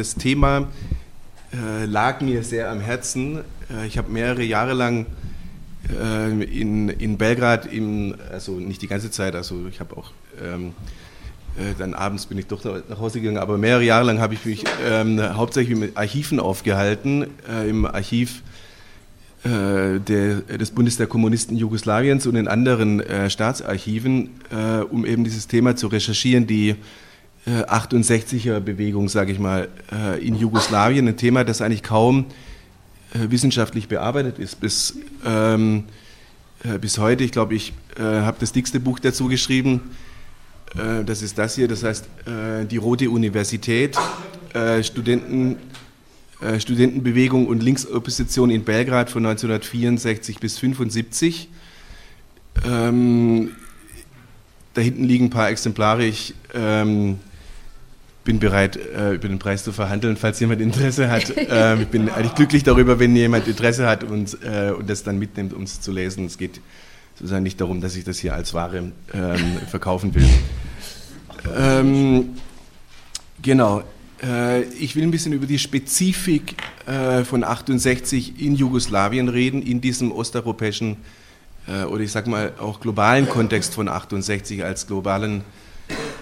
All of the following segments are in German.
das Thema äh, lag mir sehr am Herzen. Äh, ich habe mehrere Jahre lang äh, in, in Belgrad, im, also nicht die ganze Zeit, also ich habe auch ähm, äh, dann abends bin ich doch nach Hause gegangen, aber mehrere Jahre lang habe ich mich ähm, hauptsächlich mit Archiven aufgehalten, äh, im Archiv äh, der, des Bundes der Kommunisten Jugoslawiens und in anderen Staatsarchiven, um eben dieses Thema zu recherchieren, die 68er Bewegung, sage ich mal, in Jugoslawien, ein Thema, das eigentlich kaum wissenschaftlich bearbeitet ist. Bis, ähm, bis heute, ich glaube, ich habe das dickste Buch dazu geschrieben, äh, das ist das hier, das heißt äh, die Rote Universität, äh, Studenten, Studentenbewegung und Linksopposition in Belgrad von 1964 bis 1975. Ähm, da hinten liegen ein paar Exemplare. Ich ähm, bin bereit, äh, über den Preis zu verhandeln, falls jemand Interesse hat. Ähm, ich bin eigentlich glücklich darüber, wenn jemand Interesse hat und, äh, und das dann mitnimmt, um es zu lesen. Es geht sozusagen nicht darum, dass ich das hier als Ware ähm, verkaufen will. Ähm, genau. Äh, ich will ein bisschen über die Spezifik äh, von 68 in Jugoslawien reden, in diesem osteuropäischen äh, oder ich sage mal auch globalen Kontext von 68 als, globalen,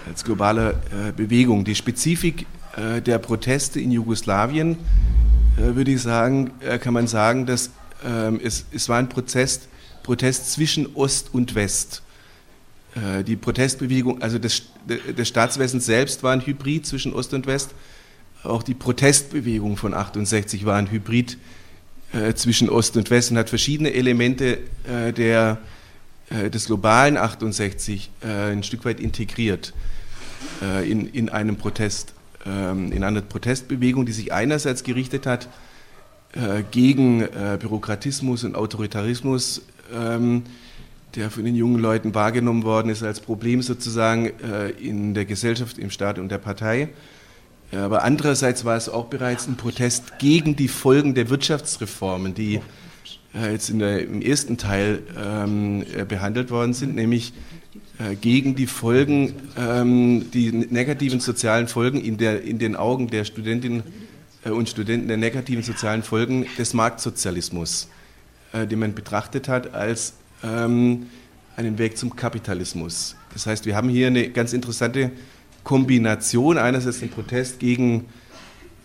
als globale äh, Bewegung. Die Spezifik äh, der Proteste in Jugoslawien, äh, würde ich sagen, kann man sagen, dass ähm, es, es war ein Protest, Protest zwischen Ost und West. Die Protestbewegung, also das, das Staatswesen selbst war ein Hybrid zwischen Ost und West. Auch die Protestbewegung von 68 war ein Hybrid zwischen Ost und West und hat verschiedene Elemente der, des globalen 68 äh, ein Stück weit integriert äh, in, in einem Protest, ähm, in einer Protestbewegung, die sich einerseits gerichtet hat gegen Bürokratismus und Autoritarismus. Ähm, der von den jungen Leuten wahrgenommen worden ist als Problem sozusagen äh, in der Gesellschaft, im Staat und der Partei. Aber andererseits war es auch bereits ein Protest gegen die Folgen der Wirtschaftsreformen, die äh, jetzt der, im ersten Teil ähm, äh, behandelt worden sind, nämlich äh, gegen die Folgen, ähm, die negativen sozialen Folgen in, der, in den Augen der Studentinnen äh, und Studenten, der negativen sozialen Folgen des Marktsozialismus, äh, den man betrachtet hat als ähm, einen Weg zum Kapitalismus. Das heißt, wir haben hier eine ganz interessante Kombination, einerseits den Protest gegen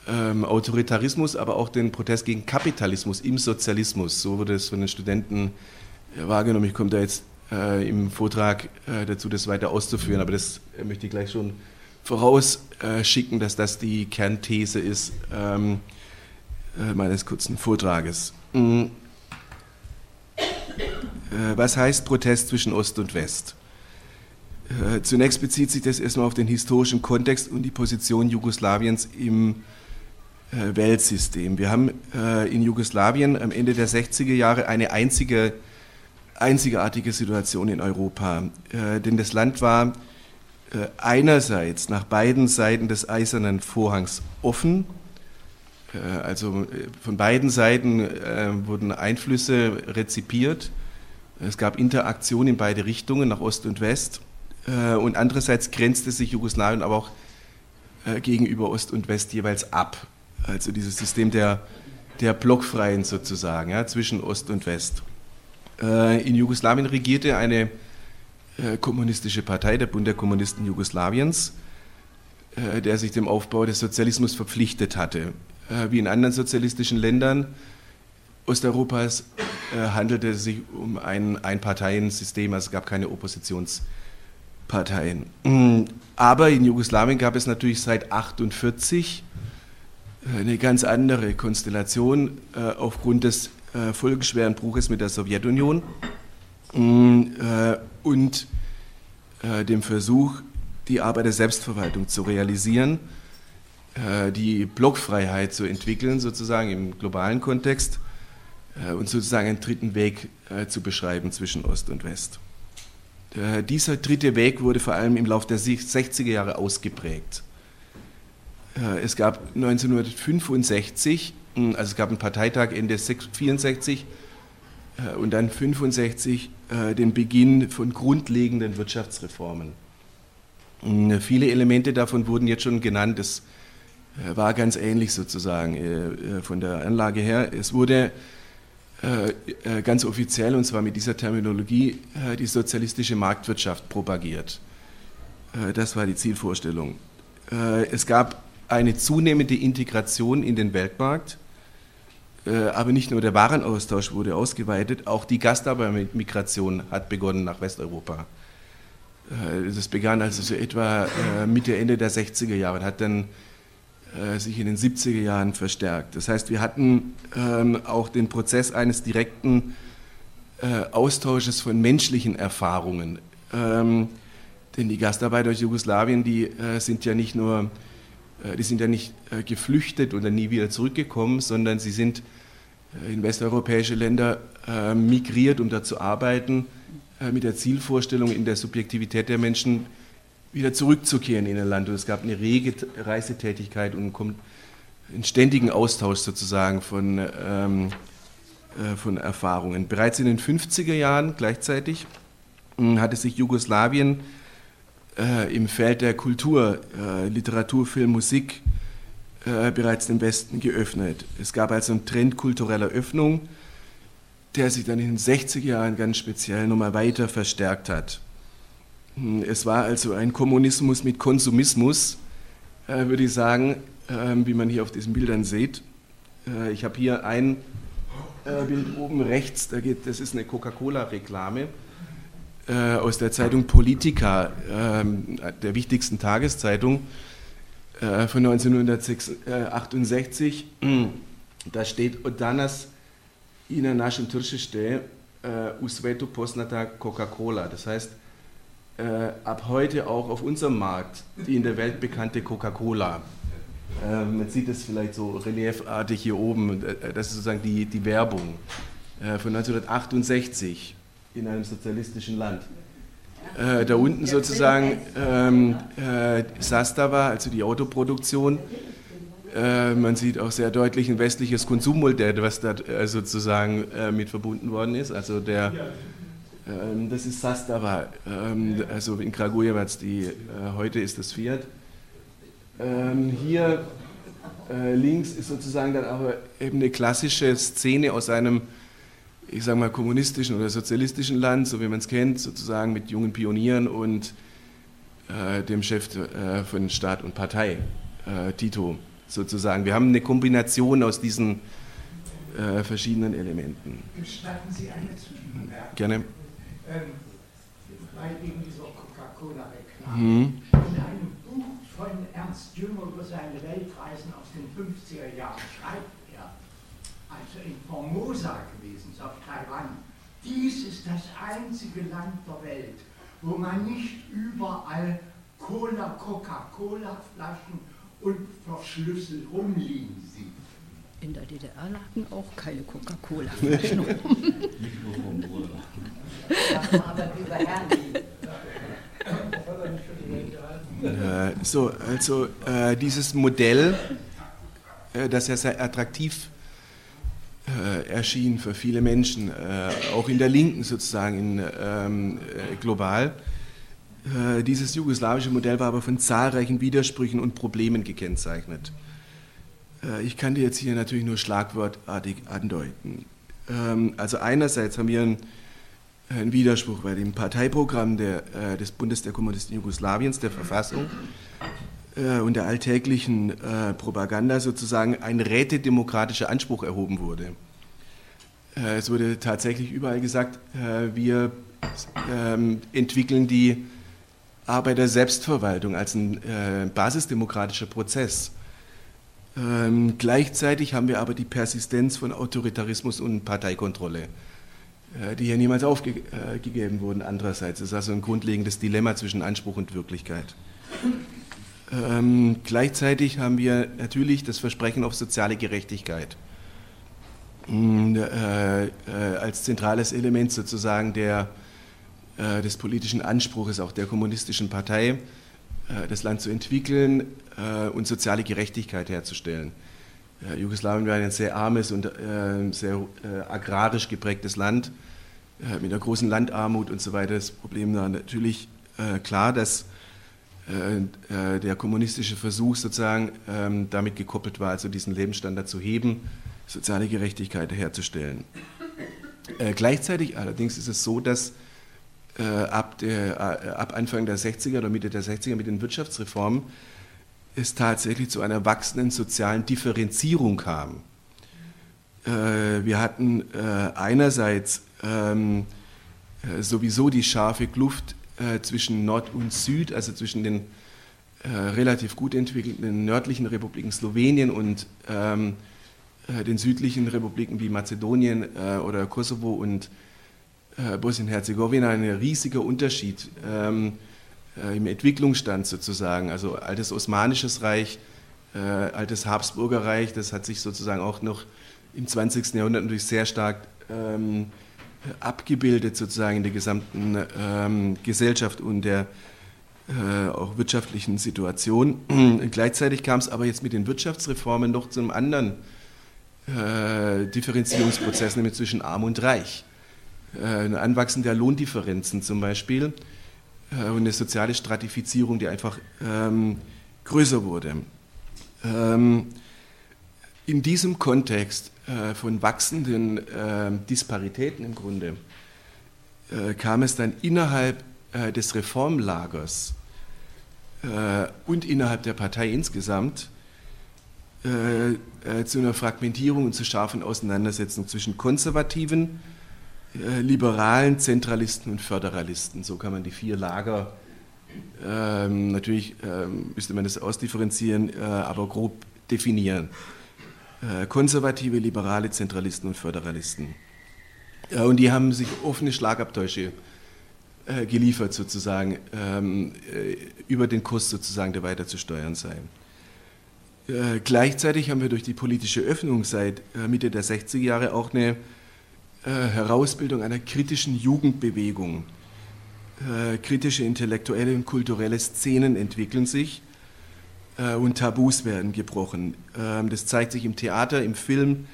ähm, Autoritarismus, aber auch den Protest gegen Kapitalismus im Sozialismus. So wurde es von den Studenten äh, wahrgenommen. Ich komme da jetzt äh, im Vortrag äh, dazu, das weiter auszuführen, aber das äh, möchte ich gleich schon vorausschicken, dass das die Kernthese ist ähm, äh, meines kurzen Vortrages. Mhm. Äh, was heißt Protest zwischen Ost und West? Äh, zunächst bezieht sich das erstmal auf den historischen Kontext und die Position Jugoslawiens im äh, Weltsystem. Wir haben in Jugoslawien am Ende der 60er Jahre eine einzige, einzigartige Situation in Europa. Denn das Land war einerseits nach beiden Seiten des eisernen Vorhangs offen. Also von beiden Seiten wurden Einflüsse rezipiert es gab Interaktion in beide Richtungen, nach Ost und West. Äh, und andererseits grenzte sich Jugoslawien aber auch äh, gegenüber Ost und West jeweils ab. Also dieses System der, der Blockfreien sozusagen, ja, zwischen Ost und West. Äh, in Jugoslawien regierte eine kommunistische Partei, der Bund der Kommunisten Jugoslawiens, der sich dem Aufbau des Sozialismus verpflichtet hatte. Wie in anderen sozialistischen Ländern Osteuropas äh, handelte es sich um ein Einparteiensystem, also es gab keine Oppositionsparteien. Mm, aber in Jugoslawien gab es natürlich seit 1948 äh, eine ganz andere Konstellation äh, aufgrund des äh, folgenschweren Bruches mit der Sowjetunion mm, äh, und äh, dem Versuch, die Arbeit der Selbstverwaltung zu realisieren, die Blockfreiheit zu entwickeln, sozusagen im globalen Kontext äh, und sozusagen einen dritten Weg äh, zu beschreiben zwischen Ost und West. Äh, dieser dritte Weg wurde vor allem im Laufe der 60er Jahre ausgeprägt. Es gab 1965, hm, also es gab einen Parteitag Ende 1964 und dann 1965 den Beginn von grundlegenden Wirtschaftsreformen. Hm, viele Elemente davon wurden jetzt schon genannt. Das war ganz ähnlich sozusagen von der Anlage her. Es wurde ganz offiziell, und zwar mit dieser Terminologie, die sozialistische Marktwirtschaft propagiert. Das war die Zielvorstellung. Es gab eine zunehmende Integration in den Weltmarkt äh, aber nicht nur der Warenaustausch wurde ausgeweitet, auch die Gastarbeitermigration hat begonnen nach Westeuropa. Äh, das begann also so etwa äh, Mitte, Ende der 60er Jahre und hat dann sich in den 70er Jahren verstärkt. Das heißt, wir hatten ähm, auch den Prozess eines direkten Austausches von menschlichen Erfahrungen. Ähm, denn die Gastarbeiter aus Jugoslawien, die sind ja nicht nur die sind ja nicht geflüchtet oder nie wieder zurückgekommen, sondern sie sind äh, in westeuropäische Länder äh, migriert, um da zu arbeiten, äh, mit der Zielvorstellung, in der Subjektivität der Menschen wieder zurückzukehren in ihr Land. Und es gab eine rege Reisetätigkeit und einen ständigen Austausch sozusagen von, ähm, äh, von Erfahrungen. Bereits in den 50er Jahren gleichzeitig äh, hatte sich Jugoslawien äh, im Feld der Kultur, Literatur, Film, Musik, äh, bereits den Westen geöffnet. Es gab also einen Trend kultureller Öffnung, der sich dann in den 60er Jahren ganz speziell nochmal weiter verstärkt hat. Hm, es war also ein Kommunismus mit Konsumismus, äh, würde ich sagen, äh, wie man hier auf diesen Bildern sieht. Äh, ich habe hier ein äh, Bild oben rechts, da geht, das ist eine Coca-Cola-Reklame äh, aus der Zeitung Politica, ähm, der wichtigsten Tageszeitung. Äh, von 1968. Da steht Odanas i na našem tržište u svetu poznata Coca-Cola. Das heißt, äh, ab heute auch auf unserem Markt die in der Welt bekannte Coca-Cola. Äh, man sieht es vielleicht so reliefartig hier oben. Das ist sozusagen die, die Werbung von 1968 in einem sozialistischen Land. Äh, da unten sozusagen ähm, äh, Sastava, also die Autoproduktion. Äh, man sieht auch sehr deutlich ein westliches Konsummodell, was da äh, sozusagen äh, mit verbunden worden ist. Also der, ähm, das ist Sastava, ähm, also in Kragujevac, die, äh, heute ist das Fiat. Ähm, hier links ist sozusagen dann aber eben eine klassische Szene aus einem ich sage mal, kommunistischen oder sozialistischen Land, so wie man es kennt, sozusagen mit jungen Pionieren und äh, dem Chef äh, von Staat und Partei, äh, Tito, sozusagen. Wir haben eine Kombination aus diesen äh, verschiedenen Elementen. Gestatten Sie eine Zwischenbemerkung? Gerne. Ähm, bei eben dieser Coca-Cola-Reklame. Mhm. In einem Buch von Ernst Jünger über seine Weltreisen aus den 50er Jahren schreibt in Formosa gewesen, auf Taiwan. Dies ist das einzige Land der Welt, wo man nicht überall Cola, Coca-Cola-Flaschen und Verschlüssel rumliegen sieht. In der DDR lagen auch keine Coca-Cola-Flaschen rum. Nicht nur vom Bruder. Aber über äh, so, also äh, dieses Modell, äh, das ja sehr attraktiv äh, erschien für viele Menschen, äh, auch in der Linken sozusagen in, ähm, äh, global. Äh, dieses jugoslawische Modell war aber von zahlreichen Widersprüchen und Problemen gekennzeichnet. Äh, ich kann dir jetzt hier natürlich nur schlagwortartig andeuten. Ähm, also einerseits haben wir einen, einen Widerspruch bei dem Parteiprogramm der, äh, des Bundes der Kommunisten Jugoslawiens, der Verfassung, äh, und der alltäglichen äh, Propaganda sozusagen ein rätedemokratischer Anspruch erhoben wurde. Äh, es wurde tatsächlich überall gesagt, äh, wir ähm, entwickeln die Arbeit der Selbstverwaltung als ein äh, basisdemokratischer Prozess. Ähm, gleichzeitig haben wir aber die Persistenz von Autoritarismus und Parteikontrolle, äh, die hier niemals aufgegeben wurden. Andererseits das ist also ein grundlegendes Dilemma zwischen Anspruch und Wirklichkeit. Ähm, gleichzeitig haben wir natürlich das Versprechen auf soziale Gerechtigkeit mm, äh, äh, als zentrales Element sozusagen der, äh, des politischen Anspruches auch der kommunistischen Partei, äh, das Land zu entwickeln äh, und soziale Gerechtigkeit herzustellen. Äh, Jugoslawien war ein sehr armes und sehr agrarisch geprägtes Land mit einer großen Landarmut und so weiter. Das Problem war natürlich klar, dass äh, der kommunistische Versuch sozusagen ähm, damit gekoppelt war, also diesen Lebensstandard zu heben, soziale Gerechtigkeit herzustellen. gleichzeitig allerdings ist es so, dass ab, der, ab Anfang der 60er oder Mitte der 60er mit den Wirtschaftsreformen es tatsächlich zu einer wachsenden sozialen Differenzierung kam. wir hatten einerseits ähm, sowieso die scharfe Kluft äh, zwischen Nord und Süd, also zwischen den äh, relativ gut entwickelten nördlichen Republiken Slowenien und ähm, äh, den südlichen Republiken wie Mazedonien äh, oder Kosovo und äh, Bosnien-Herzegowina ein riesiger Unterschied ähm, äh, im Entwicklungsstand sozusagen. Also altes Osmanisches Reich, altes Habsburger Reich, das hat sich sozusagen auch noch im 20. Jahrhundert natürlich sehr stark ähm, abgebildet sozusagen in der gesamten ähm, Gesellschaft und der äh, auch wirtschaftlichen Situation. Gleichzeitig kam es aber jetzt mit den Wirtschaftsreformen noch zu einem anderen äh, Differenzierungsprozess, nämlich zwischen Arm und Reich. Äh, ein Anwachsen der Lohndifferenzen zum Beispiel äh, und eine soziale Stratifizierung, die einfach ähm, größer wurde. Ähm, in diesem Kontext von wachsenden äh, Disparitäten im Grunde äh, kam es dann innerhalb äh, des Reformlagers äh, und innerhalb der Partei insgesamt äh, zu einer Fragmentierung und zu scharfen Auseinandersetzungen zwischen Konservativen, Liberalen, Zentralisten und Föderalisten. So kann man die vier Lager ähm, natürlich ähm, müsste man das ausdifferenzieren, aber grob definieren. Äh, konservative, liberale Zentralisten und Föderalisten. Und die haben sich offene Schlagabtäusche äh, geliefert, sozusagen, ähm, äh, über den Kurs sozusagen, der weiter zu steuern sei. Gleichzeitig haben wir durch die politische Öffnung seit Mitte der 60er Jahre auch eine Herausbildung einer kritischen Jugendbewegung. Kritische intellektuelle und kulturelle Szenen entwickeln sich äh, und Tabus werden gebrochen. Ähm, das zeigt sich im Theater, im Film,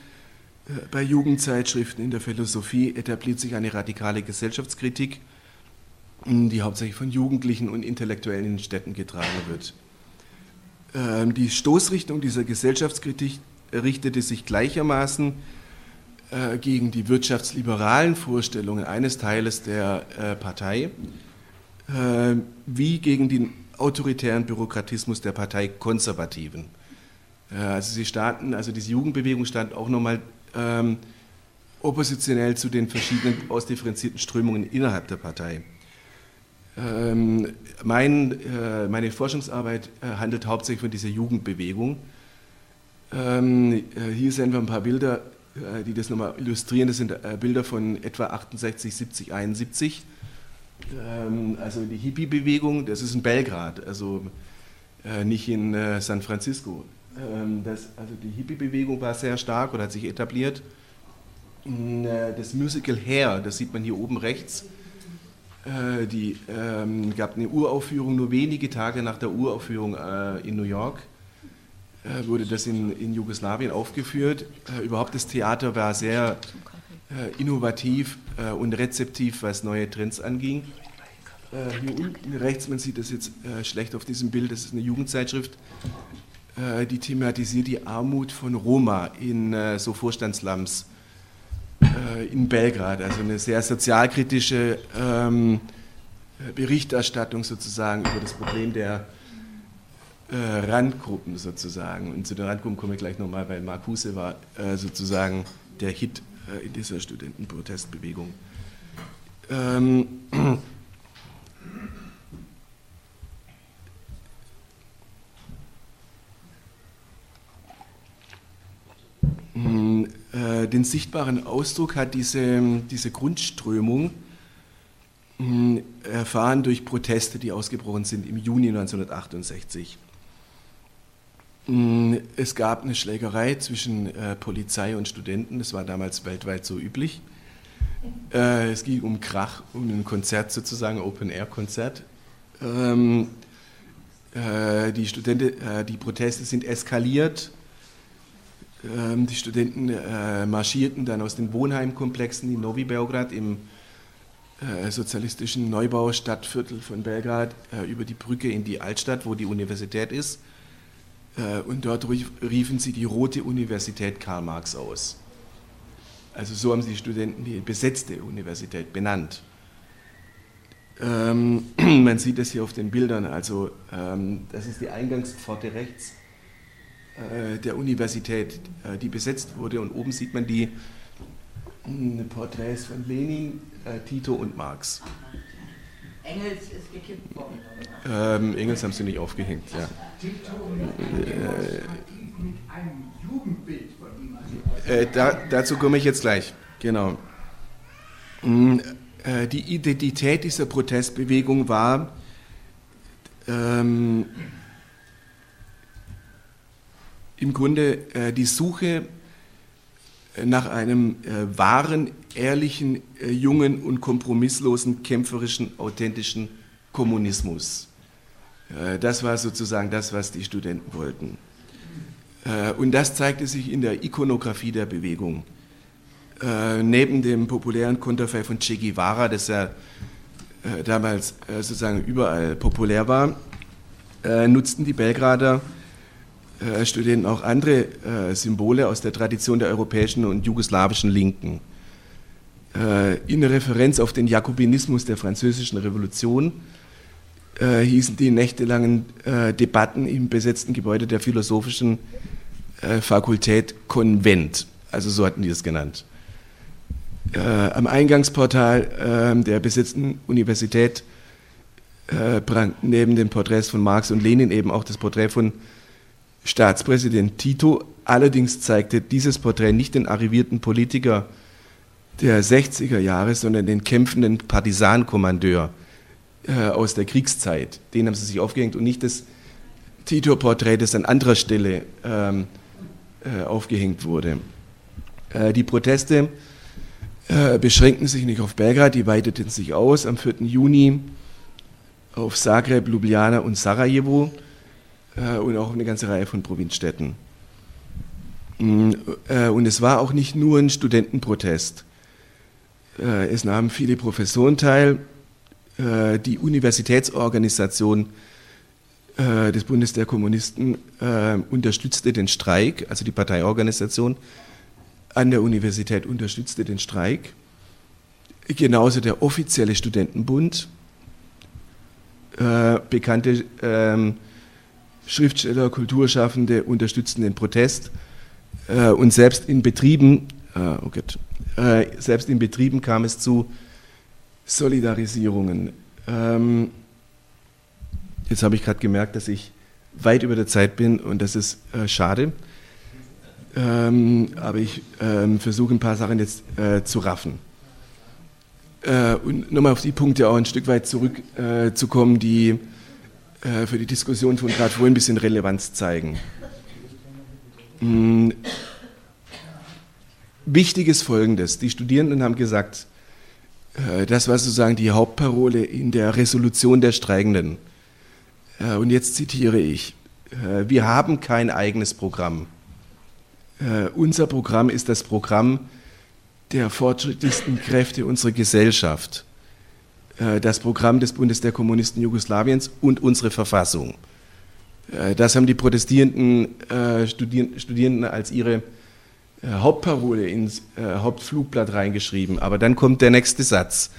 äh, bei Jugendzeitschriften, in der Philosophie etabliert sich eine radikale Gesellschaftskritik, die hauptsächlich von Jugendlichen und Intellektuellen in Städten getragen wird. Ähm, die Stoßrichtung dieser Gesellschaftskritik richtete sich gleichermaßen äh, gegen die wirtschaftsliberalen Vorstellungen eines Teiles der Partei wie gegen die autoritären Bürokratismus der Partei Konservativen. Äh, also sie standen, also diese Jugendbewegung stand auch nochmal ähm, oppositionell zu den verschiedenen ausdifferenzierten Strömungen innerhalb der Partei. Ähm, mein, äh, meine Forschungsarbeit äh, handelt hauptsächlich von dieser Jugendbewegung. Ähm, äh, hier sehen wir ein paar Bilder, äh, die das nochmal illustrieren. Das sind äh, Bilder von etwa 68, 70, 71 ähm, also die Hippie-Bewegung, das ist in Belgrad, also äh, nicht in äh, San Francisco. Ähm, das, also die Hippie-Bewegung war sehr stark oder hat sich etabliert. Äh, das Musical Hair, das sieht man hier oben rechts, äh, die ähm, gab eine Uraufführung nur wenige Tage nach der Uraufführung äh, in New York äh, wurde das in, in Jugoslawien aufgeführt. überhaupt das Theater war sehr äh, innovativ äh, und rezeptiv, was neue Trends anging. Äh, hier unten rechts, man sieht das jetzt schlecht auf diesem Bild, das ist eine Jugendzeitschrift, die thematisiert die Armut von Roma in so Vorstandslams in Belgrad. Also eine sehr sozialkritische ähm, Berichterstattung sozusagen über das Problem der Randgruppen sozusagen. Und zu den Randgruppen komme ich gleich nochmal, weil Marcuse war sozusagen der Hit äh, in dieser Studentenprotestbewegung. Ähm, äh, den sichtbaren Ausdruck hat diese, diese Grundströmung hm, erfahren durch Proteste, die ausgebrochen sind im Juni 1968. Mm, es gab eine Schlägerei zwischen äh, Polizei und Studenten, das war damals weltweit so üblich. Äh, es ging um Krach, um ein Konzert sozusagen, Open-Air-Konzert. Ähm, äh, die, Studenten, die Proteste sind eskaliert. Ähm, die Studenten marschierten dann aus den Wohnheimkomplexen in Novi Beograd im sozialistischen Neubau-Stadtviertel von Belgrad über die Brücke in die Altstadt, wo die Universität ist. Äh, und dort riefen sie die Rote Universität Karl Marx aus. Also so haben sie die Studenten die besetzte Universität benannt. Ähm, man sieht das hier auf den Bildern. Also ähm, das ist die Eingangspforte rechts äh, der Universität, äh, die besetzt wurde. Und oben sieht man die äh, Porträts von Lenin, äh, Tito und Marx. Engels ist gekippt worden. Ähm, Engels haben sie nicht aufgehängt, ja. Äh, da, dazu komme ich jetzt gleich. Genau. Mm, äh, die Identität dieser Protestbewegung war ähm, im Grunde äh, die Suche nach einem äh, wahren, ehrlichen, äh, jungen und kompromisslosen, kämpferischen, authentischen Kommunismus. Äh, das war sozusagen das, was die Studenten wollten. Äh, und das zeigte sich in der Ikonografie der Bewegung. Äh, neben dem populären Konterfei von Che Guevara, das ja damals sozusagen überall populär war, nutzten die Belgrader Studenten auch andere Symbole aus der Tradition der europäischen und jugoslawischen Linken. In Referenz auf den Jakobinismus der französischen Revolution äh, hießen die nächtelangen äh, Debatten im besetzten Gebäude der Philosophischen äh, Fakultät Konvent. Also so hatten die es genannt. Äh, am Eingangsportal ähm, der besetzten Universität äh, prangten neben den Porträts von Marx und Lenin eben auch das Porträt von Staatspräsident Tito. Allerdings zeigte dieses Porträt nicht den arrivierten Politiker der 60er Jahre, sondern den kämpfenden Partisankommandeur äh, aus der Kriegszeit. Den haben sie sich aufgehängt und nicht das Tito-Porträt, das an anderer Stelle ähm, äh, aufgehängt wurde. Äh, die Proteste äh, beschränkten sich nicht auf Belgrad, die weiteten sich aus am 4. Juni auf Zagreb, Ljubljana und Sarajevo äh, und auch eine ganze Reihe von Provinzstädten. Mm, und es war auch nicht nur ein Studentenprotest. Es nahmen viele Professoren teil, äh, die Universitätsorganisation äh, des Bundes der Kommunisten äh, unterstützte den Streik, also die Parteiorganisation an der Universität unterstützte den Streik. Genauso der offizielle Studentenbund, bekannte ähm, Schriftsteller, Kulturschaffende unterstützten den Protest und selbst in Betrieben, oh Gott, selbst in Betrieben kam es zu Solidarisierungen. Ähm, jetzt habe ich gerade gemerkt, dass ich weit über der Zeit bin und das ist äh, schade. Ähm, aber ich ähm, versuche ein paar Sachen jetzt äh, zu raffen. Äh, und nochmal auf die Punkte auch ein Stück weit zurückzukommen, äh, die äh, für die Diskussion von gerade vorhin ein bisschen Relevanz zeigen. Hm. Wichtig ist Folgendes. Die Studierenden haben gesagt, äh, das war sozusagen die Hauptparole in der Resolution der Streikenden. Äh, und jetzt zitiere ich, äh, wir haben kein eigenes Programm. Unser Programm ist das Programm der fortschrittlichsten Kräfte unserer Gesellschaft, das Programm des Bundes der Kommunisten Jugoslawiens und unsere Verfassung. Das haben die protestierenden Studierenden als ihre Hauptparole ins äh, Hauptflugblatt reingeschrieben, aber dann kommt der nächste Satz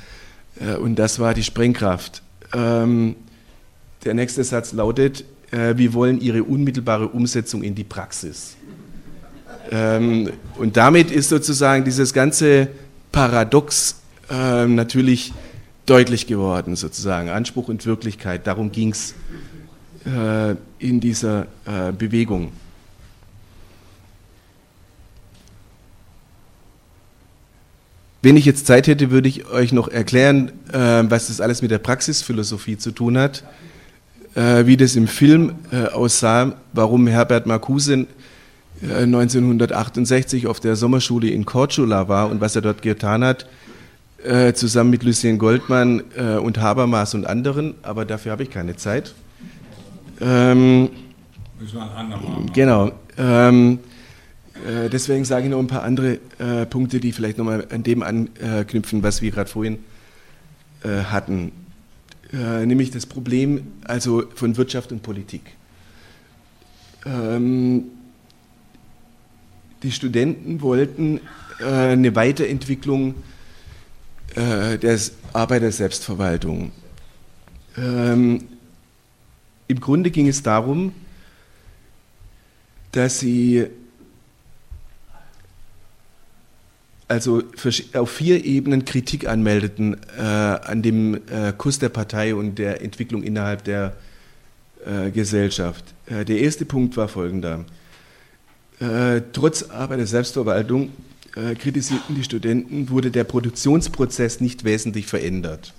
äh, und das war die Sprengkraft. Ähm, der nächste Satz lautet, äh, wir wollen ihre unmittelbare Umsetzung in die Praxis. Ähm, und damit ist sozusagen dieses ganze Paradox ähm, natürlich deutlich geworden, sozusagen Anspruch und Wirklichkeit. Darum ging es äh, in dieser äh, Bewegung. Wenn ich jetzt Zeit hätte, würde ich euch noch erklären, äh, was das alles mit der Praxisphilosophie zu tun hat, äh, wie das im Film äh, aussah, warum Herbert Marcuse 1968 auf der Sommerschule in Korčula war und was er dort getan hat, zusammen mit Lucien Goldmann und Habermas und anderen, aber dafür habe ich keine Zeit. Ähm, Müssen wir ein andermal Genau. Ähm, äh, deswegen sage ich noch ein paar andere äh, Punkte, die vielleicht nochmal an dem anknüpfen, was wir gerade vorhin äh, hatten, äh, nämlich das Problem also von Wirtschaft und Politik. Ähm, die Studenten wollten eine Weiterentwicklung der Arbeiter-Selbstverwaltung. Ähm, Im Grunde ging es darum, dass sie also auf vier Ebenen Kritik anmeldeten äh, an dem äh, Kurs der Partei und der Entwicklung innerhalb der äh, Gesellschaft. Äh, der erste Punkt war folgender. Äh, trotz Arbeit der Selbstverwaltung äh, kritisierten die Studenten, wurde der Produktionsprozess nicht wesentlich verändert.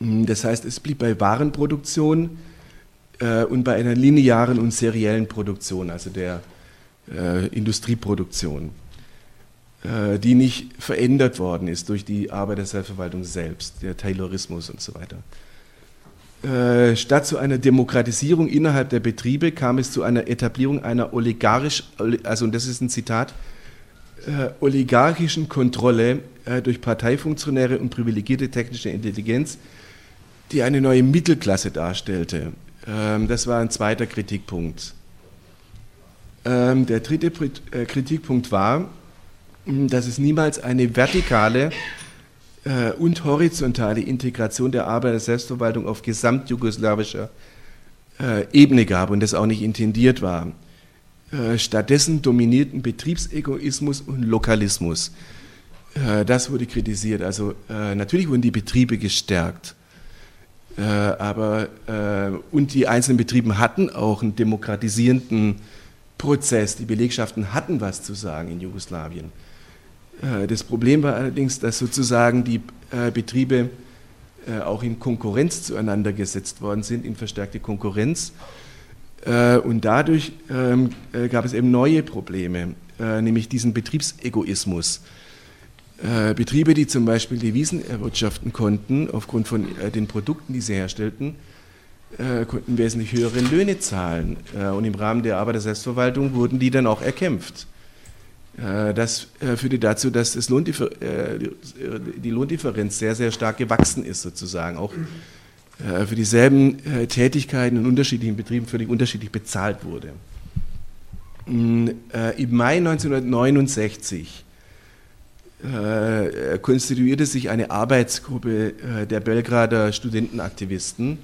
Hm, das heißt, es blieb bei Warenproduktion und bei einer linearen und seriellen Produktion, also der Industrieproduktion. Äh, die nicht verändert worden ist durch die Arbeit der Selbstverwaltung selbst, der Taylorismus und so weiter. Äh, statt zu einer Demokratisierung innerhalb der Betriebe kam es zu einer Etablierung einer oligarchisch, also und das ist ein Zitat, äh, oligarchischen Kontrolle durch Parteifunktionäre und privilegierte technische Intelligenz, die eine neue Mittelklasse darstellte. Ähm, das war ein zweiter Kritikpunkt. Ähm, der dritte Kritikpunkt war, dass es niemals eine vertikale äh, und horizontale Integration der Arbeit der Selbstverwaltung auf gesamtjugoslawischer äh, Ebene gab und das auch nicht intendiert war. Äh, stattdessen dominierten Betriebsegoismus und Lokalismus. Äh, das wurde kritisiert. Also äh, natürlich wurden die Betriebe gestärkt. Aber und die einzelnen Betriebe hatten auch einen demokratisierenden Prozess. Die Belegschaften hatten was zu sagen in Jugoslawien. Äh, das Problem war allerdings, dass sozusagen die äh, Betriebe äh, auch in Konkurrenz zueinander gesetzt worden sind, in verstärkte Konkurrenz. Und dadurch ähm, gab es eben neue Probleme, nämlich diesen Betriebsegoismus. Betriebe, die zum Beispiel Devisen erwirtschaften konnten, aufgrund von den Produkten, die sie herstellten, konnten wesentlich höhere Löhne zahlen. Und im Rahmen der Arbeit der Selbstverwaltung wurden die dann auch erkämpft. Äh, das äh, führte dazu, dass das Lohndiffer äh, die Lohndifferenz sehr, sehr stark gewachsen ist, sozusagen. Auch für dieselben Tätigkeiten in unterschiedlichen Betrieben völlig unterschiedlich bezahlt wurde. Mm, Im Mai 1969 konstituierte sich eine Arbeitsgruppe der Belgrader Studentenaktivisten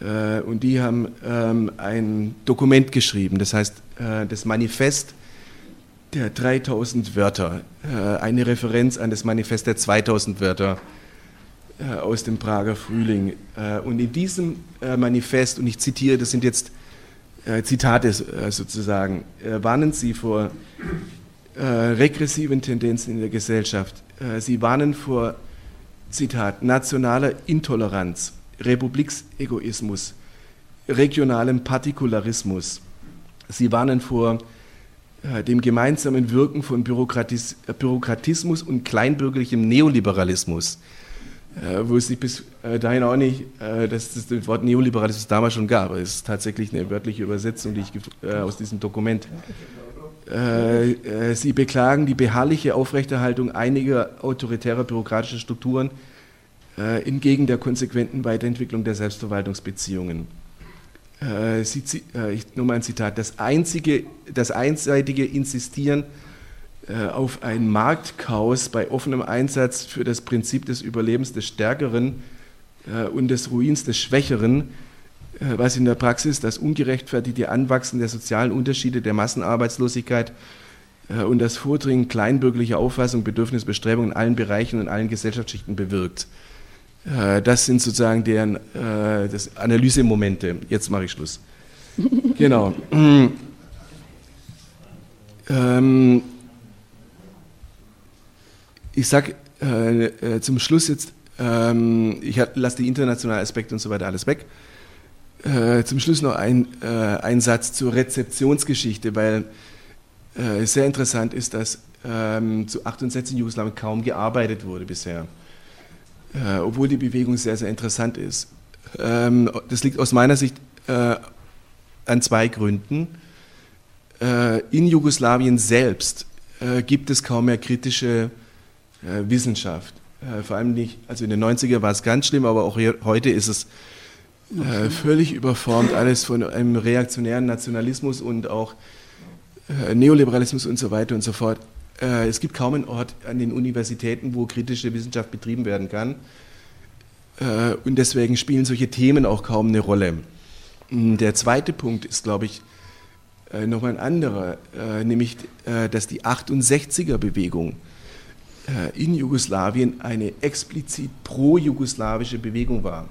und die haben ähm, ein Dokument geschrieben, das heißt das Manifest der 3000 Wörter, äh, eine Referenz an das Manifest der 2000 Wörter äh, aus dem Prager Frühling. Äh, und in diesem Manifest, und ich zitiere, das sind jetzt Zitate sozusagen, warnen sie vor regressiven Tendenzen in der Gesellschaft. Sie warnen vor, Zitat, nationaler Intoleranz, Republiksegoismus, regionalem Partikularismus. Sie warnen vor dem gemeinsamen Wirken von Bürokratis äh, Bürokratismus und kleinbürgerlichem Neoliberalismus, äh, wo es sich bis dahin auch nicht, dass es das Wort Neoliberalismus damals schon gab. Es ist tatsächlich eine wörtliche Übersetzung, die ich aus diesem Dokument. Sie beklagen die beharrliche Aufrechterhaltung einiger autoritärer bürokratischer Strukturen entgegen der konsequenten Weiterentwicklung der Selbstverwaltungsbeziehungen äh, sie, äh, ich, nur mal ein Zitat, das, einzige, das einseitige Insistieren äh, auf ein Marktchaos bei offenem Einsatz für das Prinzip des Überlebens des Stärkeren äh, und des Ruins des Schwächeren, äh, was in der Praxis das ungerechtfertigte Anwachsen der sozialen Unterschiede, der Massenarbeitslosigkeit äh, und das Vordringen kleinbürgerlicher Auffassung, Bedürfnisbestrebungen in allen Bereichen und allen Gesellschaftsschichten bewirkt. Äh, das sind sozusagen deren äh, das Analysemomente. Jetzt mache ich Schluss. genau. Ähm, ich sage äh, äh, zum Schluss jetzt, ähm, ich lasse die internationalen Aspekte und so weiter alles weg. Äh, zum Schluss noch ein, ein Satz zur Rezeptionsgeschichte, weil es sehr interessant ist, dass ähm, zu 68 in Jugoslawien kaum gearbeitet wurde bisher äh, obwohl die Bewegung sehr, sehr interessant ist. Ähm, das liegt aus meiner Sicht äh, an zwei Gründen. Äh, in Jugoslawien selbst äh, gibt es kaum mehr kritische äh, Wissenschaft. Äh, vor allem nicht, also in den 90er war es ganz schlimm, aber auch heute ist es völlig überformt, alles von einem reaktionären Nationalismus und auch Neoliberalismus und so weiter und so fort. Äh, es gibt kaum einen Ort an den Universitäten, wo kritische Wissenschaft betrieben werden kann. Äh, und deswegen spielen solche Themen auch kaum eine Rolle. Hm, der zweite Punkt ist, glaube ich, äh, nochmal ein anderer, äh, nämlich, äh, dass die 68er-Bewegung äh, in Jugoslawien eine explizit pro-jugoslawische Bewegung war.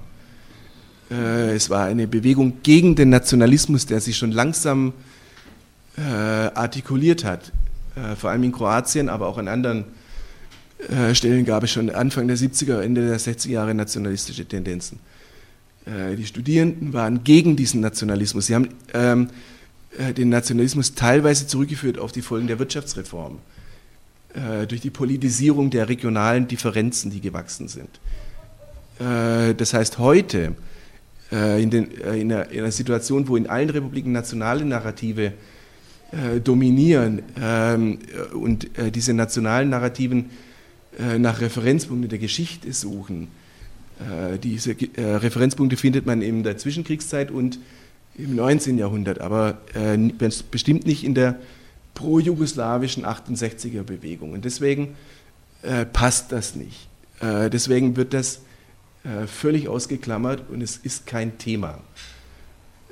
Es war eine Bewegung gegen den Nationalismus, der sich schon langsam artikuliert hat. Vor allem in Kroatien, aber auch an anderen Stellen gab es schon Anfang der 70er, Ende der 60er Jahre nationalistische Tendenzen. die Studierenden waren gegen diesen Nationalismus. Sie haben ähm, den Nationalismus teilweise zurückgeführt auf die Folgen der Wirtschaftsreform äh, durch die Politisierung der regionalen Differenzen, die gewachsen sind. Äh, das heißt, heute äh, in, den, äh, in, einer, in, einer, Situation, wo in allen Republiken nationale Narrative äh, dominieren ähm, und diese nationalen Narrativen nach Referenzpunkten der Geschichte suchen, diese Referenzpunkte findet man in der Zwischenkriegszeit und im 19. Jahrhundert, aber bestimmt nicht in der pro-jugoslawischen 68er Bewegung. Und deswegen äh, passt das nicht. Äh, deswegen wird das äh, völlig ausgeklammert und es ist kein Thema, äh,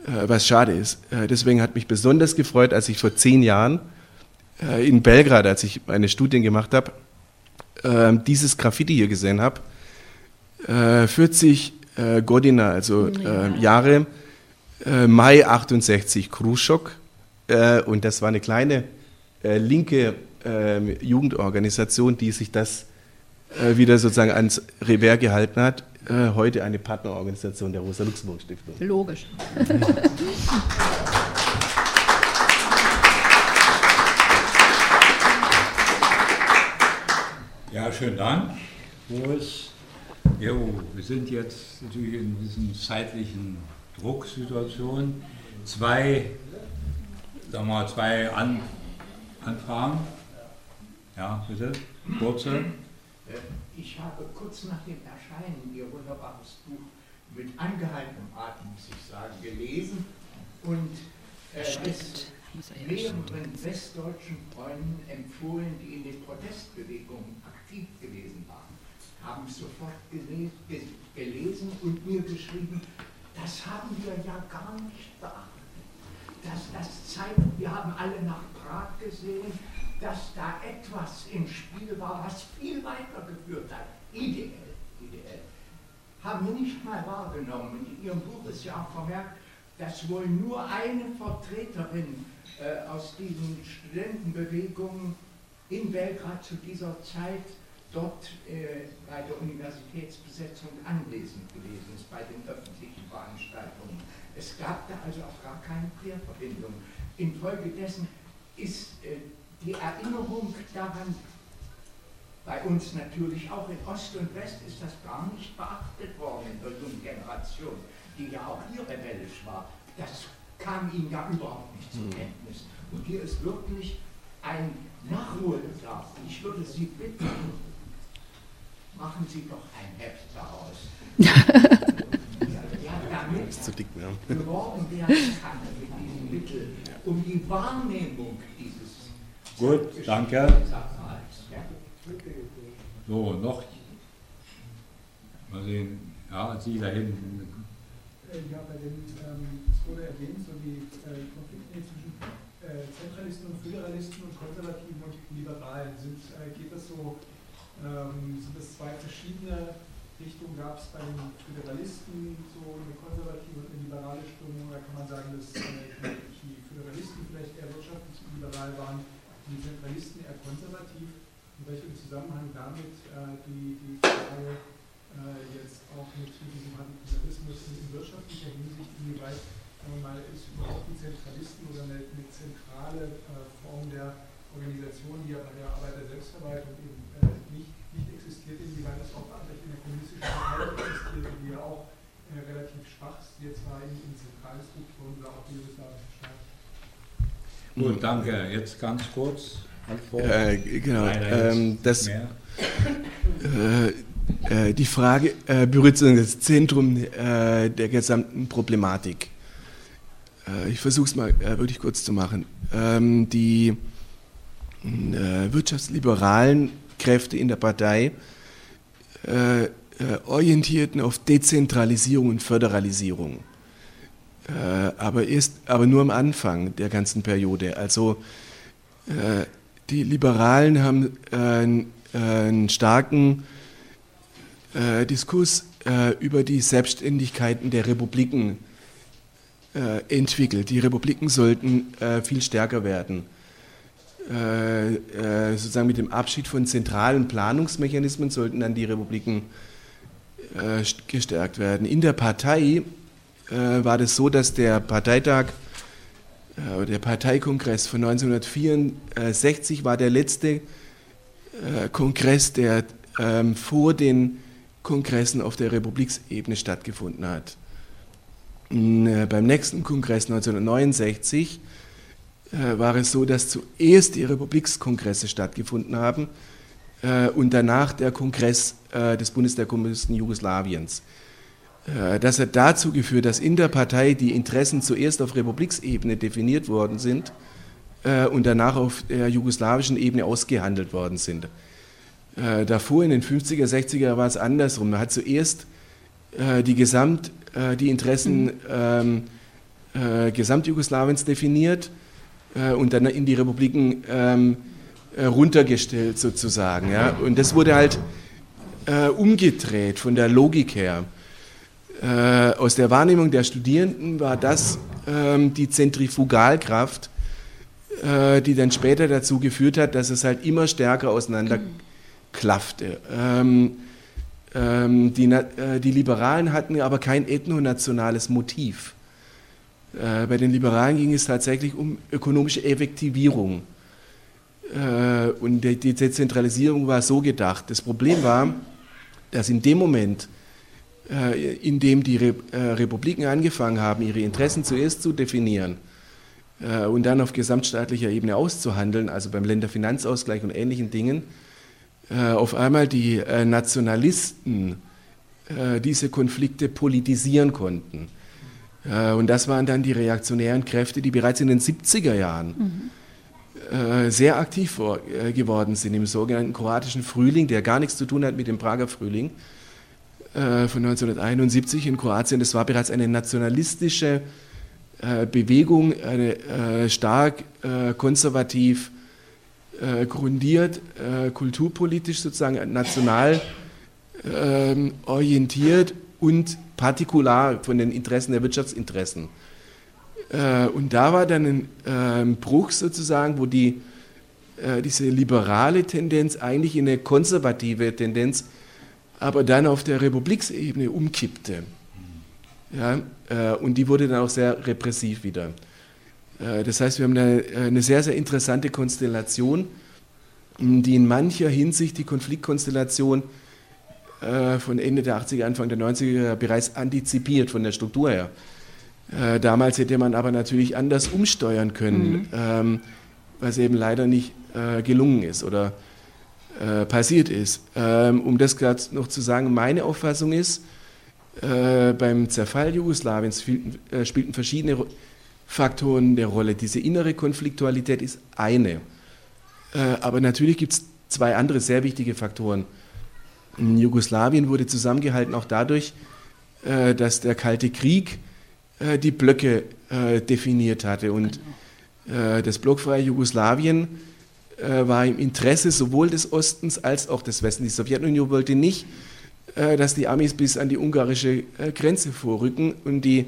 was schade ist. Äh, deswegen hat mich besonders gefreut, als ich vor zehn Jahren äh, in Belgrad, als ich meine Studien gemacht habe, dieses Graffiti hier gesehen habe. 40 Godina, also ja. Jahre, Mai 68, Khrushchev äh, und das war eine kleine äh, linke äh, Jugendorganisation, die sich das äh, wieder sozusagen ans Revers gehalten hat. Äh, heute eine Partnerorganisation der Rosa-Luxemburg-Stiftung. Logisch. Ja, schönen Dank, Boris. Jo, wir sind jetzt natürlich in diesen zeitlichen Drucksituationen. Zwei sagen wir mal, zwei An Anfragen. Ja, bitte, kurze. Ich habe kurz nach dem Erscheinen Ihr wunderbares Buch mit angehaltenem Atem, muss ich sagen, gelesen. Und äh, es mehreren westdeutschen Freunden empfohlen, die in den Protestbewegungen aktiv gewesen waren, haben sofort gelesen und mir geschrieben, das haben wir ja gar nicht beachtet. Dass das zeigt, wir haben alle nach Prag gesehen, dass da etwas im Spiel war, was viel weiter geführt hat, ideell, ideell. Haben nicht mal wahrgenommen. In Ihrem Buch ist ja auch vermerkt, dass wohl nur eine Vertreterin äh, aus diesen Studentenbewegungen in Belgrad zu dieser Zeit dort äh, bei der Universitätsbesetzung anwesend gewesen ist, bei den öffentlichen Veranstaltungen. Es gab da also auch gar keine Querverbindung. Infolgedessen ist äh, die Erinnerung daran, bei uns natürlich auch in Ost und West ist das gar nicht beachtet worden in der jungen Generation, die ja auch hier rebellisch war. Das kam ihnen ja überhaupt nicht zur hm. Kenntnis. Und hier ist wirklich ein Nachholbedarf. Ich würde Sie bitten, machen Sie doch ein Heft daraus. damit ist zu dick, ja. geworben werden kann mit diesem Mittel, um die Wahrnehmung dieses. Gut, danke. So, noch. Mal sehen, ja, Sie da hinten. Ja, bei den, ähm, es wurde erwähnt, so die äh, Konflikte zwischen äh, Zentralisten und Föderalisten und Konservativen und Liberalen. Sind, äh, geht das so, ähm, sind das zwei verschiedene Richtung gab es bei den Föderalisten so eine konservative und eine liberale Strömung. Da kann man sagen, dass äh, die Föderalisten vielleicht eher wirtschaftlich liberal waren, die Zentralisten eher konservativ. Und welche im Zusammenhang damit äh, die, die Frage äh, jetzt auch mit, mit diesem Radikalismus in wirtschaftlicher Hinsicht, inwieweit sagen mal, ist überhaupt die Zentralisten oder eine, eine zentrale äh, Form der Organisation, die ja bei der Arbeit der Selbstverwaltung eben äh, nicht, nicht existiert, inwieweit das auch in der kommunistischen Partei existierte, die ja auch äh, relativ schwach jetzt war in, in zentralen Strukturen oder auch die jugoslawische Staat. Gut, danke. Jetzt ganz kurz. Äh, genau. Ähm, das, Äh, äh, die Frage äh, berührt das Zentrum äh, der gesamten Problematik. Äh, ich versuche es mal wirklich kurz zu machen. Ähm, die wirtschaftsliberalen Kräfte in der Partei orientierten auf Dezentralisierung und Föderalisierung. aber, erst, aber nur am Anfang der ganzen Periode. Also die Liberalen haben einen, einen starken äh, Diskurs äh, über die Selbstständigkeiten der Republiken äh, entwickelt. Die Republiken sollten äh, viel stärker werden. Äh, äh, sozusagen mit dem Abschied von zentralen Planungsmechanismen sollten dann die Republiken gestärkt werden. In der Partei war das so, dass der Parteitag der Parteikongress von 1964 war der letzte Kongress, der ähm, vor den Kongressen auf der Republiksebene stattgefunden hat. Äh, beim nächsten Kongress 1969 äh, war es so, dass zuerst die Republikskongresse stattgefunden haben äh, und danach der Kongress des Bundes der Kommunisten Jugoslawiens. Das hat dazu geführt, dass in der Partei die Interessen zuerst auf Republiksebene definiert worden sind und danach auf der jugoslawischen Ebene ausgehandelt worden sind. Äh, davor in den 50er, 60er war es andersrum. Man hat zuerst äh, die, Gesamt, äh, die Interessen äh, Gesamtjugoslawiens definiert äh, und dann in die Republiken ähm, äh, runtergestellt sozusagen. Und das wurde halt umgedreht von der Logik her. Aus der Wahrnehmung der Studierenden war das ähm, die Zentrifugalkraft, die dann später dazu geführt hat, dass es halt immer stärker auseinander klaffte. Ähm, ähm, die, äh, die, Liberalen hatten aber kein ethnonationales Motiv. Äh, bei den Liberalen ging es tatsächlich um ökonomische Effektivierung. Äh, und die, Dezentralisierung war so gedacht. Das Problem war, dass in dem Moment, äh, in dem die äh, Republiken angefangen haben, ihre Interessen zuerst zu definieren, äh, und dann auf gesamtstaatlicher Ebene auszuhandeln, also beim Länderfinanzausgleich und ähnlichen Dingen, äh, auf einmal die äh, Nationalisten äh, diese Konflikte politisieren konnten. und das waren dann die reaktionären Kräfte, die bereits in den 70er Jahren mhm. sehr aktiv geworden sind im sogenannten kroatischen Frühling, der gar nichts zu tun hat mit dem Prager Frühling von 1971 in Kroatien. Das war bereits eine nationalistische Bewegung, eine stark konservativ äh, grundiert, äh, kulturpolitisch sozusagen national äh, orientiert und partikular von den Interessen der Wirtschaftsinteressen. Äh, und da war dann ein ähm, Bruch sozusagen, wo die, äh, diese liberale Tendenz eigentlich in eine konservative Tendenz, aber dann auf der Republiksebene umkippte. Ja, äh, und die wurde dann auch sehr repressiv wieder. Äh, das heißt, wir haben eine, äh, eine sehr, sehr interessante Konstellation, die in mancher Hinsicht die Konfliktkonstellation äh, von Ende der 80er, Anfang der 90er bereits antizipiert von der Struktur her. Damals hätte man aber natürlich anders umsteuern können, mhm. Ähm, was eben leider nicht gelungen ist oder passiert ist. Ähm, um das gerade noch zu sagen, meine Auffassung ist, beim Zerfall Jugoslawiens spielten verschiedene Faktoren der Rolle. Diese innere Konfliktualität ist eine. Äh, aber natürlich gibt es zwei andere sehr wichtige Faktoren. In Jugoslawien wurde zusammengehalten auch dadurch, äh, dass der Kalte Krieg äh, die Blöcke definiert hatte. Und das blockfreie Jugoslawien war im Interesse sowohl des Ostens als auch des Westens. Die Sowjetunion wollte nicht, dass die Amis bis an die ungarische Grenze vorrücken und die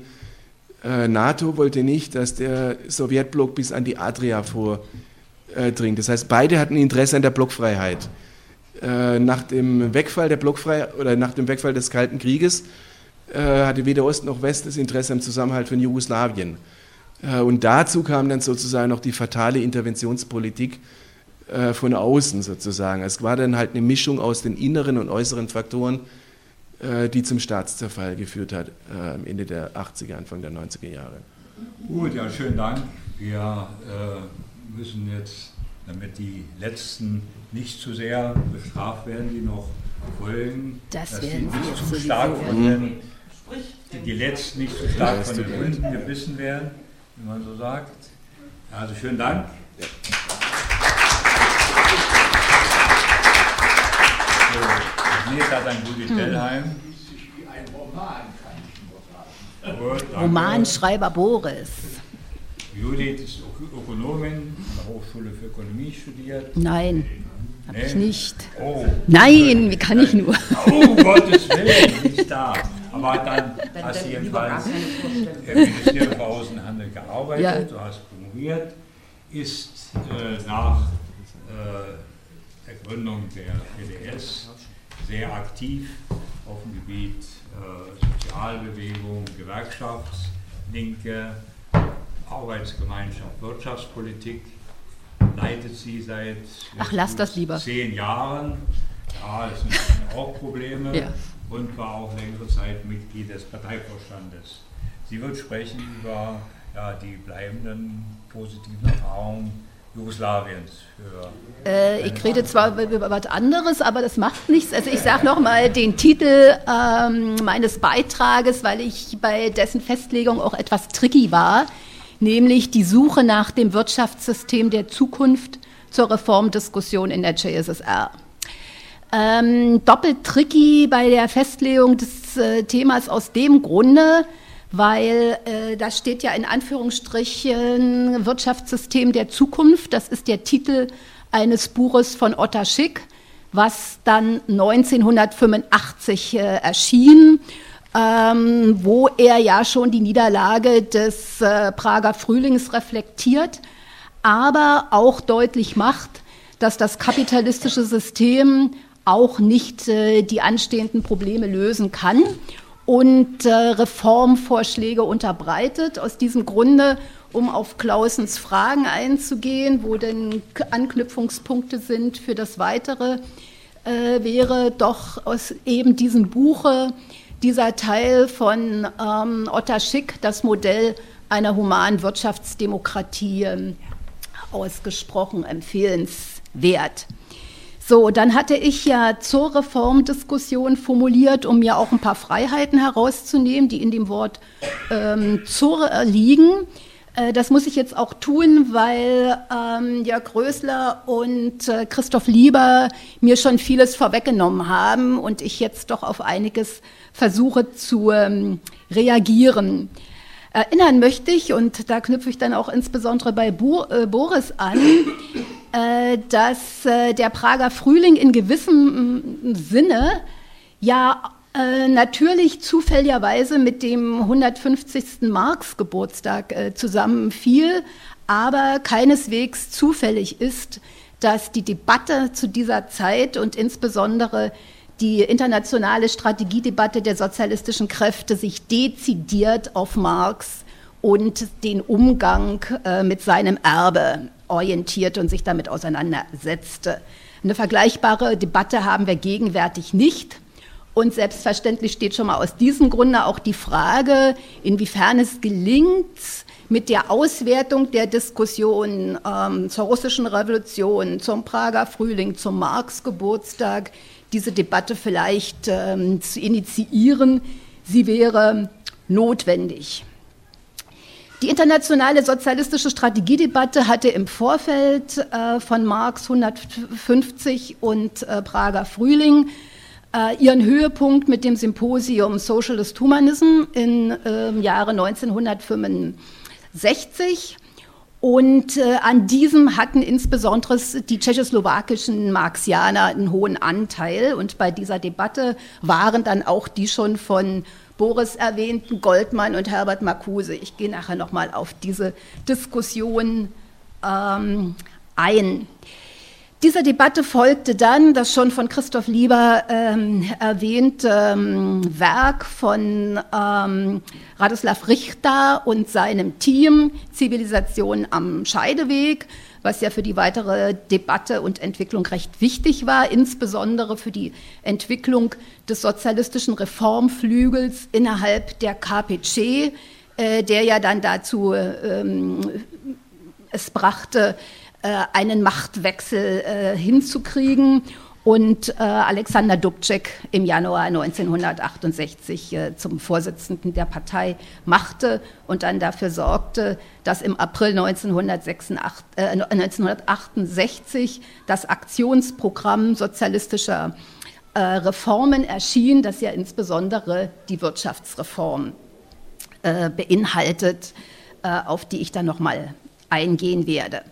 äh, NATO wollte nicht, dass der Sowjetblock bis an die Adria vordringt. Das heißt, beide hatten Interesse an der Blockfreiheit. Äh, nach dem Wegfall der Blockfreiheit oder nach dem Wegfall des Kalten Krieges äh, hatte weder Ost noch West das Interesse am Zusammenhalt von Jugoslawien. Und dazu kam dann sozusagen noch die fatale Interventionspolitik von außen sozusagen. Es war dann halt eine Mischung aus den inneren und äußeren Faktoren, äh, die zum Staatszerfall geführt hat, äh, Ende der 80er, Anfang der 90er Jahre. Gut, ja, schönen Dank. Wir äh, müssen jetzt damit die letzten nicht zu sehr bestraft werden, die noch folgen. Das dass die sie nicht zu sowieso. stark von den, die, die letzten nicht zu stark von den Hunden gebissen werden, wie man so sagt. Also schönen Dank. So, das nächste hat ein Rudi Tellheim. Wie ein Roman kann ich nur sagen. Gut, danke. Romanschreiber Boris. Judith ist Ök- Ökonomin an der Hochschule für Ökonomie studiert. Nein, habe ich Nee. nicht. Oh, Nein, wie kann ich nur? oh Gottes Willen, nicht da. Aber dann hast du jedenfalls im Ministerium für Außenhandel gearbeitet, Ja. du hast promoviert, ist äh, nach äh, der Gründung der PDS sehr aktiv auf dem Gebiet äh, Sozialbewegung, Gewerkschaftslinke, Arbeitsgemeinschaft, Wirtschaftspolitik, leitet sie seit Ach, lass das lieber. zehn Jahren. Ja, das sind auch Probleme Ja. und war auch längere Zeit Mitglied des Parteivorstandes. Sie wird sprechen über ja, die bleibenden positiven Erfahrungen Jugoslawiens Äh, ich rede zwar über, über was anderes, aber das macht nichts. Also ich sage nochmal den Titel ähm, meines Beitrages, weil ich bei dessen Festlegung auch etwas tricky war, nämlich die Suche nach dem Wirtschaftssystem der Zukunft zur Reformdiskussion in der JSSR. Ähm, doppelt tricky bei der Festlegung des äh, Themas aus dem Grunde, weil äh, da steht ja in Anführungsstrichen Wirtschaftssystem der Zukunft. Das ist der Titel eines Buches von Otta Schick, was dann 1985 äh, erschien, ähm, wo er ja schon die Niederlage des äh, Prager Frühlings reflektiert, aber auch deutlich macht, dass das kapitalistische System auch nicht äh, die anstehenden Probleme lösen kann und äh, Reformvorschläge unterbreitet. Aus diesem Grunde, um auf Clausens Fragen einzugehen, wo denn Anknüpfungspunkte sind für das Weitere, äh, wäre doch aus eben diesem Buche dieser Teil von ähm, Otta Schick, das Modell einer humanen Wirtschaftsdemokratie, ähm, ausgesprochen empfehlenswert. So, dann hatte ich ja zur Reformdiskussion formuliert, um mir auch ein paar Freiheiten herauszunehmen, die in dem Wort ähm, zur äh, liegen. Äh, das muss ich jetzt auch tun, weil ähm, Jörg Rösler und äh, Christoph Lieber mir schon vieles vorweggenommen haben und ich jetzt doch auf einiges versuche zu ähm, reagieren. Erinnern möchte ich, und da knüpfe ich dann auch insbesondere bei Bo äh, Boris an, äh, dass äh, der Prager Frühling in gewissem mm, Sinne ja äh, natürlich zufälligerweise mit dem 150. Marx-Geburtstag äh, zusammenfiel, aber keineswegs zufällig ist, dass die Debatte zu dieser Zeit und insbesondere die internationale Strategiedebatte der sozialistischen Kräfte sich dezidiert auf Marx und den Umgang äh, mit seinem Erbe orientiert und sich damit auseinandersetzte. Eine vergleichbare Debatte haben wir gegenwärtig nicht. Und selbstverständlich steht schon mal aus diesem Grunde auch die Frage, inwiefern es gelingt, mit der Auswertung der Diskussion ähm, zur russischen Revolution, zum Prager Frühling, zum Marx-Geburtstag, diese Debatte vielleicht ähm, zu initiieren. Sie wäre notwendig. Die internationale sozialistische Strategiedebatte hatte im Vorfeld äh, von Marx 150 und äh, Prager Frühling äh, ihren Höhepunkt mit dem Symposium Socialist Humanism im äh, Jahre 1965. Und äh, an diesem hatten insbesondere die tschechoslowakischen Marxianer einen hohen Anteil. Und bei dieser Debatte waren dann auch die schon von Boris erwähnten Goldmann und Herbert Marcuse. Ich gehe nachher nochmal auf diese Diskussion ähm, ein. Dieser Debatte folgte dann das schon von Christoph Lieber ähm, erwähnte ähm, Werk von ähm, Radoslav Richter und seinem Team Zivilisation am Scheideweg, was ja für die weitere Debatte und Entwicklung recht wichtig war, insbesondere für die Entwicklung des sozialistischen Reformflügels innerhalb der KPC, äh, der ja dann dazu ähm, es brachte, einen Machtwechsel äh, hinzukriegen und äh, Alexander Dubček im Januar 1968 äh, zum Vorsitzenden der Partei machte und dann dafür sorgte, dass im April 1966, äh, 1968 das Aktionsprogramm sozialistischer äh, Reformen erschien, das ja insbesondere die Wirtschaftsreform äh, beinhaltet, äh, auf die ich dann nochmal eingehen werde.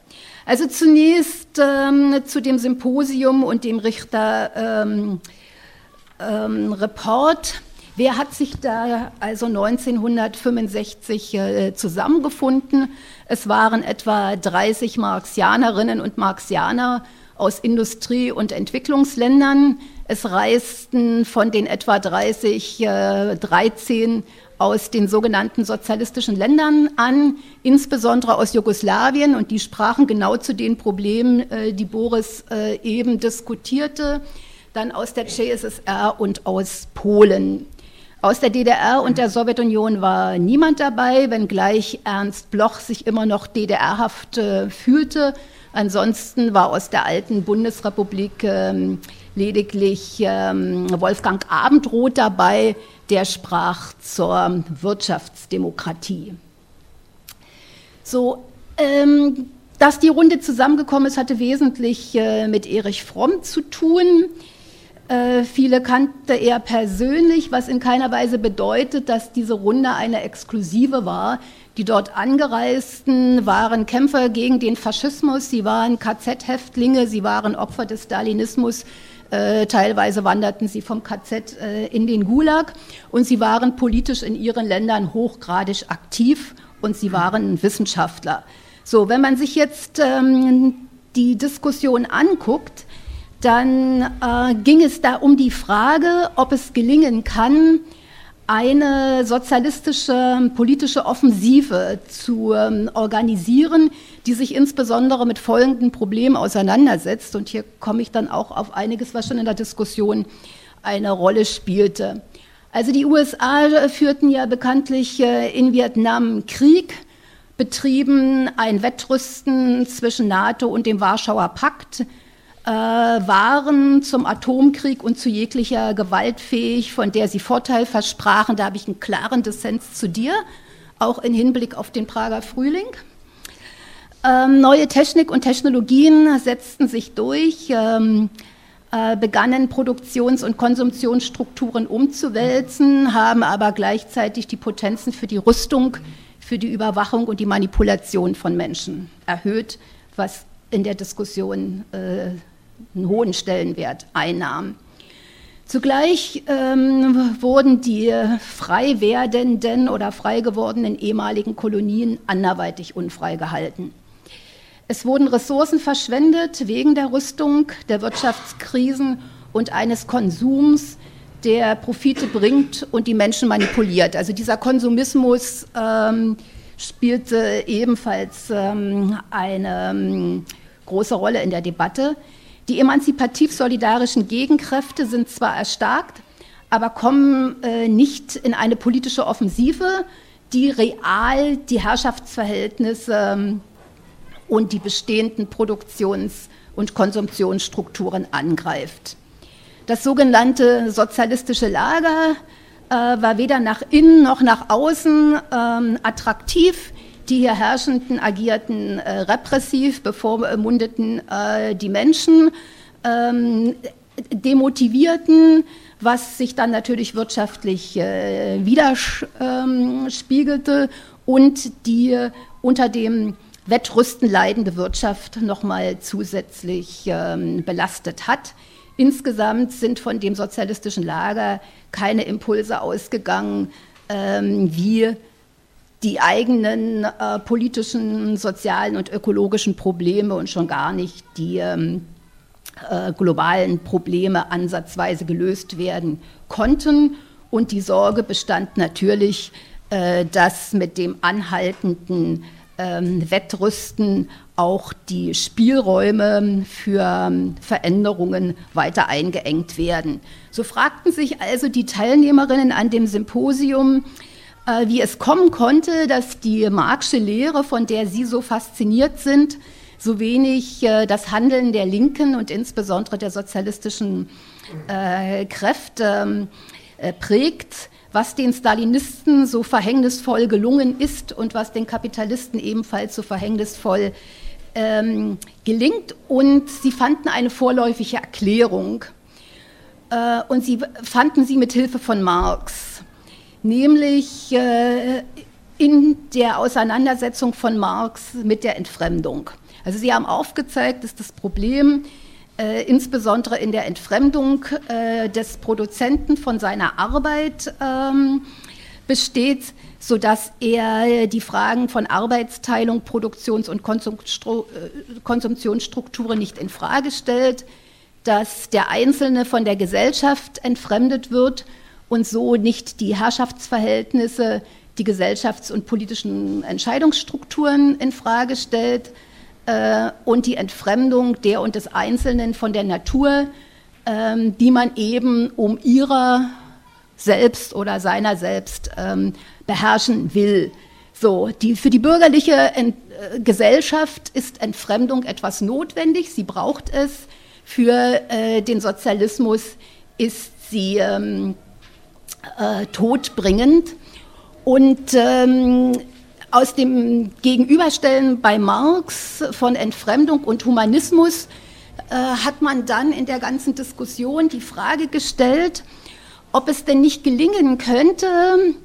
Also zunächst ähm, zu dem Symposium und dem Richter ähm, ähm, Report. Wer hat sich da also 1965 äh, zusammengefunden? Es waren etwa 30 Marxianerinnen und Marxianer aus Industrie- und Entwicklungsländern. Es reisten von den etwa 30 äh, 13 aus den sogenannten sozialistischen Ländern an, insbesondere aus Jugoslawien, und die sprachen genau zu den Problemen, äh, die Boris äh, eben diskutierte, dann aus der CSSR und aus Polen. Aus der DDR und der Sowjetunion war niemand dabei, wenngleich Ernst Bloch sich immer noch DDR-haft äh, fühlte. Ansonsten war aus der alten Bundesrepublik ähm, lediglich ähm, Wolfgang Abendroth dabei, der sprach zur Wirtschaftsdemokratie. So, ähm, dass die Runde zusammengekommen ist, hatte wesentlich äh, mit Erich Fromm zu tun. Äh, viele kannte er persönlich, was in keiner Weise bedeutet, dass diese Runde eine exklusive war. Die dort angereisten waren Kämpfer gegen den Faschismus, sie waren KZ-Häftlinge, sie waren Opfer des Stalinismus, teilweise wanderten sie vom KZ äh, in den Gulag und sie waren politisch in ihren Ländern hochgradig aktiv und sie waren Wissenschaftler. So, wenn man sich jetzt ähm, die Diskussion anguckt, dann äh, ging es da um die Frage, ob es gelingen kann, eine sozialistische politische Offensive zu ähm, organisieren, die sich insbesondere mit folgenden Problemen auseinandersetzt. Und hier komme ich dann auch auf einiges, was schon in der Diskussion eine Rolle spielte. Also die USA führten ja bekanntlich äh, in Vietnam Krieg, betrieben ein Wettrüsten zwischen NATO und dem Warschauer Pakt äh, waren zum Atomkrieg und zu jeglicher Gewalt fähig, von der sie Vorteil versprachen. Da habe ich einen klaren Dissens zu dir, auch im Hinblick auf den Prager Frühling. Ähm, neue Technik und Technologien setzten sich durch, ähm, äh, begannen Produktions- und Konsumtionsstrukturen umzuwälzen, haben aber gleichzeitig die Potenzen für die Rüstung, für die Überwachung und die Manipulation von Menschen erhöht, was in der Diskussion äh, einen hohen Stellenwert einnahm. Zugleich ähm, wurden die frei werdenden oder frei gewordenen ehemaligen Kolonien anderweitig unfrei gehalten. Es wurden Ressourcen verschwendet wegen der Rüstung, der Wirtschaftskrisen und eines Konsums, der Profite bringt und die Menschen manipuliert. Also dieser Konsumismus ähm, spielte ebenfalls ähm, eine ähm, große Rolle in der Debatte. Die emanzipativ-solidarischen Gegenkräfte sind zwar erstarkt, aber kommen äh, nicht in eine politische Offensive, die real die Herrschaftsverhältnisse ähm, und die bestehenden Produktions- und Konsumptionsstrukturen angreift. Das sogenannte sozialistische Lager äh, war weder nach innen noch nach außen ähm, attraktiv. Die hier Herrschenden agierten äh, repressiv, bevormundeten äh, die Menschen, ähm, demotivierten, was sich dann natürlich wirtschaftlich äh, widerspiegelte ähm, und die unter dem Wettrüsten leidende Wirtschaft nochmal zusätzlich ähm, belastet hat. Insgesamt sind von dem sozialistischen Lager keine Impulse ausgegangen, ähm, wie die eigenen äh, politischen, sozialen und ökologischen Probleme und schon gar nicht die ähm, äh, globalen Probleme ansatzweise gelöst werden konnten. Und die Sorge bestand natürlich, äh, dass mit dem anhaltenden ähm, Wettrüsten auch die Spielräume für ähm, Veränderungen weiter eingeengt werden. So fragten sich also die Teilnehmerinnen an dem Symposium, äh, wie es kommen konnte, dass die Marxische Lehre, von der Sie so fasziniert sind, so wenig äh, das Handeln der Linken und insbesondere der sozialistischen äh, Kräfte ähm, äh, prägt, was den Stalinisten so verhängnisvoll gelungen ist und was den Kapitalisten ebenfalls so verhängnisvoll ähm, gelingt. Und sie fanden eine vorläufige Erklärung. Äh, und sie fanden sie mit Hilfe von Marx, nämlich äh, in der Auseinandersetzung von Marx mit der Entfremdung. Also sie haben aufgezeigt, dass das Problem äh, insbesondere in der Entfremdung äh, des Produzenten von seiner Arbeit ähm, besteht, sodass er die Fragen von Arbeitsteilung, Produktions- und äh, Konsumtionsstrukturen nicht in Frage stellt, dass der Einzelne von der Gesellschaft entfremdet wird und so nicht die Herrschaftsverhältnisse, die gesellschafts- und politischen Entscheidungsstrukturen in Frage stellt äh, und die Entfremdung der und des Einzelnen von der Natur, äh, die man eben um ihrer selbst oder seiner selbst ähm, beherrschen will. So, die, für die bürgerliche Ent, äh, Gesellschaft ist Entfremdung etwas notwendig, sie braucht es. Für äh, den Sozialismus ist sie ähm, äh, todbringend. Und ähm, aus dem Gegenüberstellen bei Marx von Entfremdung und Humanismus äh, hat man dann in der ganzen Diskussion die Frage gestellt, ob es denn nicht gelingen könnte,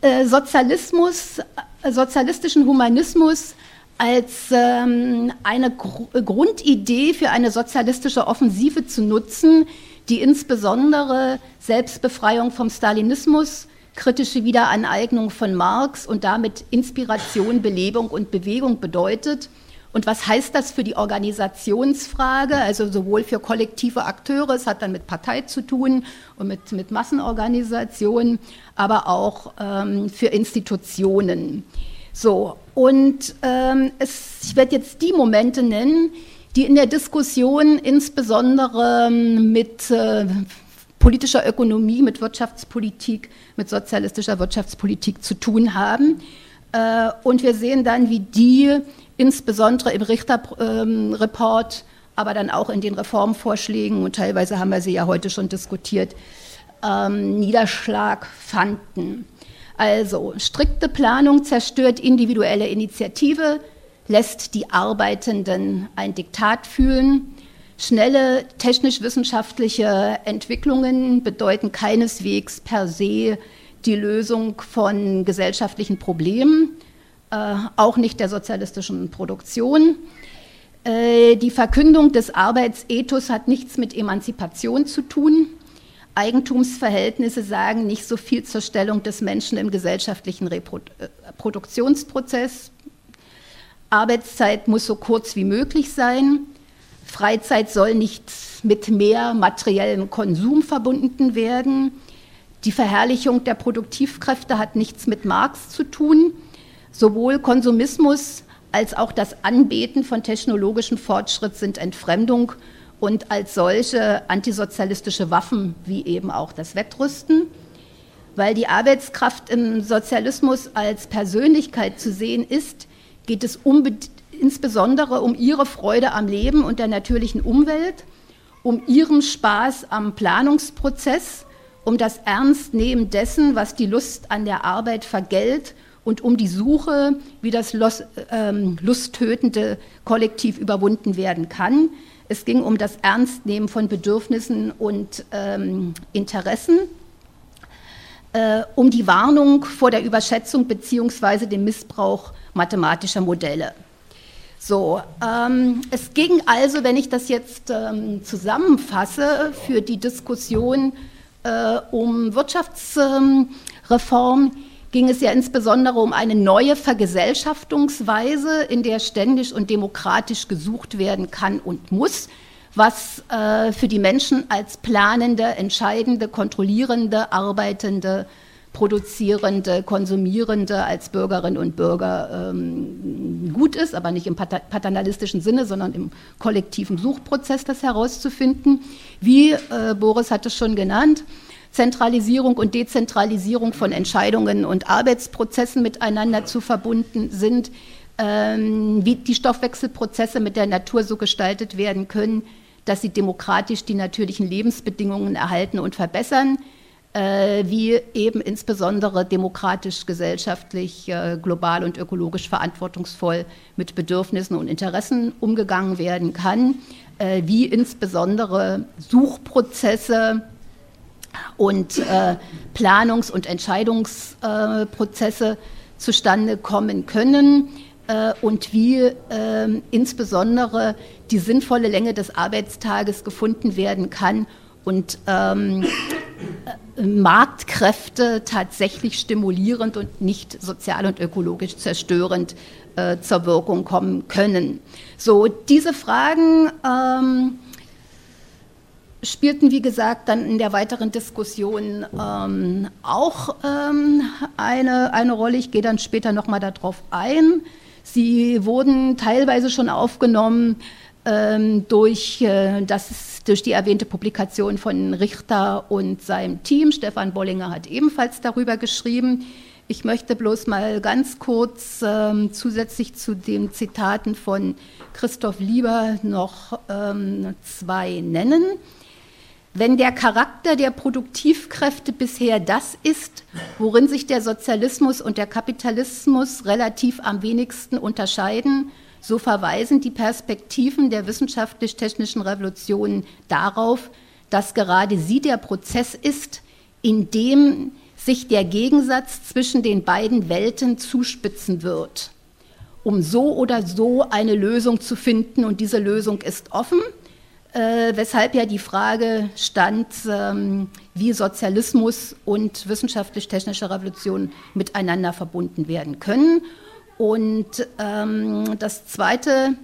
äh, Sozialismus, äh, sozialistischen Humanismus als ähm, eine Gr Grundidee für eine sozialistische Offensive zu nutzen, die insbesondere Selbstbefreiung vom Stalinismus, kritische Wiederaneignung von Marx und damit Inspiration, Belebung und Bewegung bedeutet. Und was heißt das für die Organisationsfrage, also sowohl für kollektive Akteure, es hat dann mit Partei zu tun und mit, mit Massenorganisationen, aber auch ähm, für Institutionen. So, und ähm, es, ich werde jetzt die Momente nennen, die in der Diskussion insbesondere ähm, mit äh, politischer Ökonomie, mit Wirtschaftspolitik, mit sozialistischer Wirtschaftspolitik zu tun haben. Äh, und wir sehen dann, wie die insbesondere im Richter-Report, aber dann auch in den Reformvorschlägen, und teilweise haben wir sie ja heute schon diskutiert, ähm, Niederschlag fanden. Also strikte Planung zerstört individuelle Initiative, lässt die Arbeitenden ein Diktat fühlen. Schnelle technisch-wissenschaftliche Entwicklungen bedeuten keineswegs per se die Lösung von gesellschaftlichen Problemen, äh, auch nicht der sozialistischen Produktion. Äh, die Verkündung des Arbeitsethos hat nichts mit Emanzipation zu tun. Eigentumsverhältnisse sagen nicht so viel zur Stellung des Menschen im gesellschaftlichen Reproduktionsprozess. Äh, Arbeitszeit muss so kurz wie möglich sein. Freizeit soll nicht mit mehr materiellem Konsum verbunden werden. Die Verherrlichung der Produktivkräfte hat nichts mit Marx zu tun. Sowohl Konsumismus als auch das Anbeten von technologischem Fortschritt sind Entfremdung und als solche antisozialistische Waffen wie eben auch das Wettrüsten. Weil die Arbeitskraft im Sozialismus als Persönlichkeit zu sehen ist, geht es insbesondere um ihre Freude am Leben und der natürlichen Umwelt, um ihren Spaß am Planungsprozess, um das Ernstnehmen dessen, was die Lust an der Arbeit vergällt und um die Suche, wie das ähm, lusttötende Kollektiv überwunden werden kann. Es ging um das Ernstnehmen von Bedürfnissen und ähm, Interessen, äh, um die Warnung vor der Überschätzung bzw. dem Missbrauch mathematischer Modelle. So, ähm, es ging also, wenn ich das jetzt ähm, zusammenfasse, für die Diskussion äh, um Wirtschaftsreform, ging es ja insbesondere um eine neue Vergesellschaftungsweise, in der ständig und demokratisch gesucht werden kann und muss, was äh, für die Menschen als planende, entscheidende, kontrollierende, arbeitende, produzierende, konsumierende als Bürgerinnen und Bürger ähm, gut ist, aber nicht im paternalistischen Sinne, sondern im kollektiven Suchprozess das herauszufinden. Wie äh, Boris hat es schon genannt, Zentralisierung und Dezentralisierung von Entscheidungen und Arbeitsprozessen miteinander zu verbunden sind, ähm, wie die Stoffwechselprozesse mit der Natur so gestaltet werden können, dass sie demokratisch die natürlichen Lebensbedingungen erhalten und verbessern, äh, wie eben insbesondere demokratisch, gesellschaftlich, äh, global und ökologisch verantwortungsvoll mit Bedürfnissen und Interessen umgegangen werden kann, äh, wie insbesondere Suchprozesse und äh, Planungs- und Entscheidungsprozesse zustande kommen können äh, und wie ähm, insbesondere die sinnvolle Länge des Arbeitstages gefunden werden kann und ähm, äh, Marktkräfte tatsächlich stimulierend und nicht sozial und ökologisch zerstörend äh, zur Wirkung kommen können. So, diese Fragen ähm, spielten, wie gesagt, dann in der weiteren Diskussion ähm, auch ähm, eine, eine Rolle. Ich gehe dann später nochmal darauf ein. Sie wurden teilweise schon aufgenommen ähm, durch, äh, das, durch die erwähnte Publikation von Richter und seinem Team. Stefan Bollinger hat ebenfalls darüber geschrieben. Ich möchte bloß mal ganz kurz ähm, zusätzlich zu den Zitaten von Christoph Lieber noch ähm, zwei nennen. Wenn der Charakter der Produktivkräfte bisher das ist, worin sich der Sozialismus und der Kapitalismus relativ am wenigsten unterscheiden, so verweisen die Perspektiven der wissenschaftlich-technischen Revolution darauf, dass gerade sie der Prozess ist, in dem sich der Gegensatz zwischen den beiden Welten zuspitzen wird, um so oder so eine Lösung zu finden. Und diese Lösung ist offen äh, weshalb ja die Frage stand, ähm, wie Sozialismus und wissenschaftlich-technische Revolution miteinander verbunden werden können. Und ähm, das zweite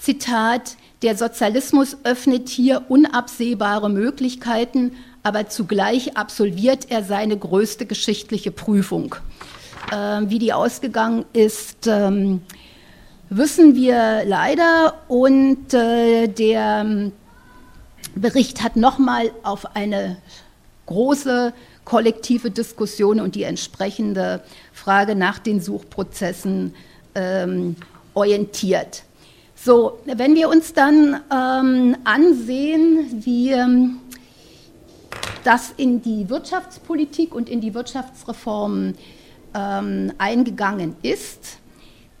Zitat, der Sozialismus öffnet hier unabsehbare Möglichkeiten, aber zugleich absolviert er seine größte geschichtliche Prüfung. Äh, wie die ausgegangen ist, ähm, wissen wir leider. Und äh, der ähm, Bericht hat nochmal auf eine große kollektive Diskussion und die entsprechende Frage nach den Suchprozessen ähm, orientiert. So, wenn wir uns dann ähm, ansehen, wie ähm, das in die Wirtschaftspolitik und in die Wirtschaftsreform ähm, eingegangen ist,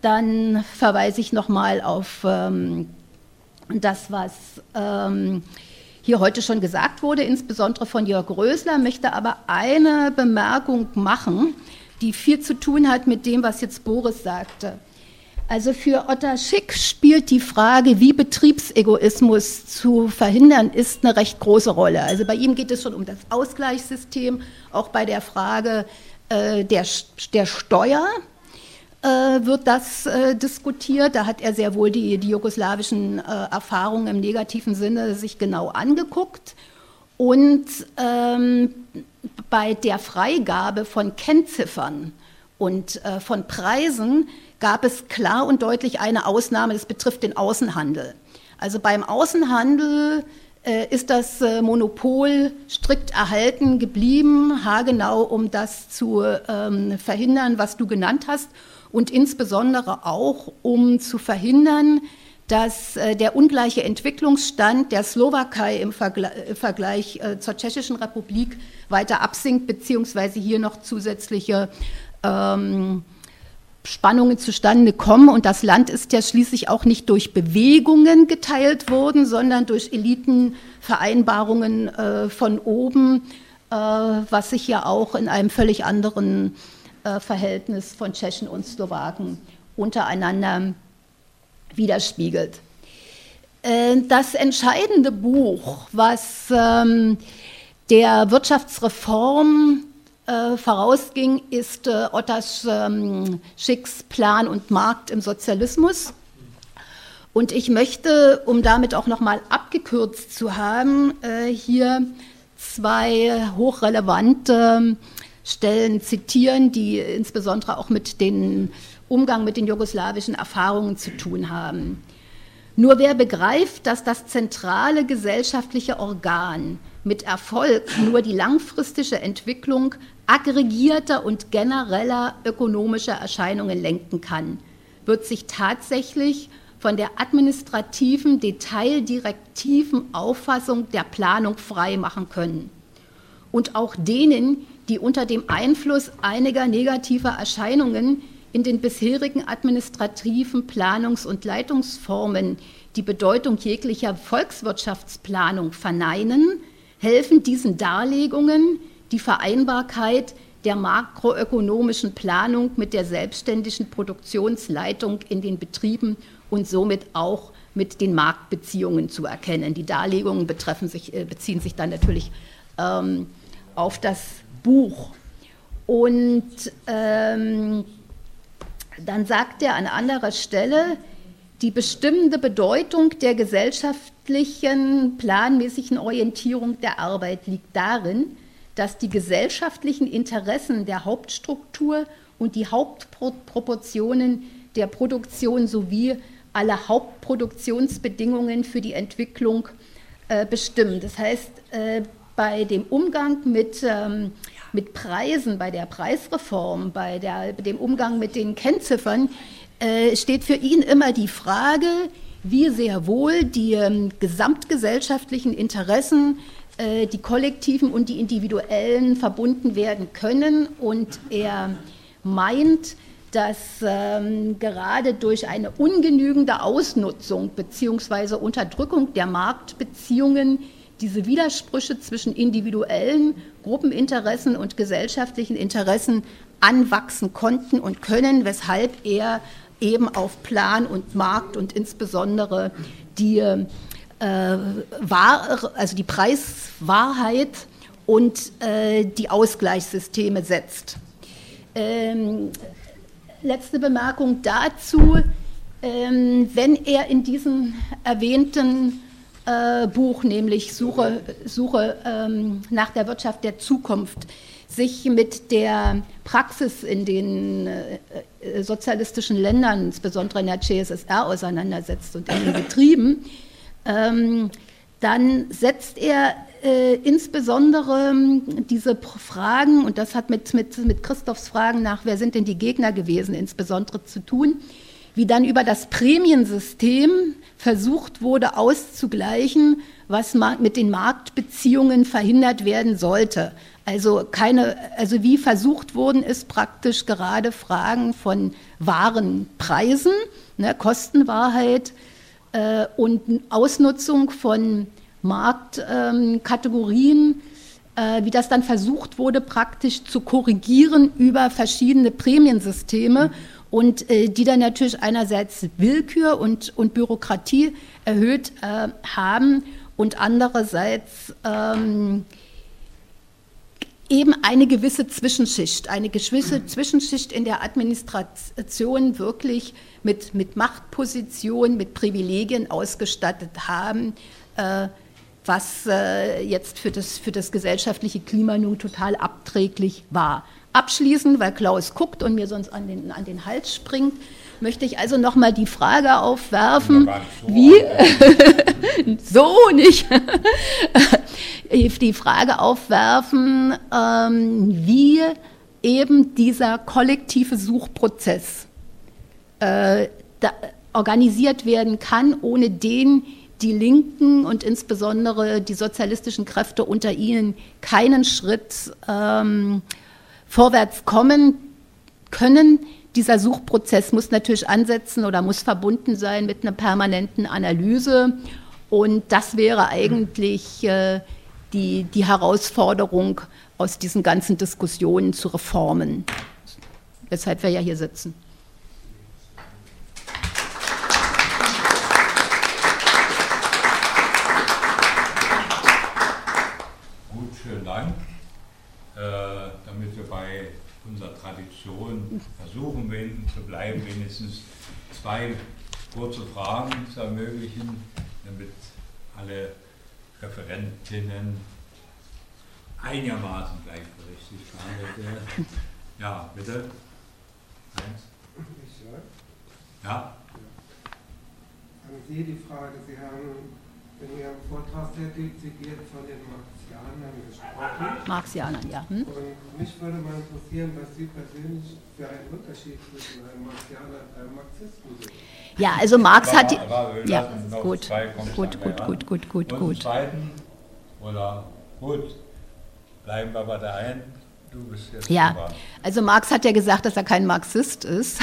dann verweise ich nochmal auf ähm, das, was hier heute schon gesagt wurde, insbesondere von Jörg Rösler, möchte aber eine Bemerkung machen, die viel zu tun hat mit dem, was jetzt Boris sagte. Also für Otta Schick spielt die Frage, wie Betriebsegoismus zu verhindern ist, eine recht große Rolle. Also bei ihm geht es schon um das Ausgleichssystem, auch bei der Frage äh, der, der Steuer äh, wird das äh, diskutiert. Da hat er sehr wohl die, die jugoslawischen äh, Erfahrungen im negativen Sinne sich genau angeguckt. Und ähm, bei der Freigabe von Kennziffern und äh, von Preisen gab es klar und deutlich eine Ausnahme, das betrifft den Außenhandel. Also beim Außenhandel äh, ist das äh, Monopol strikt erhalten geblieben, haargenau, um das zu ähm, verhindern, was du genannt hast und insbesondere auch, um zu verhindern, dass äh, der ungleiche Entwicklungsstand der Slowakei im äh, Vergleich äh, zur Tschechischen Republik weiter absinkt, beziehungsweise hier noch zusätzliche ähm, Spannungen zustande kommen. Und das Land ist ja schließlich auch nicht durch Bewegungen geteilt worden, sondern durch Elitenvereinbarungen äh, von oben, äh, was sich ja auch in einem völlig anderen äh, Verhältnis von Tschechen und Slowaken untereinander widerspiegelt. Äh, das entscheidende Buch, was ähm, der Wirtschaftsreform äh, vorausging, ist äh, Ottas ähm, Schicks Plan und Markt im Sozialismus. Und ich möchte, um damit auch nochmal abgekürzt zu haben, hier zwei hochrelevante Stellen zitieren, die insbesondere auch mit dem Umgang mit den jugoslawischen Erfahrungen zu tun haben. Nur wer begreift, dass das zentrale gesellschaftliche Organ mit Erfolg nur die langfristige Entwicklung aggregierter und genereller ökonomischer Erscheinungen lenken kann, wird sich tatsächlich von der administrativen, detaildirektiven Auffassung der Planung freimachen können. Und auch denen, die unter dem Einfluss einiger negativer Erscheinungen in den bisherigen administrativen Planungs- und Leitungsformen die Bedeutung jeglicher Volkswirtschaftsplanung verneinen, helfen diesen Darlegungen die Vereinbarkeit der makroökonomischen Planung mit der selbstständigen Produktionsleitung in den Betrieben und somit auch mit den Marktbeziehungen zu erkennen. Die Darlegungen sich, äh, beziehen sich dann natürlich ähm, auf das Buch. Und ähm, dann sagt er an anderer Stelle, die bestimmende Bedeutung der gesellschaftlichen planmäßigen Orientierung der Arbeit liegt darin, dass die gesellschaftlichen Interessen der Hauptstruktur und die Hauptproportionen der Produktion sowie alle Hauptproduktionsbedingungen für die Entwicklung äh, bestimmen. Das heißt, äh, bei dem Umgang mit, ähm, mit Preisen, bei der Preisreform, bei der, dem Umgang mit den Kennziffern, äh, steht für ihn immer die Frage, wie sehr wohl die ähm, gesamtgesellschaftlichen Interessen, äh, die kollektiven und die individuellen verbunden werden können. Und er meint, dass ähm, gerade durch eine ungenügende Ausnutzung bzw. Unterdrückung der Marktbeziehungen diese Widersprüche zwischen individuellen Gruppeninteressen und gesellschaftlichen Interessen anwachsen konnten und können, weshalb er eben auf Plan und Markt und insbesondere die, äh, Wahr, also die Preiswahrheit und äh, die Ausgleichssysteme setzt. Ähm, letzte Bemerkung dazu. Ähm, wenn er in diesem erwähnten äh, Buch, nämlich Suche, Suche ähm, nach der Wirtschaft der Zukunft, sich mit der Praxis in den äh, sozialistischen Ländern, insbesondere in der CSSR, auseinandersetzt und in den Betrieben, ähm, dann setzt er äh, insbesondere ähm, diese Fragen, und das hat mit, mit, mit Christophs Fragen nach, wer sind denn die Gegner gewesen, insbesondere zu tun, wie dann über das Prämiensystem versucht wurde auszugleichen, was mit den Marktbeziehungen verhindert werden sollte. Also keine, also wie versucht worden ist, praktisch gerade Fragen von wahren Preisen, ne, Kostenwahrheit äh, und Ausnutzung von Marktkategorien, ähm, äh, wie das dann versucht wurde, praktisch zu korrigieren über verschiedene Prämiensysteme und äh, die dann natürlich einerseits Willkür und, und Bürokratie erhöht äh, haben und andererseits ähm, eben eine gewisse Zwischenschicht, eine gewisse Zwischenschicht in der Administration wirklich mit, mit Machtposition, mit Privilegien ausgestattet haben, äh, was äh, jetzt für das, für das gesellschaftliche Klima nun total abträglich war. Abschließend, weil Klaus guckt und mir sonst an den, an den Hals springt, möchte ich also noch mal die Frage aufwerfen, so. wie so nicht. Die Frage aufwerfen, ähm, wie eben dieser kollektive Suchprozess äh, da, organisiert werden kann, ohne den die Linken und insbesondere die sozialistischen Kräfte unter ihnen keinen Schritt ähm, vorwärts kommen können. Dieser Suchprozess muss natürlich ansetzen oder muss verbunden sein mit einer permanenten Analyse. Und das wäre eigentlich äh, die, die Herausforderung aus diesen ganzen Diskussionen zu Reformen, weshalb wir ja hier sitzen. Tradition versuchen zu bleiben, wenigstens zwei kurze Fragen zu ermöglichen, damit alle Referentinnen einigermaßen gleichberechtigt behandelt werden. Ja, bitte. Eins. Ja. An Sie die Frage, Sie haben in Ihrem Vortrag sehr dezidiert von den Marxianern gesprochen. Marxianern, ja. Hm? Und mich würde mal interessieren, was Sie persönlich für einen Unterschied zwischen einem Marxianer und einem Marxisten sehen. Ja, also Marx hat die. Wir Ja, gut, gut, gut, gut, gut, gut, Und gut. zweiten, oder gut, bleiben wir bei der einen. Du bist jetzt Ja, dran. also Marx hat ja gesagt, dass er kein Marxist ist.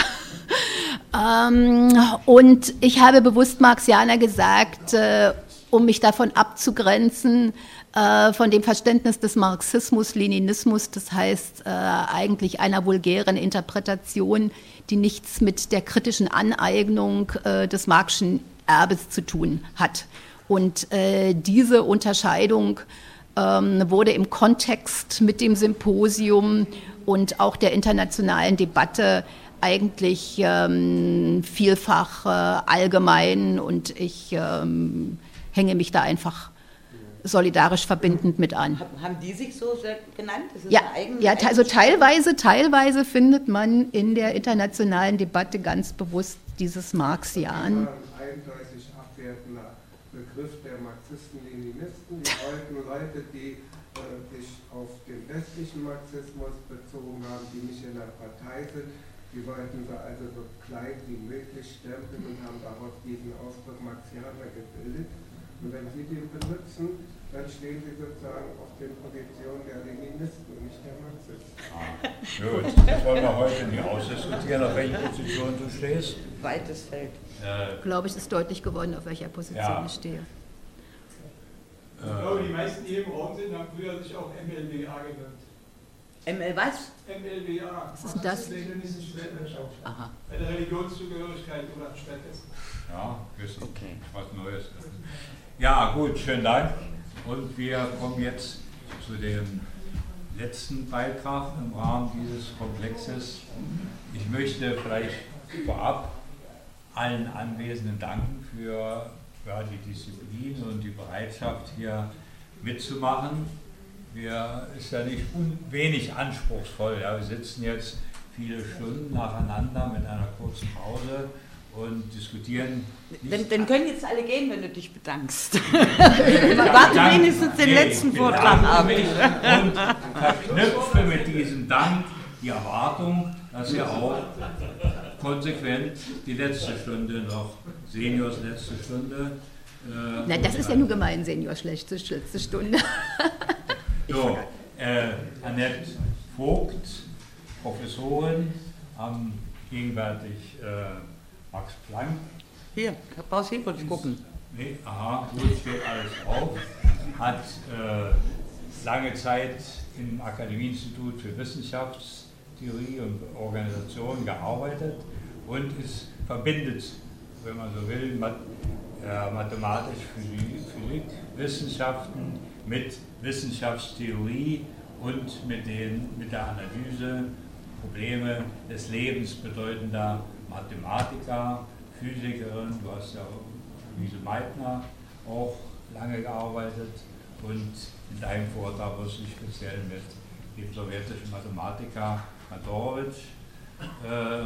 ähm, und ich habe bewusst Marxianer gesagt, äh, um mich davon abzugrenzen, äh, von dem Verständnis des Marxismus, Leninismus, das heißt äh, eigentlich einer vulgären Interpretation, die nichts mit der kritischen Aneignung äh, des Marxischen Erbes zu tun hat. Und äh, diese Unterscheidung ähm, wurde im Kontext mit dem Symposium und auch der internationalen Debatte eigentlich ähm, vielfach äh, allgemein und ich ähm, hänge mich da einfach solidarisch verbindend mit an. Haben die sich so genannt? Das ist Ja, ja, also teilweise, teilweise findet man in der internationalen Debatte ganz bewusst dieses Marxian. Das war ein eindeutig abwertender Begriff der Marxisten-Leninisten. Die wollten Leute, die äh, sich auf den westlichen Marxismus bezogen haben, die nicht in der Partei sind, die wollten sie also so klein wie möglich stempeln und haben daraus diesen Ausdruck Marxianer gebildet. Und wenn Sie den benutzen, dann stehen Sie sozusagen auf den Positionen der Leninisten und nicht der Marxisten. Gut, das wollen wir heute nicht ausdiskutieren, auf welche Position du stehst. Weites Feld. Äh, Glaube ich, ist deutlich geworden, auf welcher Position Ja. ich stehe. Ich glaube, die meisten, die hier im Raum sind, haben früher sich auch MLBA genannt. ML was? MLBA. Was ist denn das? Aha. Bei der Religionszugehörigkeit oder stattdessen. ja, wissen, Okay. was Neues. Ja, gut, schönen Dank. Und wir kommen jetzt zu dem letzten Beitrag im Rahmen dieses Komplexes. Ich möchte vielleicht vorab allen Anwesenden danken für ja, die Disziplin und die Bereitschaft, hier mitzumachen. Wir ist ja nicht wenig anspruchsvoll. Ja. Wir sitzen jetzt viele Stunden nacheinander mit einer kurzen Pause und diskutieren. Dann, dann können jetzt alle gehen, wenn du dich bedankst. Ich Warte wenigstens den Nee, letzten Vortrag ab. Und verknüpfe mit diesem Dank die Erwartung, dass ihr auch konsequent die letzte Stunde noch, Seniors letzte Stunde. äh, Na, das ist ja nur gemein, Senior, schlechte, letzte Stunde. So, äh, Annette Vogt, Professorin am gegenwärtig äh, Max Planck Hier, brauchst du kurz gucken. Nee, aha, gut, steht alles drauf. Hat äh, lange Zeit im Akademieinstitut für Wissenschaftstheorie und Organisation gearbeitet und ist verbindet, wenn man so will, mat äh, mathematisch Physik, Physik, Wissenschaften mit Wissenschaftstheorie und mit, den, mit der Analyse Probleme des Lebens bedeutender Mathematiker, Physikerin, du hast ja Luise Meitner auch lange gearbeitet und in deinem Vortrag wirst du dich speziell mit dem sowjetischen Mathematiker Madorowitsch äh,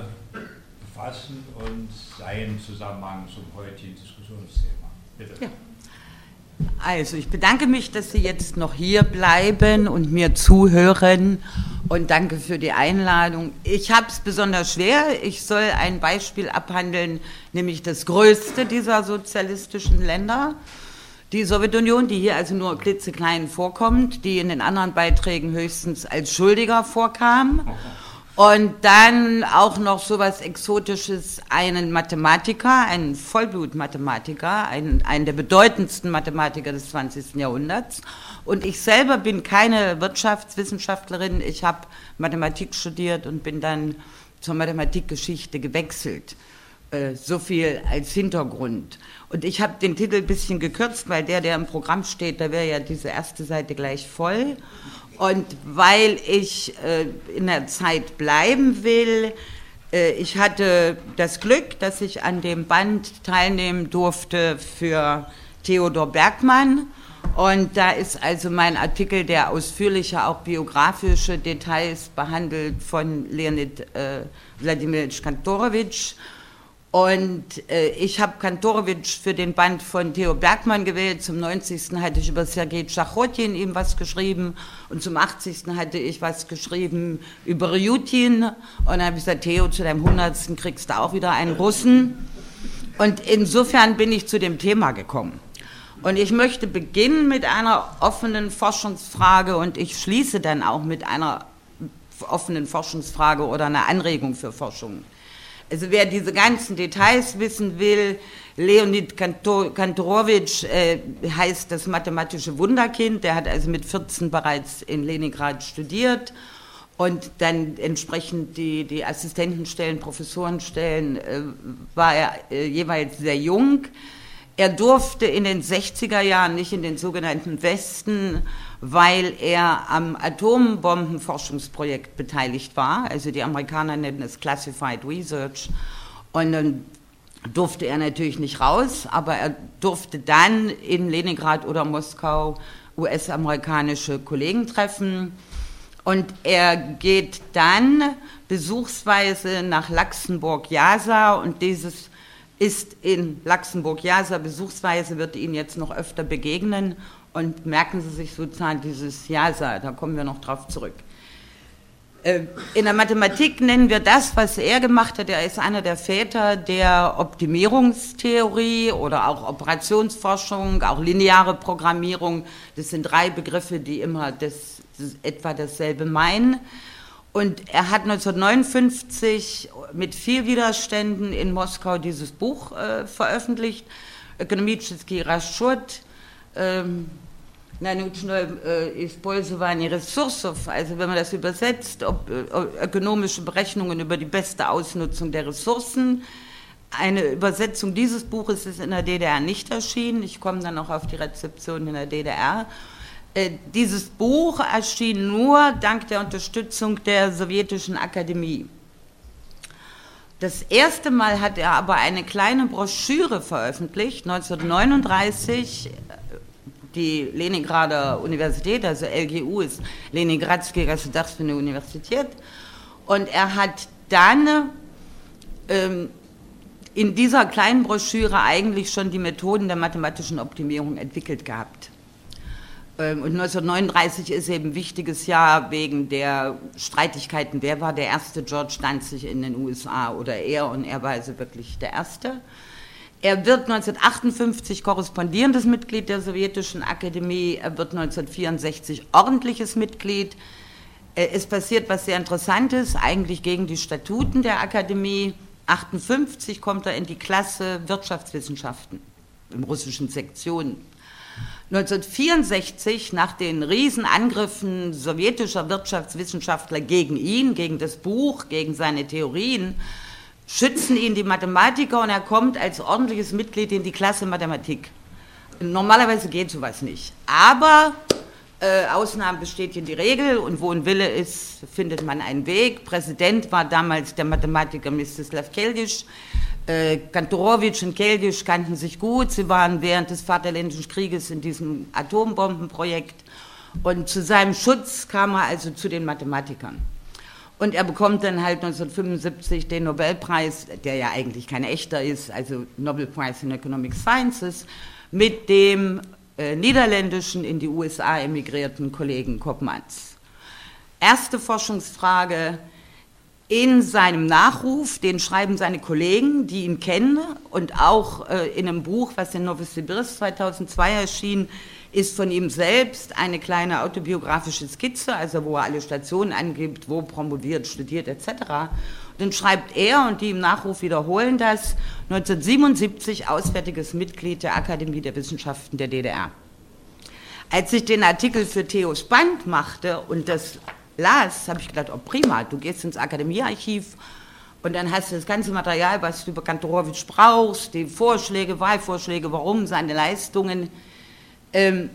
befassen und seinen Zusammenhang zum heutigen Diskussionsthema. Bitte. Ja. Also, ich bedanke mich, dass Sie jetzt noch hier bleiben und mir zuhören und danke für die Einladung. Ich habe es besonders schwer. Ich soll ein Beispiel abhandeln, nämlich das größte dieser sozialistischen Länder, die Sowjetunion, die hier also nur klitzeklein vorkommt, die in den anderen Beiträgen höchstens als Schuldiger vorkam. Und dann auch noch sowas Exotisches, einen Mathematiker, einen Vollblutmathematiker, einen, einen der bedeutendsten Mathematiker des 20. Jahrhunderts. Und ich selber bin keine Wirtschaftswissenschaftlerin, ich habe Mathematik studiert und bin dann zur Mathematikgeschichte gewechselt. Äh, So viel als Hintergrund. Und ich habe den Titel ein bisschen gekürzt, weil der, der im Programm steht, da wäre ja diese erste Seite gleich voll. Und weil ich äh, in der Zeit bleiben will, äh, ich hatte das Glück, dass ich an dem Band teilnehmen durfte für Theodor Bergmann. Und da ist also mein Artikel, der ausführlicher auch biografische Details behandelt von Leonid äh, Wladimirovich Kantorowitsch. Und äh, ich habe Kantorowitsch für den Band von Theo Bergmann gewählt. Zum 90. hatte ich über Sergei Tschachotin ihm was geschrieben. Und zum 80. hatte ich was geschrieben über Ryutin. Und dann habe ich gesagt, Theo, zu deinem 100. kriegst du auch wieder einen Russen. Und insofern bin ich zu dem Thema gekommen. Und ich möchte beginnen mit einer offenen Forschungsfrage und ich schließe dann auch mit einer offenen Forschungsfrage oder einer Anregung für Forschung. Also wer diese ganzen Details wissen will, Leonid Kantorowitsch äh, heißt das mathematische Wunderkind. Der hat also mit 14 bereits in Leningrad studiert und dann entsprechend die, die Assistentenstellen, Professorenstellen äh, war er äh, jeweils sehr jung. Er durfte in den 60er Jahren nicht in den sogenannten Westen weil er am Atombombenforschungsprojekt beteiligt war. Also die Amerikaner nennen es Classified Research. Und dann durfte er natürlich nicht raus, aber er durfte dann in Leningrad oder Moskau US-amerikanische Kollegen treffen. Und er geht dann besuchsweise nach Laxenburg-Jasa und dieses ist in Laxenburg-Jasa besuchsweise, wird Ihnen jetzt noch öfter begegnen und merken Sie sich sozusagen dieses Ja-Sa, da kommen wir noch drauf zurück. Äh, in der Mathematik nennen wir das, was er gemacht hat, er ist einer der Väter der Optimierungstheorie oder auch Operationsforschung, auch lineare Programmierung. Das sind drei Begriffe, die immer das, das etwa dasselbe meinen. Und er hat 1959 mit viel Widerständen in Moskau dieses Buch äh, veröffentlicht, Ökonomический расчет, ähm, научное äh, использование ресурсов, also wenn man das übersetzt, ob, ob, ökonomische Berechnungen über die beste Ausnutzung der Ressourcen. Eine Übersetzung dieses Buches ist in der DDR nicht erschienen. Ich komme dann noch auf die Rezeption in der DDR. Äh, dieses Buch erschien nur dank der Unterstützung der sowjetischen Akademie. Das erste Mal hat er aber eine kleine Broschüre veröffentlicht, 1939, die Leningrader Universität, also LGU ist Leningradsky Государственная Universität. Und er hat dann ähm, in dieser kleinen Broschüre eigentlich schon die Methoden der mathematischen Optimierung entwickelt gehabt. Ähm, und 1939 ist eben ein wichtiges Jahr wegen der Streitigkeiten. Wer war der erste George Danzig in den USA oder er? Und er war also wirklich der erste. Er wird 1958 korrespondierendes Mitglied der Sowjetischen Akademie, er wird 1964 ordentliches Mitglied. Äh, es passiert was sehr Interessantes, eigentlich gegen die Statuten der Akademie. 1958 kommt er in die Klasse Wirtschaftswissenschaften im russischen Sektion. 1964, nach den Riesenangriffen sowjetischer Wirtschaftswissenschaftler gegen ihn, gegen das Buch, gegen seine Theorien, schützen ihn die Mathematiker und er kommt als ordentliches Mitglied in die Klasse Mathematik. Normalerweise geht sowas nicht. Aber äh, Ausnahmen bestätigen die Regel und wo ein Wille ist, findet man einen Weg. Präsident war damals der Mathematiker Mstislav Keldysh. Äh, Kantorowitsch und Keldysh kannten sich gut. Sie waren während des Vaterländischen Krieges in diesem Atombombenprojekt. Und zu seinem Schutz kam er also zu den Mathematikern. Und er bekommt dann halt 1975 den Nobelpreis, der ja eigentlich kein echter ist, also Nobel Prize in Economic Sciences, mit dem äh, niederländischen in die USA emigrierten Kollegen Koppmanns. Erste Forschungsfrage in seinem Nachruf, den schreiben seine Kollegen, die ihn kennen, und auch äh, in einem Buch, was in Novosibirsk 2002 erschien, ist von ihm selbst eine kleine autobiografische Skizze, also wo er alle Stationen angibt, wo promoviert, studiert etc. Dann schreibt er, und die im Nachruf wiederholen das, 1977 auswärtiges Mitglied der Akademie der Wissenschaften der DDR. Als ich den Artikel für Theo Spand machte und das las, habe ich gedacht, oh prima, du gehst ins Akademiearchiv und dann hast du das ganze Material, was du über Kantorowitsch brauchst, die Vorschläge, Wahlvorschläge, warum, seine Leistungen. Ähm,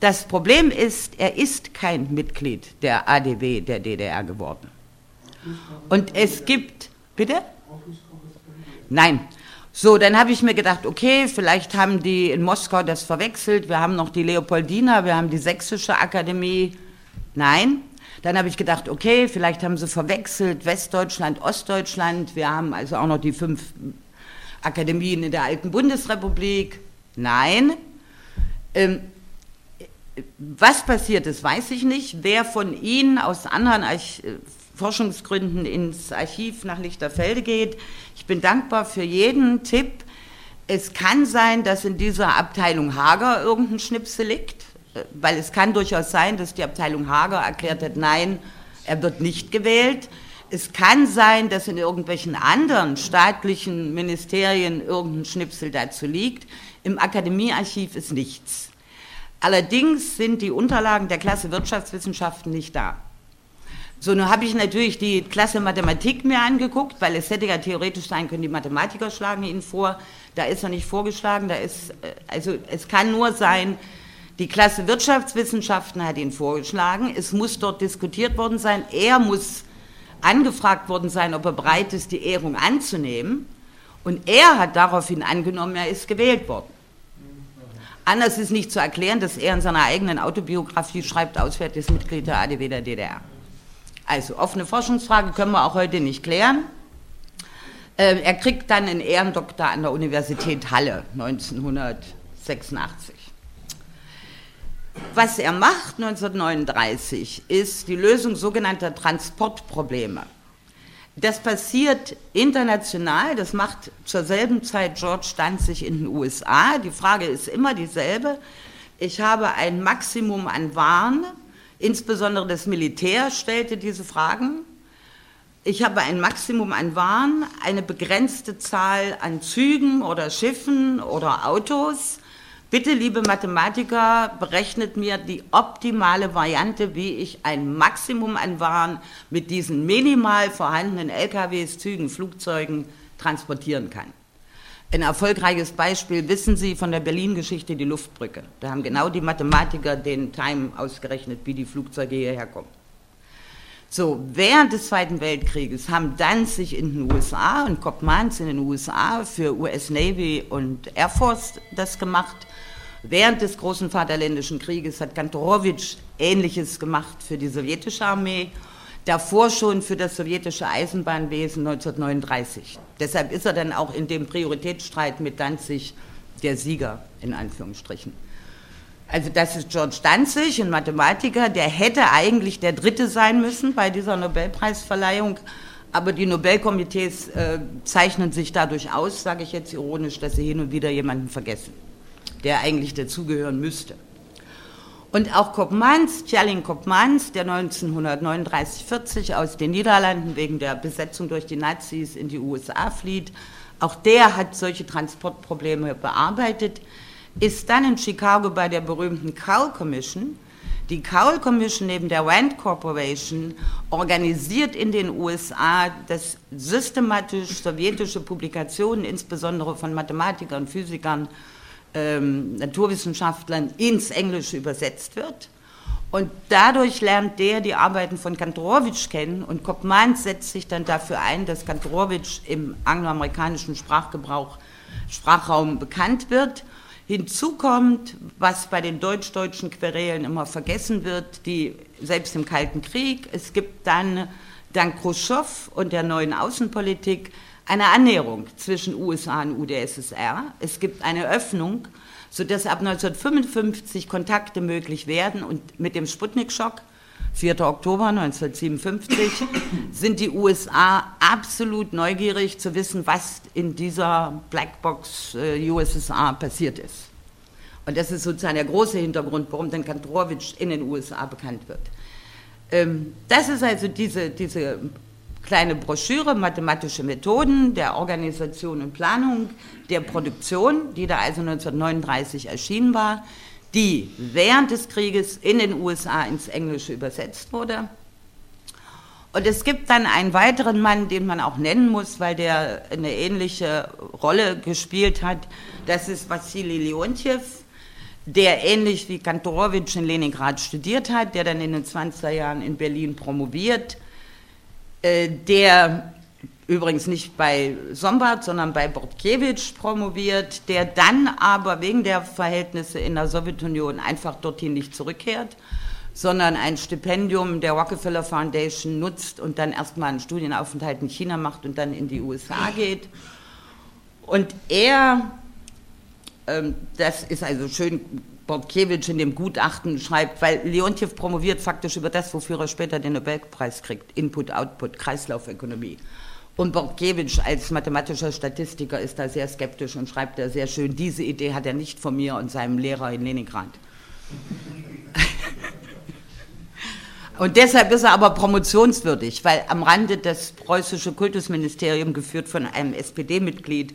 das Problem ist, er ist kein Mitglied der ADW der DDR geworden. Und es gibt, bitte? Nein. So, dann habe ich mir gedacht, okay, vielleicht haben die in Moskau das verwechselt. Wir haben noch die Leopoldina, wir haben die Sächsische Akademie. Nein. Dann habe ich gedacht, okay, vielleicht haben sie verwechselt Westdeutschland, Ostdeutschland. Wir haben also auch noch die fünf Akademien in der alten Bundesrepublik? Nein. Ähm, was passiert ist, weiß ich nicht. Wer von Ihnen aus anderen Arch Forschungsgründen ins Archiv nach Lichterfelde geht, ich bin dankbar für jeden Tipp. Es kann sein, dass in dieser Abteilung Hager irgendein Schnipsel liegt, weil es kann durchaus sein, dass die Abteilung Hager erklärt hat, nein, er wird nicht gewählt. Es kann sein, dass in irgendwelchen anderen staatlichen Ministerien irgendein Schnipsel dazu liegt. Im Akademiearchiv ist nichts. Allerdings sind die Unterlagen der Klasse Wirtschaftswissenschaften nicht da. So, nun habe ich natürlich die Klasse Mathematik mir angeguckt, weil es hätte ja theoretisch sein können, die Mathematiker schlagen ihn vor. Da ist er nicht vorgeschlagen, da ist, äh, also es kann nur sein, die Klasse Wirtschaftswissenschaften hat ihn vorgeschlagen. Es muss dort diskutiert worden sein. Er muss angefragt worden sein, ob er bereit ist, die Ehrung anzunehmen. Und er hat daraufhin angenommen, er ist gewählt worden. Anders ist nicht zu erklären, dass er in seiner eigenen Autobiografie schreibt, auswärtiges Mitglied der ADW der DDR. Also offene Forschungsfrage können wir auch heute nicht klären. Äh, er kriegt dann einen Ehrendoktor an der Universität Halle 1986. Was er macht 1939 ist die Lösung sogenannter Transportprobleme. Das passiert international, das macht zur selben Zeit George Danzig in den USA. Die Frage ist immer dieselbe. Ich habe ein Maximum an Waren, insbesondere das Militär stellte diese Fragen. Ich habe ein Maximum an Waren, eine begrenzte Zahl an Zügen oder Schiffen oder Autos Bitte, liebe Mathematiker, berechnet mir die optimale Variante, wie ich ein Maximum an Waren mit diesen minimal vorhandenen LKWs, Zügen, Flugzeugen transportieren kann. Ein erfolgreiches Beispiel wissen Sie von der Berlin-Geschichte, die Luftbrücke. Da haben genau die Mathematiker den Time ausgerechnet, wie die Flugzeuge hierher kommen. So, während des Zweiten Weltkrieges haben Danzig in den USA und Kopmans in den USA für US Navy und Air Force das gemacht Während des Großen Vaterländischen Krieges hat Kantorowitsch Ähnliches gemacht für die sowjetische Armee, davor schon für das sowjetische Eisenbahnwesen 1939. Deshalb ist er dann auch in dem Prioritätsstreit mit Danzig der Sieger, in Anführungsstrichen. Also das ist George Danzig, ein Mathematiker, der hätte eigentlich der Dritte sein müssen bei dieser Nobelpreisverleihung, aber die Nobelkomitees äh, zeichnen sich dadurch aus, sage ich jetzt ironisch, dass sie hin und wieder jemanden vergessen der eigentlich dazugehören müsste. Und auch Koopmans, Tjalling Koopmans, der 1939-40 aus den Niederlanden wegen der Besetzung durch die Nazis in die USA flieht, auch der hat solche Transportprobleme bearbeitet, ist dann in Chicago bei der berühmten Cowell Commission. Die Cowell Commission neben der Rand Corporation organisiert in den USA, dass systematisch sowjetische Publikationen, insbesondere von Mathematikern, Physikern, ähm, Naturwissenschaftlern ins Englische übersetzt wird. Und dadurch lernt der die Arbeiten von Kantorowitsch kennen und Kopman setzt sich dann dafür ein, dass Kantorowitsch im angloamerikanischen Sprachgebrauch, Sprachraum bekannt wird. Hinzu kommt, was bei den deutsch-deutschen Querelen immer vergessen wird, die selbst im Kalten Krieg, es gibt dann dank Khrushchev und der neuen Außenpolitik eine Annäherung zwischen USA und UdSSR. Es gibt eine Öffnung, sodass ab 1955 Kontakte möglich werden und mit dem Sputnik-Schock 4. Oktober 1957 sind die USA absolut neugierig zu wissen, was in dieser Blackbox äh, USSR passiert ist. Und das ist sozusagen der große Hintergrund, warum dann Kantorowitsch in den USA bekannt wird. Ähm, das ist also diese, diese kleine Broschüre, mathematische Methoden der Organisation und Planung der Produktion, die da also 1939 erschienen war, die während des Krieges in den USA ins Englische übersetzt wurde. Und es gibt dann einen weiteren Mann, den man auch nennen muss, weil der eine ähnliche Rolle gespielt hat. Das ist Wassili Leontjew, der ähnlich wie Kantorowitsch in Leningrad studiert hat, der dann in den 20er Jahren in Berlin promoviert der übrigens nicht bei Sombart, sondern bei Bortkiewicz promoviert, der dann aber wegen der Verhältnisse in der Sowjetunion einfach dorthin nicht zurückkehrt, sondern ein Stipendium der Rockefeller Foundation nutzt und dann erstmal einen Studienaufenthalt in China macht und dann in die USA geht. Und er, ähm, das ist also schön, Bortkiewicz in dem Gutachten schreibt, weil Leontjew promoviert faktisch über das, wofür er später den Nobelpreis kriegt, Input, Output, Kreislaufökonomie. Und Bortkiewicz als mathematischer Statistiker ist da sehr skeptisch und schreibt da sehr schön, diese Idee hat er nicht von mir und seinem Lehrer in Leningrad. Und deshalb ist er aber promotionswürdig, weil am Rande das preußische Kultusministerium, geführt von einem SPD-Mitglied,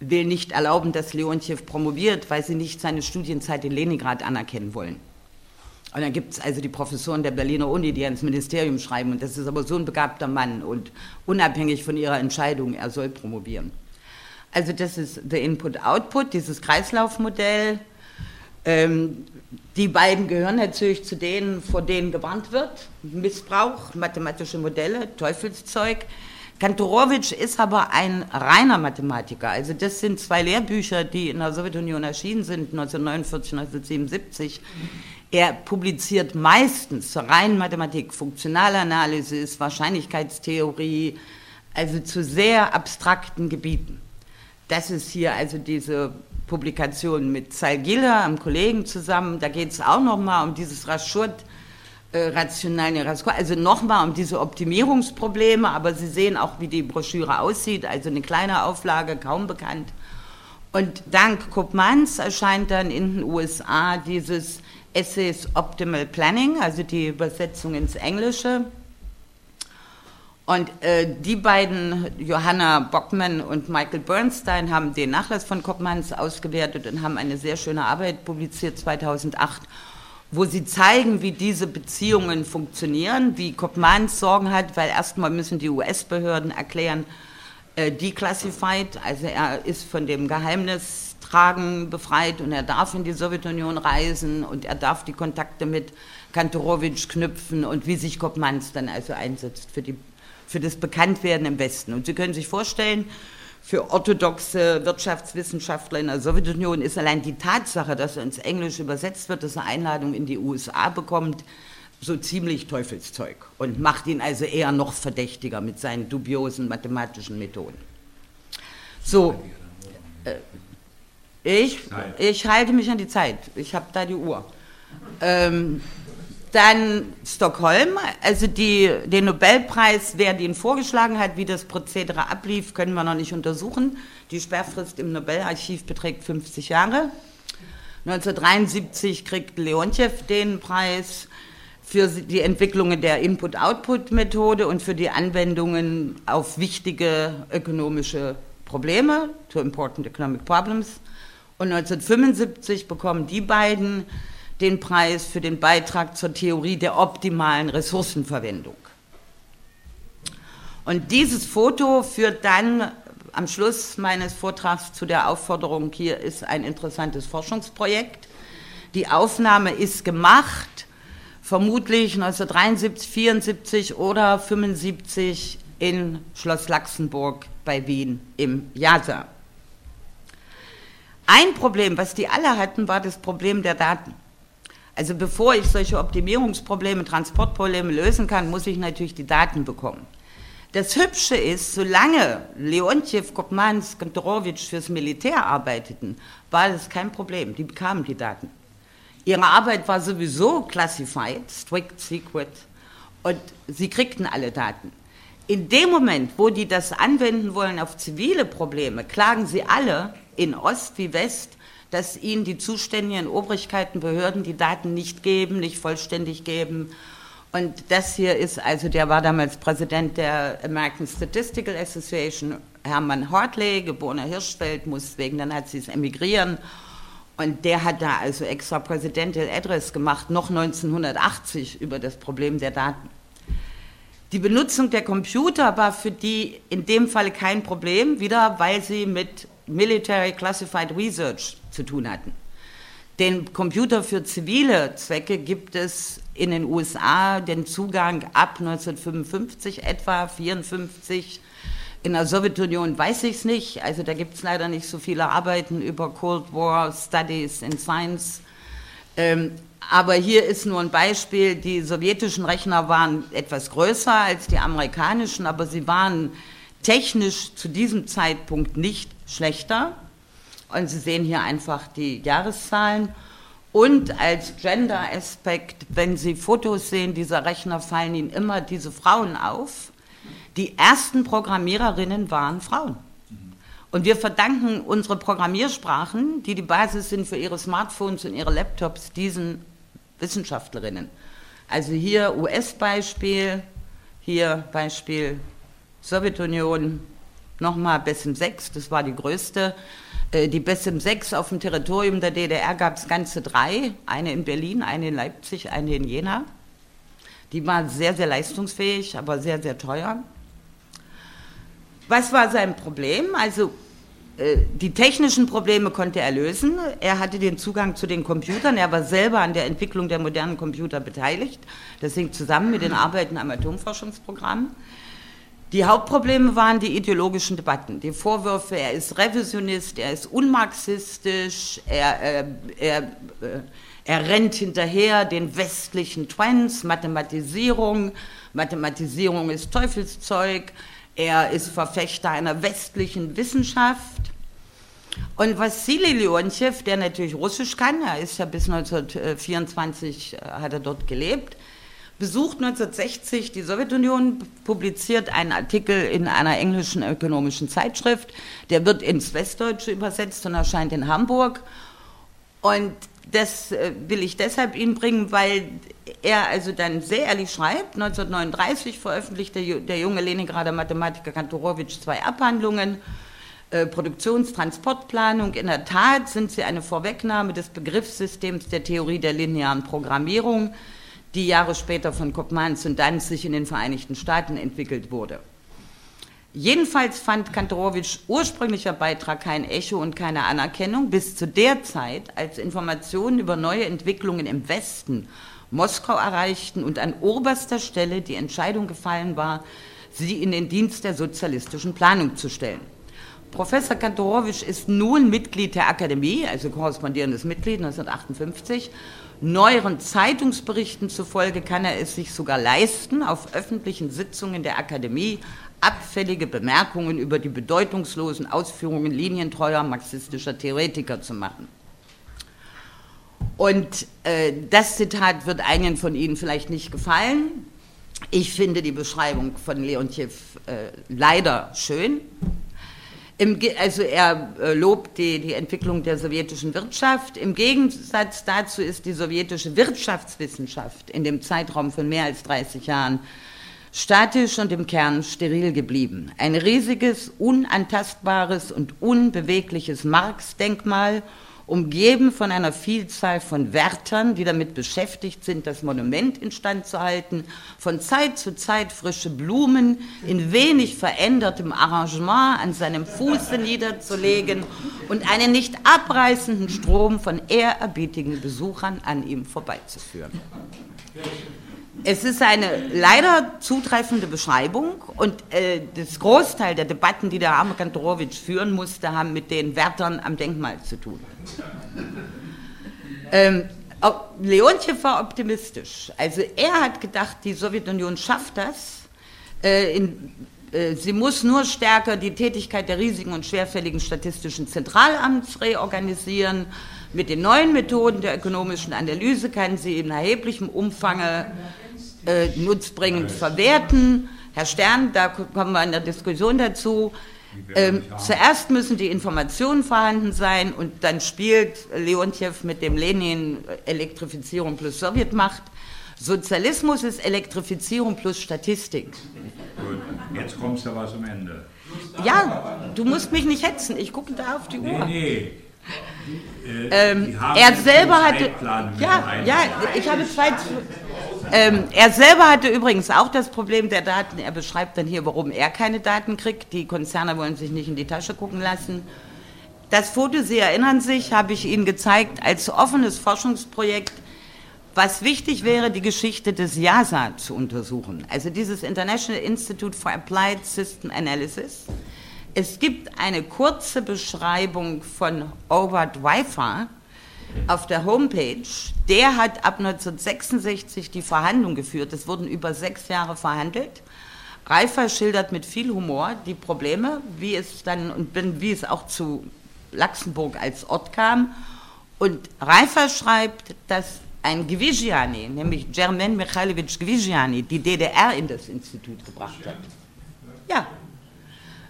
will nicht erlauben, dass Leontjew promoviert, weil sie nicht seine Studienzeit in Leningrad anerkennen wollen. Und dann gibt es also die Professoren der Berliner Uni, die ans Ministerium schreiben, und das ist aber so ein begabter Mann und unabhängig von ihrer Entscheidung, er soll promovieren. Also das ist the Input-Output, dieses Kreislaufmodell. Ähm, die beiden gehören natürlich zu denen, vor denen gewarnt wird. Missbrauch, mathematische Modelle, Teufelszeug. Kantorowitsch ist aber ein reiner Mathematiker. Also das sind zwei Lehrbücher, die in der Sowjetunion erschienen sind, 1949, 1977. Er publiziert meistens zur reinen Mathematik, Funktionalanalysis, Wahrscheinlichkeitstheorie, also zu sehr abstrakten Gebieten. Das ist hier also diese Publikation mit Salgilla, einem Kollegen zusammen. Da geht es auch nochmal um dieses Raschurt äh, rationalen also nochmal um diese Optimierungsprobleme, aber Sie sehen auch, wie die Broschüre aussieht, also eine kleine Auflage, kaum bekannt. Und dank Koopmans erscheint dann in den USA dieses Essays Optimal Planning, also die Übersetzung ins Englische. Und äh, die beiden, Johanna Bockmann und Michael Bernstein, haben den Nachlass von Koopmans ausgewertet und haben eine sehr schöne Arbeit publiziert 2008 wo sie zeigen, wie diese Beziehungen funktionieren, wie Kopmans Sorgen hat, weil erstmal müssen die US-Behörden erklären, äh, declassified, also er ist von dem Geheimnistragen befreit und er darf in die Sowjetunion reisen und er darf die Kontakte mit Kantorowitsch knüpfen und wie sich Kopmans dann also einsetzt für, die, für das Bekanntwerden im Westen. Und Sie können sich vorstellen, für orthodoxe Wirtschaftswissenschaftler in der Sowjetunion ist allein die Tatsache, dass er ins Englische übersetzt wird, dass er Einladung in die USA bekommt, so ziemlich Teufelszeug und macht ihn also eher noch verdächtiger mit seinen dubiosen mathematischen Methoden. So, äh, ich, ich halte mich an die Zeit. Ich habe da die Uhr. Ähm, dann Stockholm, also die, den Nobelpreis, wer den vorgeschlagen hat, wie das Prozedere ablief, können wir noch nicht untersuchen. Die Sperrfrist im Nobelarchiv beträgt 50 Jahre. 1973 kriegt Leontjew den Preis für die Entwicklungen der Input-Output-Methode und für die Anwendungen auf wichtige ökonomische Probleme, to important economic problems. Und 1975 bekommen die beiden den Preis für den Beitrag zur Theorie der optimalen Ressourcenverwendung. Und dieses Foto führt dann am Schluss meines Vortrags zu der Aufforderung, hier ist ein interessantes Forschungsprojekt. Die Aufnahme ist gemacht, vermutlich 1973, 74 oder 75 in Schloss Laxenburg bei Wien im JASA. Ein Problem, was die alle hatten, war das Problem der Daten. Also bevor ich solche Optimierungsprobleme, Transportprobleme lösen kann, muss ich natürlich die Daten bekommen. Das Hübsche ist, solange Leontjew, Kopmans, Kantorowitsch fürs Militär arbeiteten, war das kein Problem. Die bekamen die Daten. Ihre Arbeit war sowieso classified, strict secret, und sie kriegten alle Daten. In dem Moment, wo die das anwenden wollen auf zivile Probleme, klagen sie alle in Ost wie West dass ihnen die zuständigen Obrigkeiten, Behörden die Daten nicht geben, nicht vollständig geben. Und das hier ist, also der war damals Präsident der American Statistical Association, Hermann Hartley, geborener Hirschfeld, muss wegen der Nazis emigrieren. Und der hat da also extra Presidential Address gemacht, noch 1980, über das Problem der Daten. Die Benutzung der Computer war für die in dem Fall kein Problem, wieder weil sie mit Military Classified Research zu tun hatten. Den Computer für zivile Zwecke gibt es in den USA den Zugang ab 1955 etwa, 54. In der Sowjetunion weiß ich es nicht, also da gibt es leider nicht so viele Arbeiten über Cold War Studies in Science. Ähm, aber hier ist nur ein Beispiel, die sowjetischen Rechner waren etwas größer als die amerikanischen, aber sie waren technisch zu diesem Zeitpunkt nicht schlechter. Und Sie sehen hier einfach die Jahreszahlen. Und als Gender-Aspekt, wenn Sie Fotos sehen dieser Rechner, fallen Ihnen immer diese Frauen auf. Die ersten Programmiererinnen waren Frauen. Und wir verdanken unsere Programmiersprachen, die die Basis sind für ihre Smartphones und ihre Laptops, diesen Wissenschaftlerinnen. Also hier US-Beispiel, hier Beispiel Sowjetunion, nochmal BESM 6, das war die größte. Äh, die BESM 6 auf dem Territorium der DDR gab es ganze drei, eine in Berlin, eine in Leipzig, eine in Jena. Die war sehr, sehr leistungsfähig, aber sehr, sehr teuer. Was war sein Problem? Also äh, die technischen Probleme konnte er lösen. Er hatte den Zugang zu den Computern. Er war selber an der Entwicklung der modernen Computer beteiligt. Das hing zusammen mit den Arbeiten am Atomforschungsprogramm. Die Hauptprobleme waren die ideologischen Debatten, die Vorwürfe, er ist Revisionist, er ist unmarxistisch, er, äh, er, äh, er rennt hinterher den westlichen Trends, Mathematisierung, Mathematisierung ist Teufelszeug, er ist Verfechter einer westlichen Wissenschaft. Und Wassili Leontjew, der natürlich Russisch kann, er ist ja bis 1924 äh, hat er dort gelebt, besucht 1960 die Sowjetunion, publiziert einen Artikel in einer englischen ökonomischen Zeitschrift, der wird ins Westdeutsche übersetzt und erscheint in Hamburg. Und das äh, will ich deshalb Ihnen bringen, weil er also dann sehr ehrlich schreibt, 1939 veröffentlichte der junge Leningrader Mathematiker Kantorowitsch zwei Abhandlungen, äh, Produktionstransportplanung. In der Tat sind sie eine Vorwegnahme des Begriffssystems der Theorie der linearen Programmierung, die Jahre später von Kopmans und Danzig in den Vereinigten Staaten entwickelt wurde. Jedenfalls fand Kantorowitsch ursprünglicher Beitrag kein Echo und keine Anerkennung, bis zu der Zeit, als Informationen über neue Entwicklungen im Westen Moskau erreichten und an oberster Stelle die Entscheidung gefallen war, sie in den Dienst der sozialistischen Planung zu stellen. Professor Kantorowitsch ist nun Mitglied der Akademie, also korrespondierendes Mitglied 1958. Neueren Zeitungsberichten zufolge kann er es sich sogar leisten, auf öffentlichen Sitzungen der Akademie abfällige Bemerkungen über die bedeutungslosen Ausführungen linientreuer marxistischer Theoretiker zu machen. Und äh, das Zitat wird einigen von Ihnen vielleicht nicht gefallen. Ich finde die Beschreibung von Leontjew äh, leider schön. Im, also er äh, lobt die, die Entwicklung der sowjetischen Wirtschaft. Im Gegensatz dazu ist die sowjetische Wirtschaftswissenschaft in dem Zeitraum von mehr als 30 Jahren statisch und im Kern steril geblieben. Ein riesiges, unantastbares und unbewegliches Marx-Denkmal umgeben von einer Vielzahl von Wärtern, die damit beschäftigt sind, das Monument instand zu halten, von Zeit zu Zeit frische Blumen in wenig verändertem Arrangement an seinem Fuße niederzulegen und einen nicht abreißenden Strom von ehrerbietigen Besuchern an ihm vorbeizuführen. Es ist eine leider zutreffende Beschreibung und äh, das Großteil der Debatten, die der arme Kantorowitsch führen musste, haben mit den Wärtern am Denkmal zu tun. Ähm, Leontjew war optimistisch. Also er hat gedacht, die Sowjetunion schafft das. Äh, in, äh, sie muss nur stärker die Tätigkeit der riesigen und schwerfälligen statistischen Zentralamts reorganisieren. Mit den neuen Methoden der ökonomischen Analyse kann sie in erheblichem Umfang äh, nutzbringend verwerten. Herr Stern, da kommen wir in der Diskussion dazu. Ähm, zuerst müssen die Informationen vorhanden sein und dann spielt Leontjew mit dem Lenin Elektrifizierung plus Sowjetmacht. Sozialismus ist Elektrifizierung plus Statistik. Gut, jetzt kommst du was am Ende. Ja, du musst mich nicht hetzen, ich gucke da auf die Uhr. Nee, nee. Äh, ähm, er selber hatte. Ja, ja, ich habe zwei. Ähm, er selber hatte übrigens auch das Problem der Daten. Er beschreibt dann hier, warum er keine Daten kriegt. Die Konzerne wollen sich nicht in die Tasche gucken lassen. Das Foto, Sie erinnern sich, habe ich Ihnen gezeigt als offenes Forschungsprojekt, was wichtig wäre, die Geschichte des JASA zu untersuchen, also dieses International Institute for Applied System Analysis. Es gibt eine kurze Beschreibung von Howard Weifer, auf der Homepage, der hat ab 1966 die Verhandlung geführt. Es wurden über sechs Jahre verhandelt. Reifer schildert mit viel Humor die Probleme, wie es dann und wie es auch zu Luxemburg als Ort kam. Und Reifer schreibt, dass ein Gvigiani, nämlich Germain Mikhailovich Gvigiani, die DDR in das Institut gebracht hat. Ja.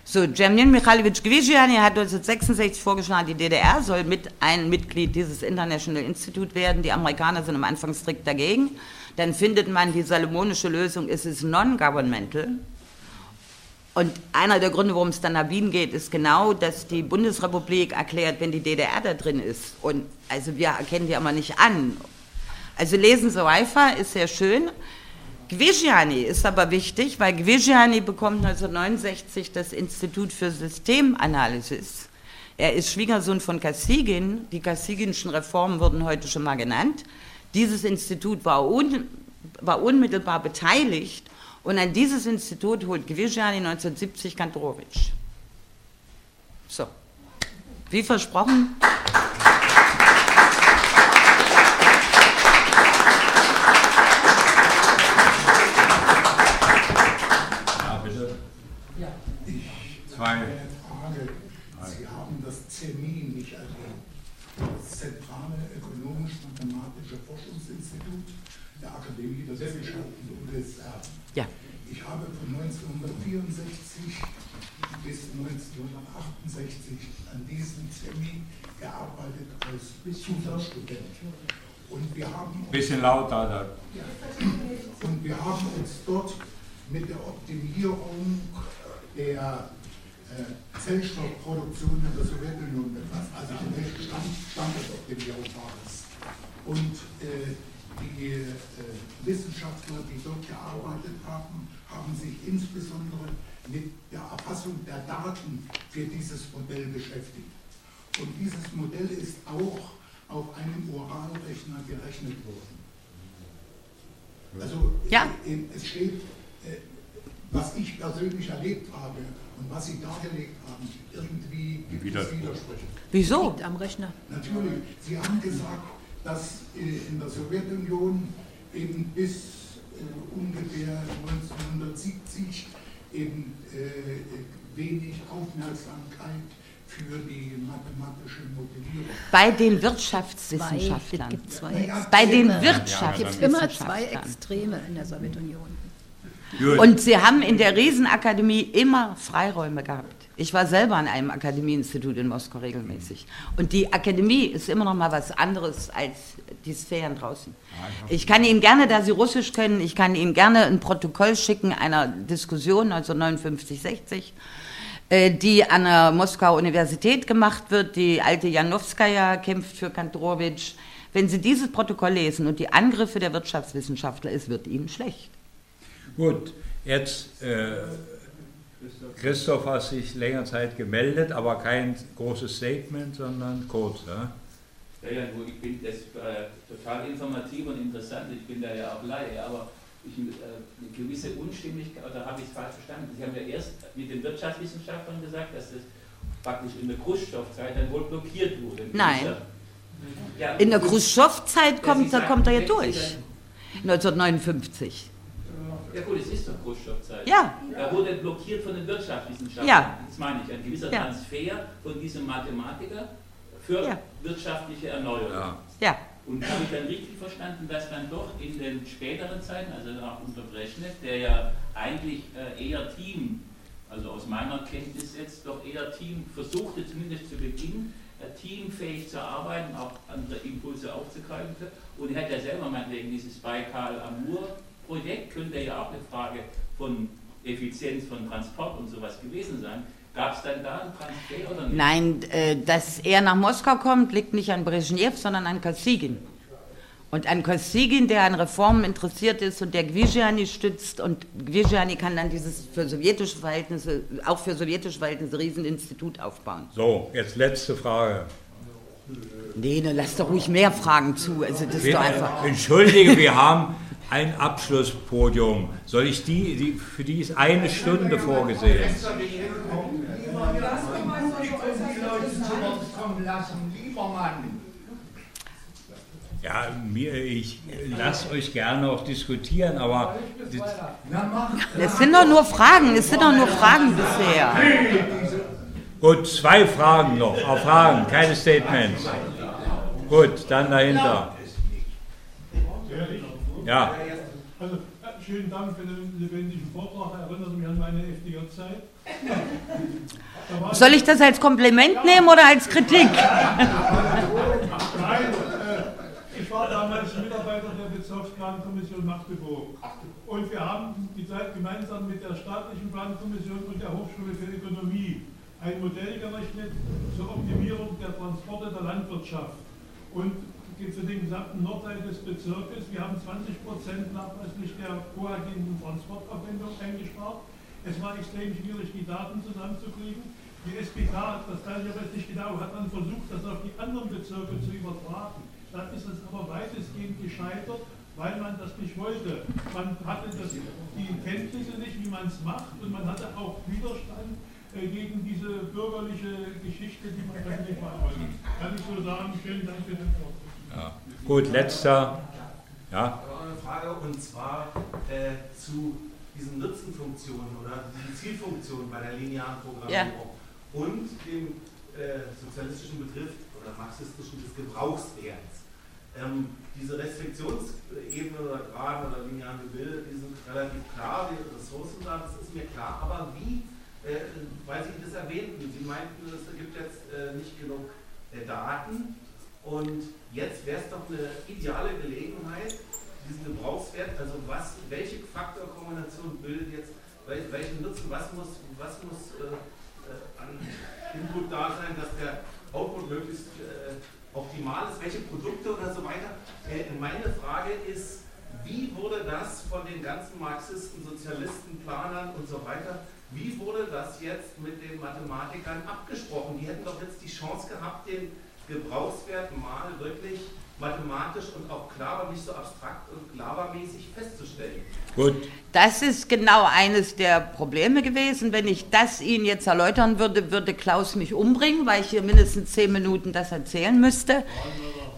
So, Germain Mikhailovich Gvigiani hat 1966 vorgeschlagen, die DDR soll mit ein Mitglied dieses International Institute werden. Die Amerikaner sind am Anfang strikt dagegen. Dann findet man, die salomonische Lösung ist es non-governmental. Und einer der Gründe, warum es dann nach Wien geht, ist genau, dass die Bundesrepublik erklärt, wenn die DDR da drin ist. Und also wir erkennen die aber nicht an. Also lesen Sie Wi-Fi ist sehr schön. Gvigiani ist aber wichtig, weil Gvigiani bekommt 1969 das Institut für Systemanalysis. Er ist Schwiegersohn von Kassigin. Die Kassiginschen Reformen wurden heute schon mal genannt. Dieses Institut war, un, war unmittelbar beteiligt und an dieses Institut holt Gvigiani 1970 Kantorowitsch. So, wie versprochen. Ja, bitte. Ja. Zwei. Frage. Sie haben das CEMI nicht erwähnt. Zentrale Ökonomisch-Mathematische Forschungsinstitut der Akademie der Wissenschaften der UdSR. Ja. Ich habe von 1964 bis 1968 an diesem CEMI gearbeitet als Zusatzstudent. Und wir haben Bisschen lauter. Da. und wir haben uns dort mit der Optimierung der Zellstoffproduktion in der Sowjetunion befasst. Also die welche Stand, Standardoptimierung war es. Und äh, die äh, Wissenschaftler, die dort gearbeitet haben, haben sich insbesondere mit der Erfassung der Daten für dieses Modell beschäftigt. Und dieses Modell ist auch auf einem Oralrechner gerechnet worden. Also Ja. äh, es steht, äh, was ich persönlich erlebt habe und was Sie dargelegt haben, irgendwie gibt es Widerspruch. Widersprüche. Wieso? Liegt am Rechner. Natürlich, Sie haben gesagt, dass äh, in der Sowjetunion eben bis äh, ungefähr 1970 eben äh, wenig Aufmerksamkeit für die mathematische Modellierung. Bei den Zwei, Wirtschaftswissenschaftlern. zwei Naja, Bei den Extreme. Es gibt immer zwei Wirtschaftswissenschaftlern. Extreme in der Sowjetunion. Gut. Und sie haben in der Riesenakademie immer Freiräume gehabt. Ich war selber an einem Akademieinstitut in Moskau regelmäßig. Und die Akademie ist immer noch mal was anderes als die Sphären draußen. Ich kann Ihnen gerne, da Sie Russisch können, ich kann Ihnen gerne ein Protokoll schicken einer Diskussion 1959, 60, äh, die an der Moskauer Universität gemacht wird. Die alte Janowskaja kämpft für Kantorowitsch. Wenn Sie dieses Protokoll lesen und die Angriffe der Wirtschaftswissenschaftler, es wird Ihnen schlecht. Gut, jetzt äh, Christoph hat sich länger Zeit gemeldet, aber kein großes Statement, sondern kurz. Ja? Ja, ja, nur ich bin das äh, total informativ und interessant. Ich bin da ja auch Laie, aber ich, äh, eine gewisse Unstimmigkeit, oder habe ich es falsch verstanden? Sie haben ja erst mit den Wirtschaftswissenschaftlern gesagt, dass das praktisch in der Khrushchev-Zeit dann wohl blockiert wurde. Nein. Ja, In der. Khrushchev-Zeit kommt, da kommt er ja durch. 1959. Ja gut, es ist doch Khrushchev-Zeit. Ja. Da wurde blockiert von den Wirtschaftswissenschaftlern. Ja. Das meine ich, ein gewisser Ja. Transfer von diesem Mathematiker für Ja. wirtschaftliche Erneuerung. Ja. Ja. Und habe ich dann richtig verstanden, dass dann doch in den späteren Zeiten, also auch unter Brezhnev, der ja eigentlich äh, eher Team, also aus meiner Kenntnis jetzt doch eher Team versuchte, zumindest zu Beginn, äh, teamfähig zu arbeiten, auch andere Impulse aufzugreifen. Und er hat ja selber meinetwegen dieses Baikal-Amur-Projekt, könnte ja auch eine Frage von Effizienz von Transport und sowas gewesen sein. Gab es dann da einen Transfer oder nicht? Nein, äh, dass er nach Moskau kommt, liegt nicht an Brezhnev, sondern an Kosygin. Und an Kosygin, der an Reformen interessiert ist und der Gvigiani stützt. Und Gvigiani kann dann dieses für sowjetische Verhältnisse, auch für sowjetische Verhältnisse, Rieseninstitut aufbauen. So, jetzt letzte Frage. Nee, ne, lass doch ruhig mehr Fragen zu. Also das ist doch einfach. Entschuldige, wir haben ein Abschlusspodium. Soll ich die, die für die ist eine Stunde vorgesehen. Ja, mir, ich lasse euch gerne auch diskutieren, aber. Es sind doch nur Fragen, es sind doch nur Fragen bisher. Gut, zwei Fragen noch. Auf Fragen, keine Statements. Gut, dann dahinter. Ja. Also, schönen Dank für den lebendigen Vortrag. Erinnert mich an meine FDJ-Zeit. Soll ich das als Kompliment nehmen oder als Kritik? Nein, äh, ich war damals Mitarbeiter der Bezirksplankommission Magdeburg. Und wir haben die Zeit gemeinsam mit der staatlichen Plankommission und der Hochschule für Ökonomie ein Modell gerechnet zur Optimierung der Transporte der Landwirtschaft. Und für den gesamten Nordteil des Bezirkes. Wir haben 20 Prozent nachweislich der koagierenden Transportaufwendung eingespart. Es war extrem schwierig, die Daten zusammenzukriegen. Die SBK, das weiß ich aber nicht genau, hat dann versucht, das auf die anderen Bezirke zu übertragen. Dann ist es aber weitestgehend gescheitert, weil man das nicht wollte. Man hatte das, die Kenntnisse nicht, wie man es macht, und man hatte auch Widerstand gegen diese bürgerliche Geschichte, die man eigentlich machen wollte. Kann ich so sagen, vielen Dank für den Vortrag. Ja. Gut, letzter. Ja. Eine Frage und zwar äh, zu diesen Nutzenfunktionen oder diesen Zielfunktionen bei der linearen Programmierung ja. und dem äh, sozialistischen Begriff oder marxistischen des Gebrauchswerts. Ähm, diese Restriktionsebene oder Graden oder linearen Gebilde, die sind relativ klar, die Ressourcen da, das ist mir klar, aber wie, äh, weil Sie das erwähnten, Sie meinten, es gibt jetzt äh, nicht genug äh, Daten und jetzt wäre es doch eine ideale Gelegenheit, diesen Gebrauchswert, also was, welche Faktorkombination bildet jetzt welchen Nutzen, was muss, was muss äh, äh, an Input da sein, dass der Output möglichst äh, optimal ist, welche Produkte oder so weiter. Äh, meine Frage ist, wie wurde das von den ganzen Marxisten, Sozialisten, Planern und so weiter, wie wurde das jetzt mit den Mathematikern abgesprochen? Die hätten doch jetzt die Chance gehabt, den Gebrauchswert mal wirklich mathematisch und auch klar und nicht so abstrakt und labermäßig festzustellen. Gut. Das ist genau eines der Probleme gewesen. Wenn ich das Ihnen jetzt erläutern würde, würde Klaus mich umbringen, weil ich hier mindestens zehn Minuten das erzählen müsste.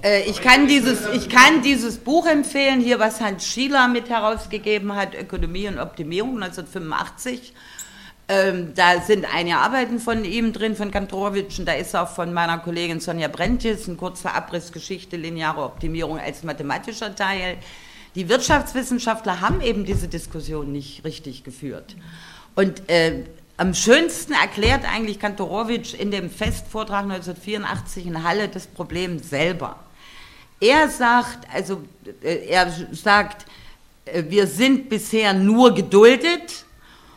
Äh, ich, kann dieses, ich kann dieses Buch empfehlen, hier was Hans Schieler mit herausgegeben hat, Ökonomie und Optimierung 1985. Ähm, da sind einige Arbeiten von ihm drin, von Kantorowitsch, und da ist auch von meiner Kollegin Sonja Brentjes ein kurzer Abrissgeschichte, lineare Optimierung als mathematischer Teil. Die Wirtschaftswissenschaftler haben eben diese Diskussion nicht richtig geführt. Und äh, am schönsten erklärt eigentlich Kantorowitsch in dem Festvortrag 1984 in Halle das Problem selber. Er sagt, also äh, er sagt, äh, wir sind bisher nur geduldet,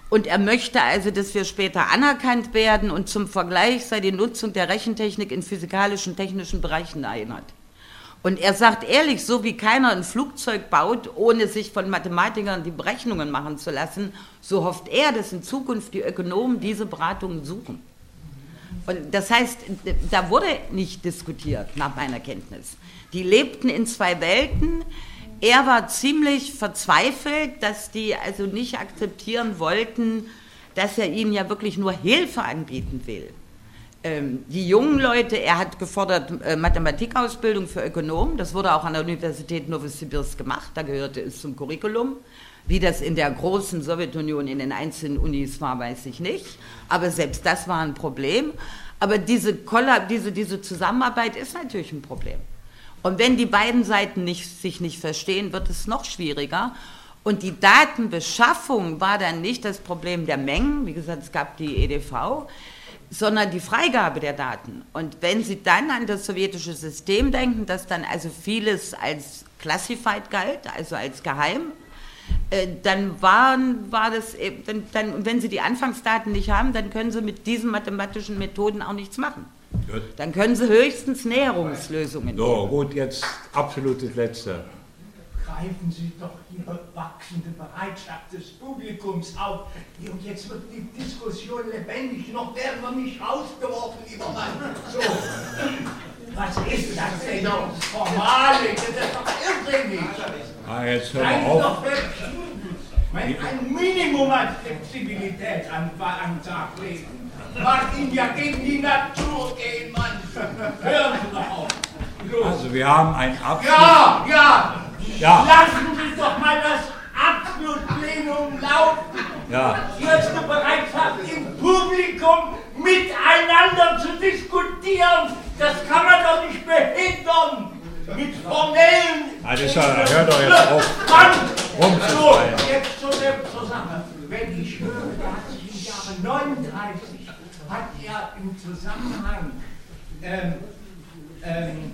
und er möchte also, dass wir später anerkannt werden und zum Vergleich sei die Nutzung der Rechentechnik in physikalischen, technischen Bereichen erinnert. Und er sagt ehrlich, so wie keiner ein Flugzeug baut, ohne sich von Mathematikern die Berechnungen machen zu lassen, so hofft er, dass in Zukunft die Ökonomen diese Beratungen suchen. Und das heißt, da wurde nicht diskutiert, nach meiner Kenntnis. Die lebten in zwei Welten, er war ziemlich verzweifelt, dass die also nicht akzeptieren wollten, dass er ihnen ja wirklich nur Hilfe anbieten will. Ähm, die jungen Leute, er hat gefordert äh, Mathematikausbildung für Ökonomen, das wurde auch an der Universität Novosibirsk gemacht, da gehörte es zum Curriculum. Wie das in der großen Sowjetunion in den einzelnen Unis war, weiß ich nicht. Aber selbst das war ein Problem. Aber diese, diese, diese Zusammenarbeit ist natürlich ein Problem. Und wenn die beiden Seiten nicht, sich nicht verstehen, wird es noch schwieriger. Und die Datenbeschaffung war dann nicht das Problem der Mengen, wie gesagt, es gab die EDV, sondern die Freigabe der Daten. Und wenn Sie dann an das sowjetische System denken, das dann also vieles als classified galt, also als geheim, äh, dann waren, war das, dann, dann, wenn Sie die Anfangsdaten nicht haben, dann können Sie mit diesen mathematischen Methoden auch nichts machen. Dann können Sie höchstens Näherungslösungen So, geben. gut, jetzt absolut das Letzte. Greifen Sie doch die wachsende Bereitschaft des Publikums auf. Und jetzt wird die Diskussion lebendig. Noch werden wir nicht rausgeworfen, lieber Mann. So. Was ist das denn noch? Formale, das ist doch irrsinnig. Ah, jetzt hören wir auf. Ein Minimum an Flexibilität an, an Tag legen. Martin, ja gegen die Natur gehen, Mann. Hören Sie doch auf. Schluss. Also wir haben ein Abschluss. Ja, ja. Ja. Lassen Sie doch mal das Absolutplenum laufen. Ja. Erste Bereitschaft im Publikum miteinander zu diskutieren. Das kann man doch nicht behindern. Mit formellen. Also ist ja, hör doch jetzt auf, Mann! rumzuschreien. So, jetzt zu der zur Sache. Wenn ich höre, der hat sich im Jahre 39 er im Zusammenhang ähm, ähm,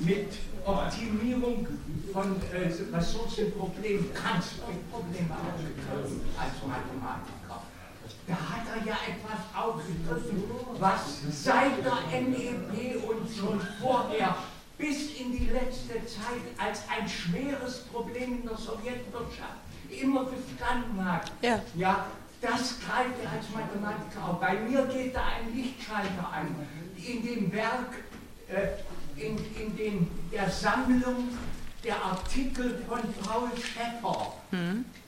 mit Optimierung von äh, Ressourcenproblemen, Transportprobleme aufgegriffen als Mathematiker. Da hat er ja etwas aufgegriffen, was seit der NEP und schon vorher bis in die letzte Zeit als ein schweres Problem in der Sowjetwirtschaft immer bestanden hat. Ja. ja, das greift er als Mathematiker auf. Bei mir geht da ein Lichtschalter an. In dem Werk, äh, in, in den, der Sammlung der Artikel von Paul Schäffer,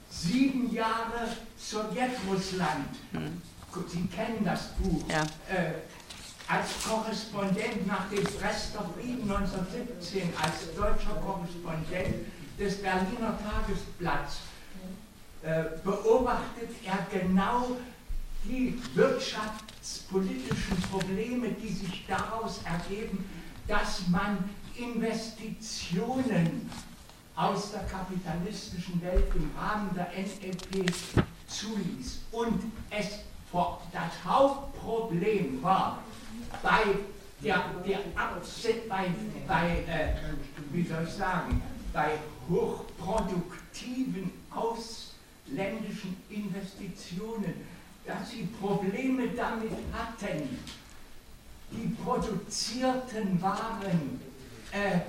sieben Jahre Sowjetrussland. Gut, Sie kennen das Buch. Ja. Äh, als Korrespondent nach dem Brester Frieden 1917, als deutscher Korrespondent des Berliner Tagesblatts, beobachtet er genau die wirtschaftspolitischen Probleme, die sich daraus ergeben, dass man Investitionen aus der kapitalistischen Welt im Rahmen der NLP zuließ. Und es vor, das Hauptproblem war bei der, der Abse bei, bei äh, wie soll ich sagen, bei hochproduktiven ausländischen Investitionen, dass sie Probleme damit hatten, die produzierten Waren äh,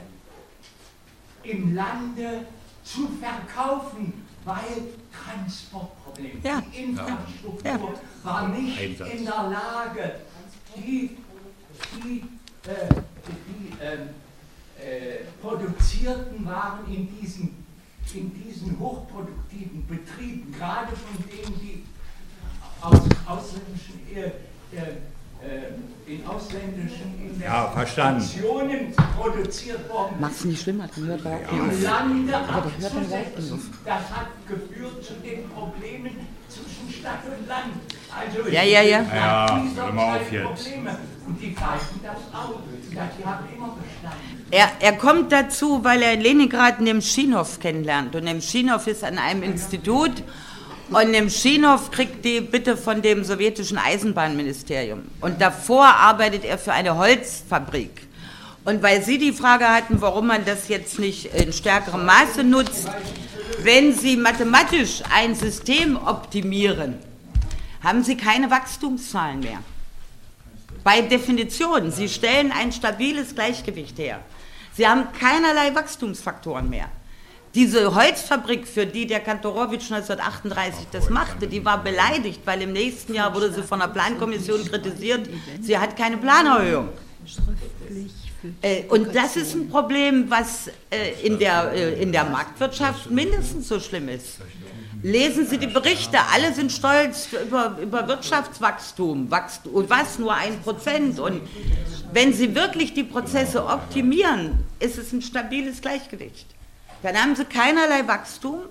im Lande zu verkaufen, weil Transportprobleme. Ja. Die Infrastruktur Ja. war nicht Einsatz. in der Lage, die, die, äh, die ähm, äh, produzierten Waren in diesen, in diesen hochproduktiven Betrieben, gerade von denen, die aus ausländischen, äh, äh, in ausländischen Ja. Investitionen produziert worden Mach's nicht schlimmer, dann hört er auch im nicht. Lande nicht abzusetzen. Das hat geführt zu den Problemen zwischen Stadt und Land. Also Ja, ja, ja. Ja, hör mal auf jetzt. Probleme. Und die greifen das auf. Ja, Die haben immer bestanden. Er, er kommt dazu, weil er in Leningrad Nemschinov kennenlernt. Und Nemschinov ist an einem Institut. Und Nemschinov kriegt die Bitte von dem sowjetischen Eisenbahnministerium. Und davor arbeitet er für eine Holzfabrik. Und weil Sie die Frage hatten, warum man das jetzt nicht in stärkerem Maße nutzt, wenn Sie mathematisch ein System optimieren, haben Sie keine Wachstumszahlen mehr. Bei Definition, Sie stellen ein stabiles Gleichgewicht her. Sie haben keinerlei Wachstumsfaktoren mehr. Diese Holzfabrik, für die der Kantorowitsch 1938 das machte, die war beleidigt, weil im nächsten Jahr wurde sie von der Plankommission kritisiert, sie hat keine Planerhöhung. Äh, Und das ist ein Problem, was äh, in der, äh, in der Marktwirtschaft mindestens so schlimm ist. Lesen Sie die Berichte, alle sind stolz über, über Wirtschaftswachstum. Wachst, und was? Nur ein Prozent. Und wenn Sie wirklich die Prozesse optimieren, ist es ein stabiles Gleichgewicht. Dann haben Sie keinerlei Wachstum.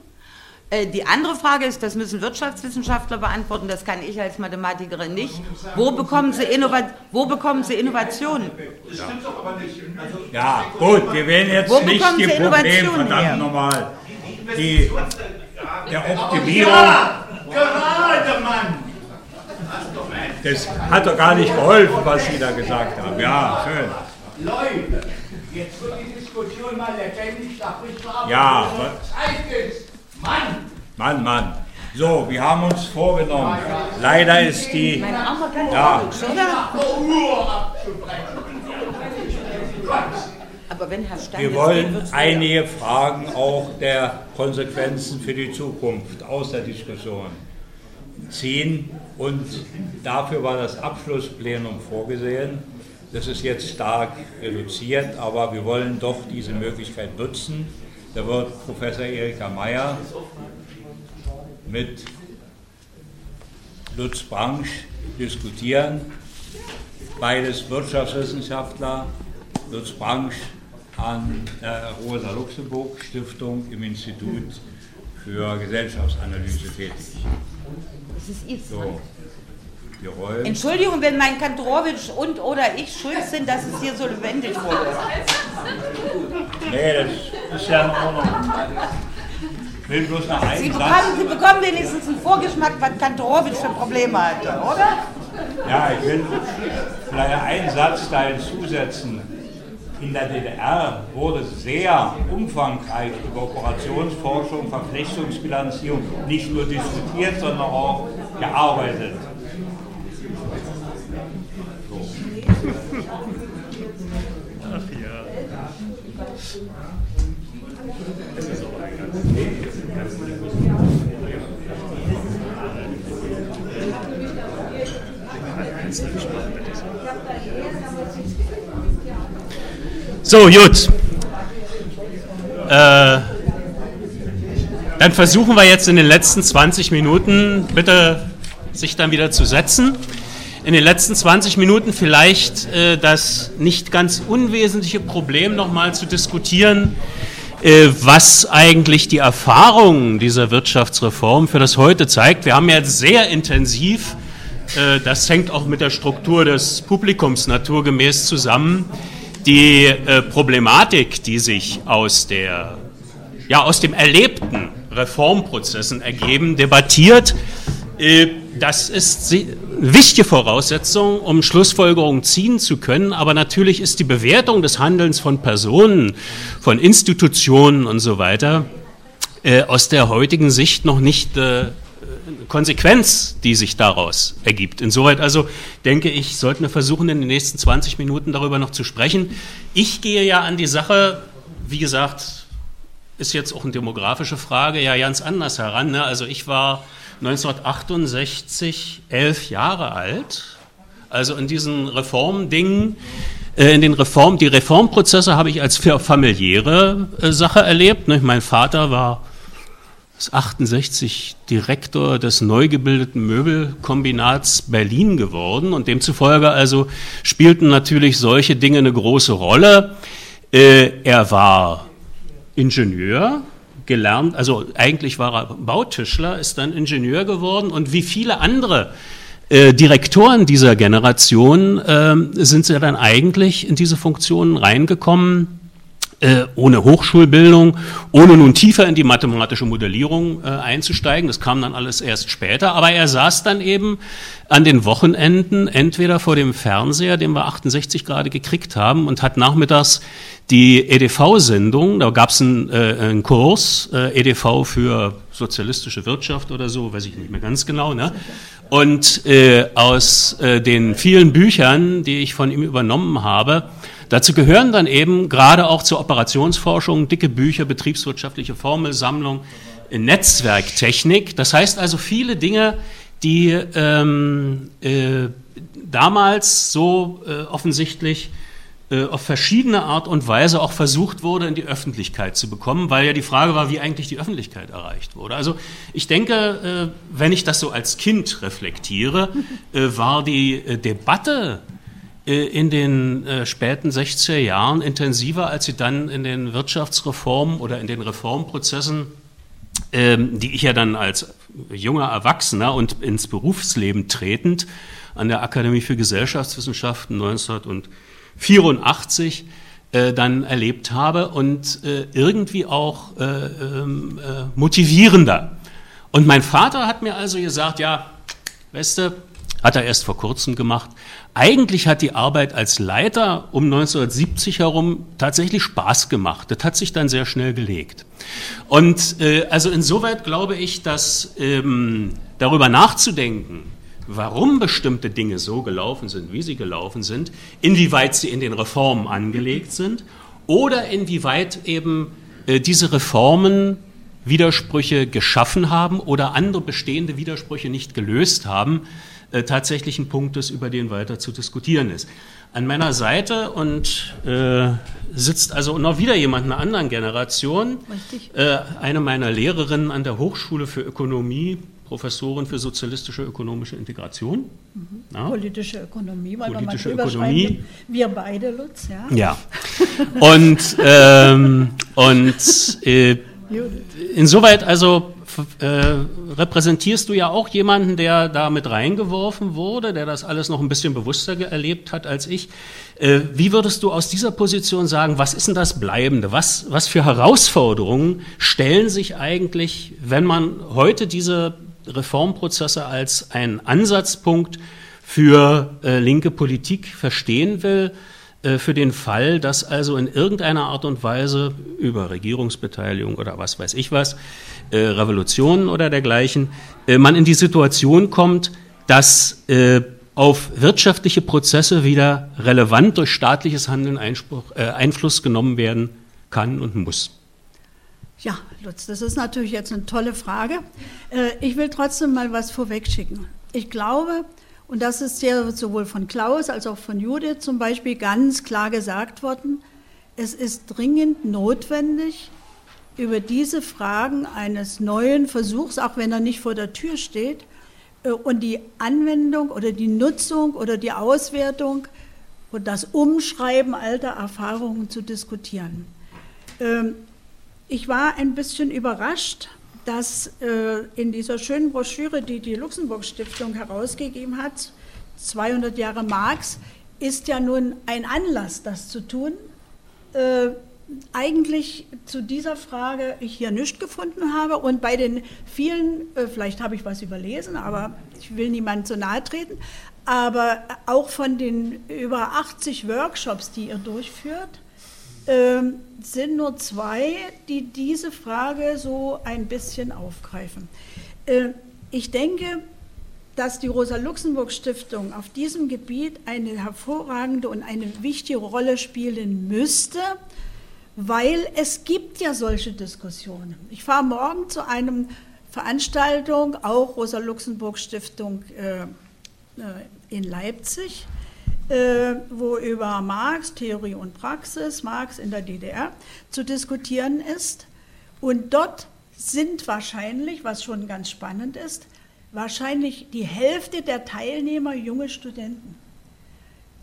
Äh, Die andere Frage ist, das müssen Wirtschaftswissenschaftler beantworten, das kann ich als Mathematikerin nicht. Wo bekommen Sie, Innovat wo bekommen Sie Innovationen? Das stimmt doch aber nicht. Also, Ja, gut, wir wählen jetzt Wo nicht die Sie Probleme, verdammt nochmal. Die, der Optimierung, Ja, gerade, Mann! das hat doch gar nicht geholfen, was Sie da gesagt haben. Ja, schön. Leute, jetzt wird die Diskussion mal lebendig, da bricht Ja, wenn Mann! Mann, Mann. So, wir haben uns vorgenommen. Leider ist die, ja, Nach der Uhr abzubrechen. Gott! Aber wenn Herr Stein wir wollen einige Fragen auch der Konsequenzen für die Zukunft aus der Diskussion ziehen. Und dafür war das Abschlussplenum vorgesehen. Das ist jetzt stark reduziert, aber wir wollen doch diese Möglichkeit nutzen. Da wird Professor Erika Mayer mit Lutz Branch diskutieren, beides Wirtschaftswissenschaftler. Lutz Branch an der Rosa-Luxemburg-Stiftung im Institut für Gesellschaftsanalyse tätig. Das ist ihr So, die Rollen. Entschuldigung, wenn mein Kantorowitsch und oder ich schuld sind, dass es hier so lebendig wurde. Nee, das ist ja in Ordnung. Ich will bloß noch Sie einen Satz. bekommen, Sie bekommen wenigstens einen Vorgeschmack, was Kantorowitsch für Probleme hatte, oder? Ja, ich will vielleicht einen Satz da hinzusetzen. In der DDR wurde sehr umfangreich über Operationsforschung, Verflechtungsbilanzierung nicht nur diskutiert, sondern auch gearbeitet. So, gut. Äh, dann versuchen wir jetzt in den letzten 20 Minuten, bitte sich dann wieder zu setzen, in den letzten 20 Minuten vielleicht äh, das nicht ganz unwesentliche Problem nochmal zu diskutieren, äh, was eigentlich die Erfahrung dieser Wirtschaftsreform für das Heute zeigt. Wir haben jetzt sehr intensiv, äh, das hängt auch mit der Struktur des Publikums naturgemäß zusammen, die äh, Problematik, die sich aus, der, ja, aus dem erlebten Reformprozessen ergeben, debattiert. Das ist eine wichtige Voraussetzung, um Schlussfolgerungen ziehen zu können. Aber natürlich ist die Bewertung des Handelns von Personen, von Institutionen und so weiter äh, aus der heutigen Sicht noch nicht äh, Konsequenz, die sich daraus ergibt. Insoweit also denke ich, sollten wir versuchen, in den nächsten 20 Minuten darüber noch zu sprechen. Ich gehe ja an die Sache, wie gesagt, ist jetzt auch eine demografische Frage, ja ganz anders heran. Ne? Also ich war 1968 elf Jahre alt. Also in diesen Reformdingen, äh, in den Reform, die Reformprozesse habe ich als familiäre äh, Sache erlebt. Ne? Mein Vater war 68 Direktor des neu gebildeten Möbelkombinats Berlin geworden und demzufolge also spielten natürlich solche Dinge eine große Rolle. Äh, er war Ingenieur, gelernt, also eigentlich war er Bautischler, ist dann Ingenieur geworden und wie viele andere äh, Direktoren dieser Generation äh, sind sie dann eigentlich in diese Funktionen reingekommen äh, ohne Hochschulbildung, ohne nun tiefer in die mathematische Modellierung äh, einzusteigen. Das kam dann alles erst später. Aber er saß dann eben an den Wochenenden entweder vor dem Fernseher, den wir 68 gerade gekriegt haben, und hat nachmittags die EDV-Sendung, da gab es einen, äh, einen Kurs, äh, EDV für sozialistische Wirtschaft oder so, weiß ich nicht mehr ganz genau. Ne? Und äh, aus äh, den vielen Büchern, die ich von ihm übernommen habe, Dazu gehören dann eben gerade auch zur Operationsforschung dicke Bücher, betriebswirtschaftliche Formelsammlung, Netzwerktechnik. Das heißt also viele Dinge, die ähm, äh, damals so äh, offensichtlich äh, auf verschiedene Art und Weise auch versucht wurde, in die Öffentlichkeit zu bekommen, weil ja die Frage war, wie eigentlich die Öffentlichkeit erreicht wurde. Also ich denke, äh, wenn ich das so als Kind reflektiere, äh, war die Debatte in den äh, späten 60er Jahren intensiver, als sie dann in den Wirtschaftsreformen oder in den Reformprozessen, ähm, die ich ja dann als junger Erwachsener und ins Berufsleben tretend an der Akademie für Gesellschaftswissenschaften 1984 äh, dann erlebt habe und irgendwie auch ähm, motivierender. Und mein Vater hat mir also gesagt, ja, weißt du, hat er erst vor kurzem gemacht, eigentlich hat die Arbeit als Leiter um 1970 herum tatsächlich Spaß gemacht. Das hat sich dann sehr schnell gelegt. Und äh, also insoweit glaube ich, dass ähm, darüber nachzudenken, warum bestimmte Dinge so gelaufen sind, wie sie gelaufen sind, inwieweit sie in den Reformen angelegt sind oder inwieweit eben äh, diese Reformen Widersprüche geschaffen haben oder andere bestehende Widersprüche nicht gelöst haben, äh, tatsächlich ein Punkt ist, über den weiter zu diskutieren ist. An meiner Seite und äh, sitzt also noch wieder jemand einer anderen Generation, äh, eine meiner Lehrerinnen an der Hochschule für Ökonomie, Professorin für sozialistische ökonomische Integration. Mhm. Ja. Politische Ökonomie, weil Politische wir Ökonomie. Wir beide, Lutz, ja. Ja. Und, ähm, und äh, insoweit also äh, repräsentierst du ja auch jemanden, der da mit reingeworfen wurde, der das alles noch ein bisschen bewusster erlebt hat als ich. Äh, wie würdest du aus dieser Position sagen, was ist denn das Bleibende? Was, was für Herausforderungen stellen sich eigentlich, wenn man heute diese Reformprozesse als einen Ansatzpunkt für äh, linke Politik verstehen will? Äh, für den Fall, dass also in irgendeiner Art und Weise über Regierungsbeteiligung oder was weiß ich was, äh, Revolutionen oder dergleichen, äh, man in die Situation kommt, dass auf wirtschaftliche Prozesse wieder relevant durch staatliches Handeln Einspruch, Einfluss genommen werden kann und muss. Ja, Lutz, das ist natürlich jetzt eine tolle Frage. Ich will trotzdem mal was vorwegschicken. Ich glaube, und das ist ja sowohl von Klaus als auch von Judith zum Beispiel ganz klar gesagt worden. Es ist dringend notwendig, über diese Fragen eines neuen Versuchs, auch wenn er nicht vor der Tür steht, äh, und die Anwendung oder die Nutzung oder die Auswertung und das Umschreiben alter Erfahrungen zu diskutieren. Ähm, ich war ein bisschen überrascht, dass äh, in dieser schönen Broschüre, die die Luxemburg Stiftung herausgegeben hat, 200 Jahre Marx, ist ja nun ein Anlass, das zu tun. Äh, eigentlich zu dieser Frage ich hier nichts gefunden habe und bei den vielen, äh, vielleicht habe ich was überlesen, aber ich will niemandem zu nahe treten, aber auch von den über 80 Workshops, die ihr durchführt, ähm, sind nur zwei, die diese Frage so ein bisschen aufgreifen. Äh, ich denke, dass die Rosa-Luxemburg-Stiftung auf diesem Gebiet eine hervorragende und eine wichtige Rolle spielen müsste, weil es gibt ja solche Diskussionen. Ich fahre morgen zu einer Veranstaltung, auch Rosa-Luxemburg-Stiftung äh, äh in Leipzig, wo über Marx, Theorie und Praxis, Marx in der DDR zu diskutieren ist. Und dort sind wahrscheinlich, was schon ganz spannend ist, wahrscheinlich die Hälfte der Teilnehmer junge Studenten.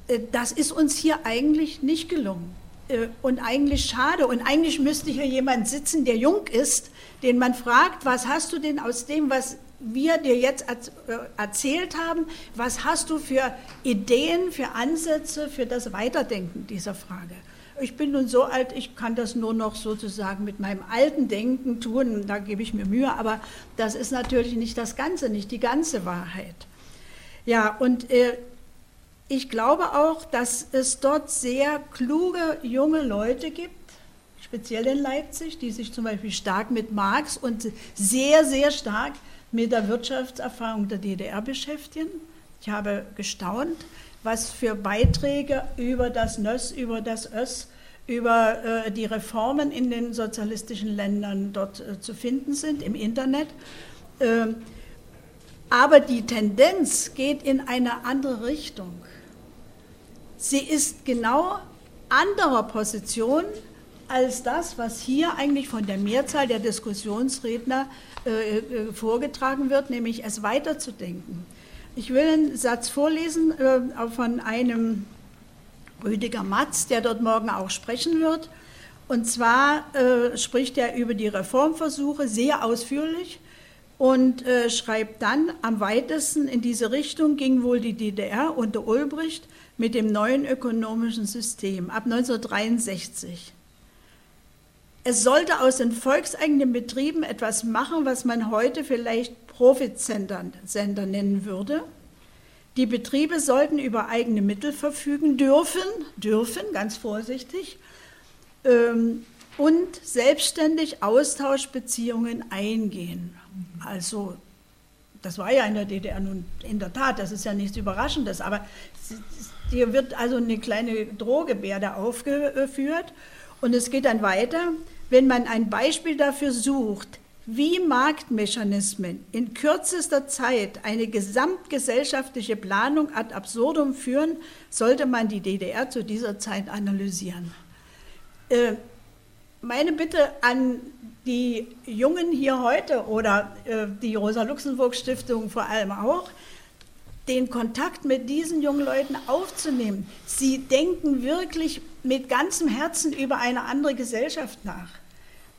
Äh, das ist uns hier eigentlich nicht gelungen. Äh, und eigentlich schade. Und eigentlich müsste hier jemand sitzen, der jung ist, den man fragt, was hast du denn aus dem, was wir dir jetzt äh, erzählt haben, was hast du für Ideen, für Ansätze für das Weiterdenken dieser Frage? Ich bin nun so alt, ich kann das nur noch sozusagen mit meinem alten Denken tun, da gebe ich mir Mühe, aber das ist natürlich nicht das Ganze, nicht die ganze Wahrheit. Ja, und äh, ich glaube auch, dass es dort sehr kluge junge Leute gibt, speziell in Leipzig, die sich zum Beispiel stark mit Marx und sehr, sehr stark mit der Wirtschaftserfahrung der DDR beschäftigen. Ich habe gestaunt, was für Beiträge über das NÖS, über das ÖS, über äh, die Reformen in den sozialistischen Ländern dort äh, zu finden sind im Internet. Ähm, aber die Tendenz geht in eine andere Richtung. Sie ist genau anderer Position als das, was hier eigentlich von der Mehrzahl der Diskussionsredner äh, äh, vorgetragen wird, nämlich es weiterzudenken. Ich will einen Satz vorlesen äh, von einem Rüdiger Matz, der dort morgen auch sprechen wird. Und zwar äh, spricht er über die Reformversuche sehr ausführlich und äh, schreibt dann, am weitesten in diese Richtung ging wohl die DDR unter Ulbricht mit dem neuen ökonomischen System ab 1963. Es sollte aus den volkseigenen Betrieben etwas machen, was man heute vielleicht Profitsender nennen würde. Die Betriebe sollten über eigene Mittel verfügen dürfen, dürfen, ganz vorsichtig, ähm, und selbstständig Austauschbeziehungen eingehen. Also, das war ja in der DDR nun in der Tat, das ist ja nichts Überraschendes, aber hier wird also eine kleine Drohgebärde aufgeführt und es geht dann weiter wenn man ein Beispiel dafür sucht, wie Marktmechanismen in kürzester Zeit eine gesamtgesellschaftliche Planung ad absurdum führen, sollte man die DDR zu dieser Zeit analysieren. Äh, meine Bitte an die Jungen hier heute oder äh, die Rosa-Luxemburg-Stiftung vor allem auch, den Kontakt mit diesen jungen Leuten aufzunehmen. Sie denken wirklich mit ganzem Herzen über eine andere Gesellschaft nach.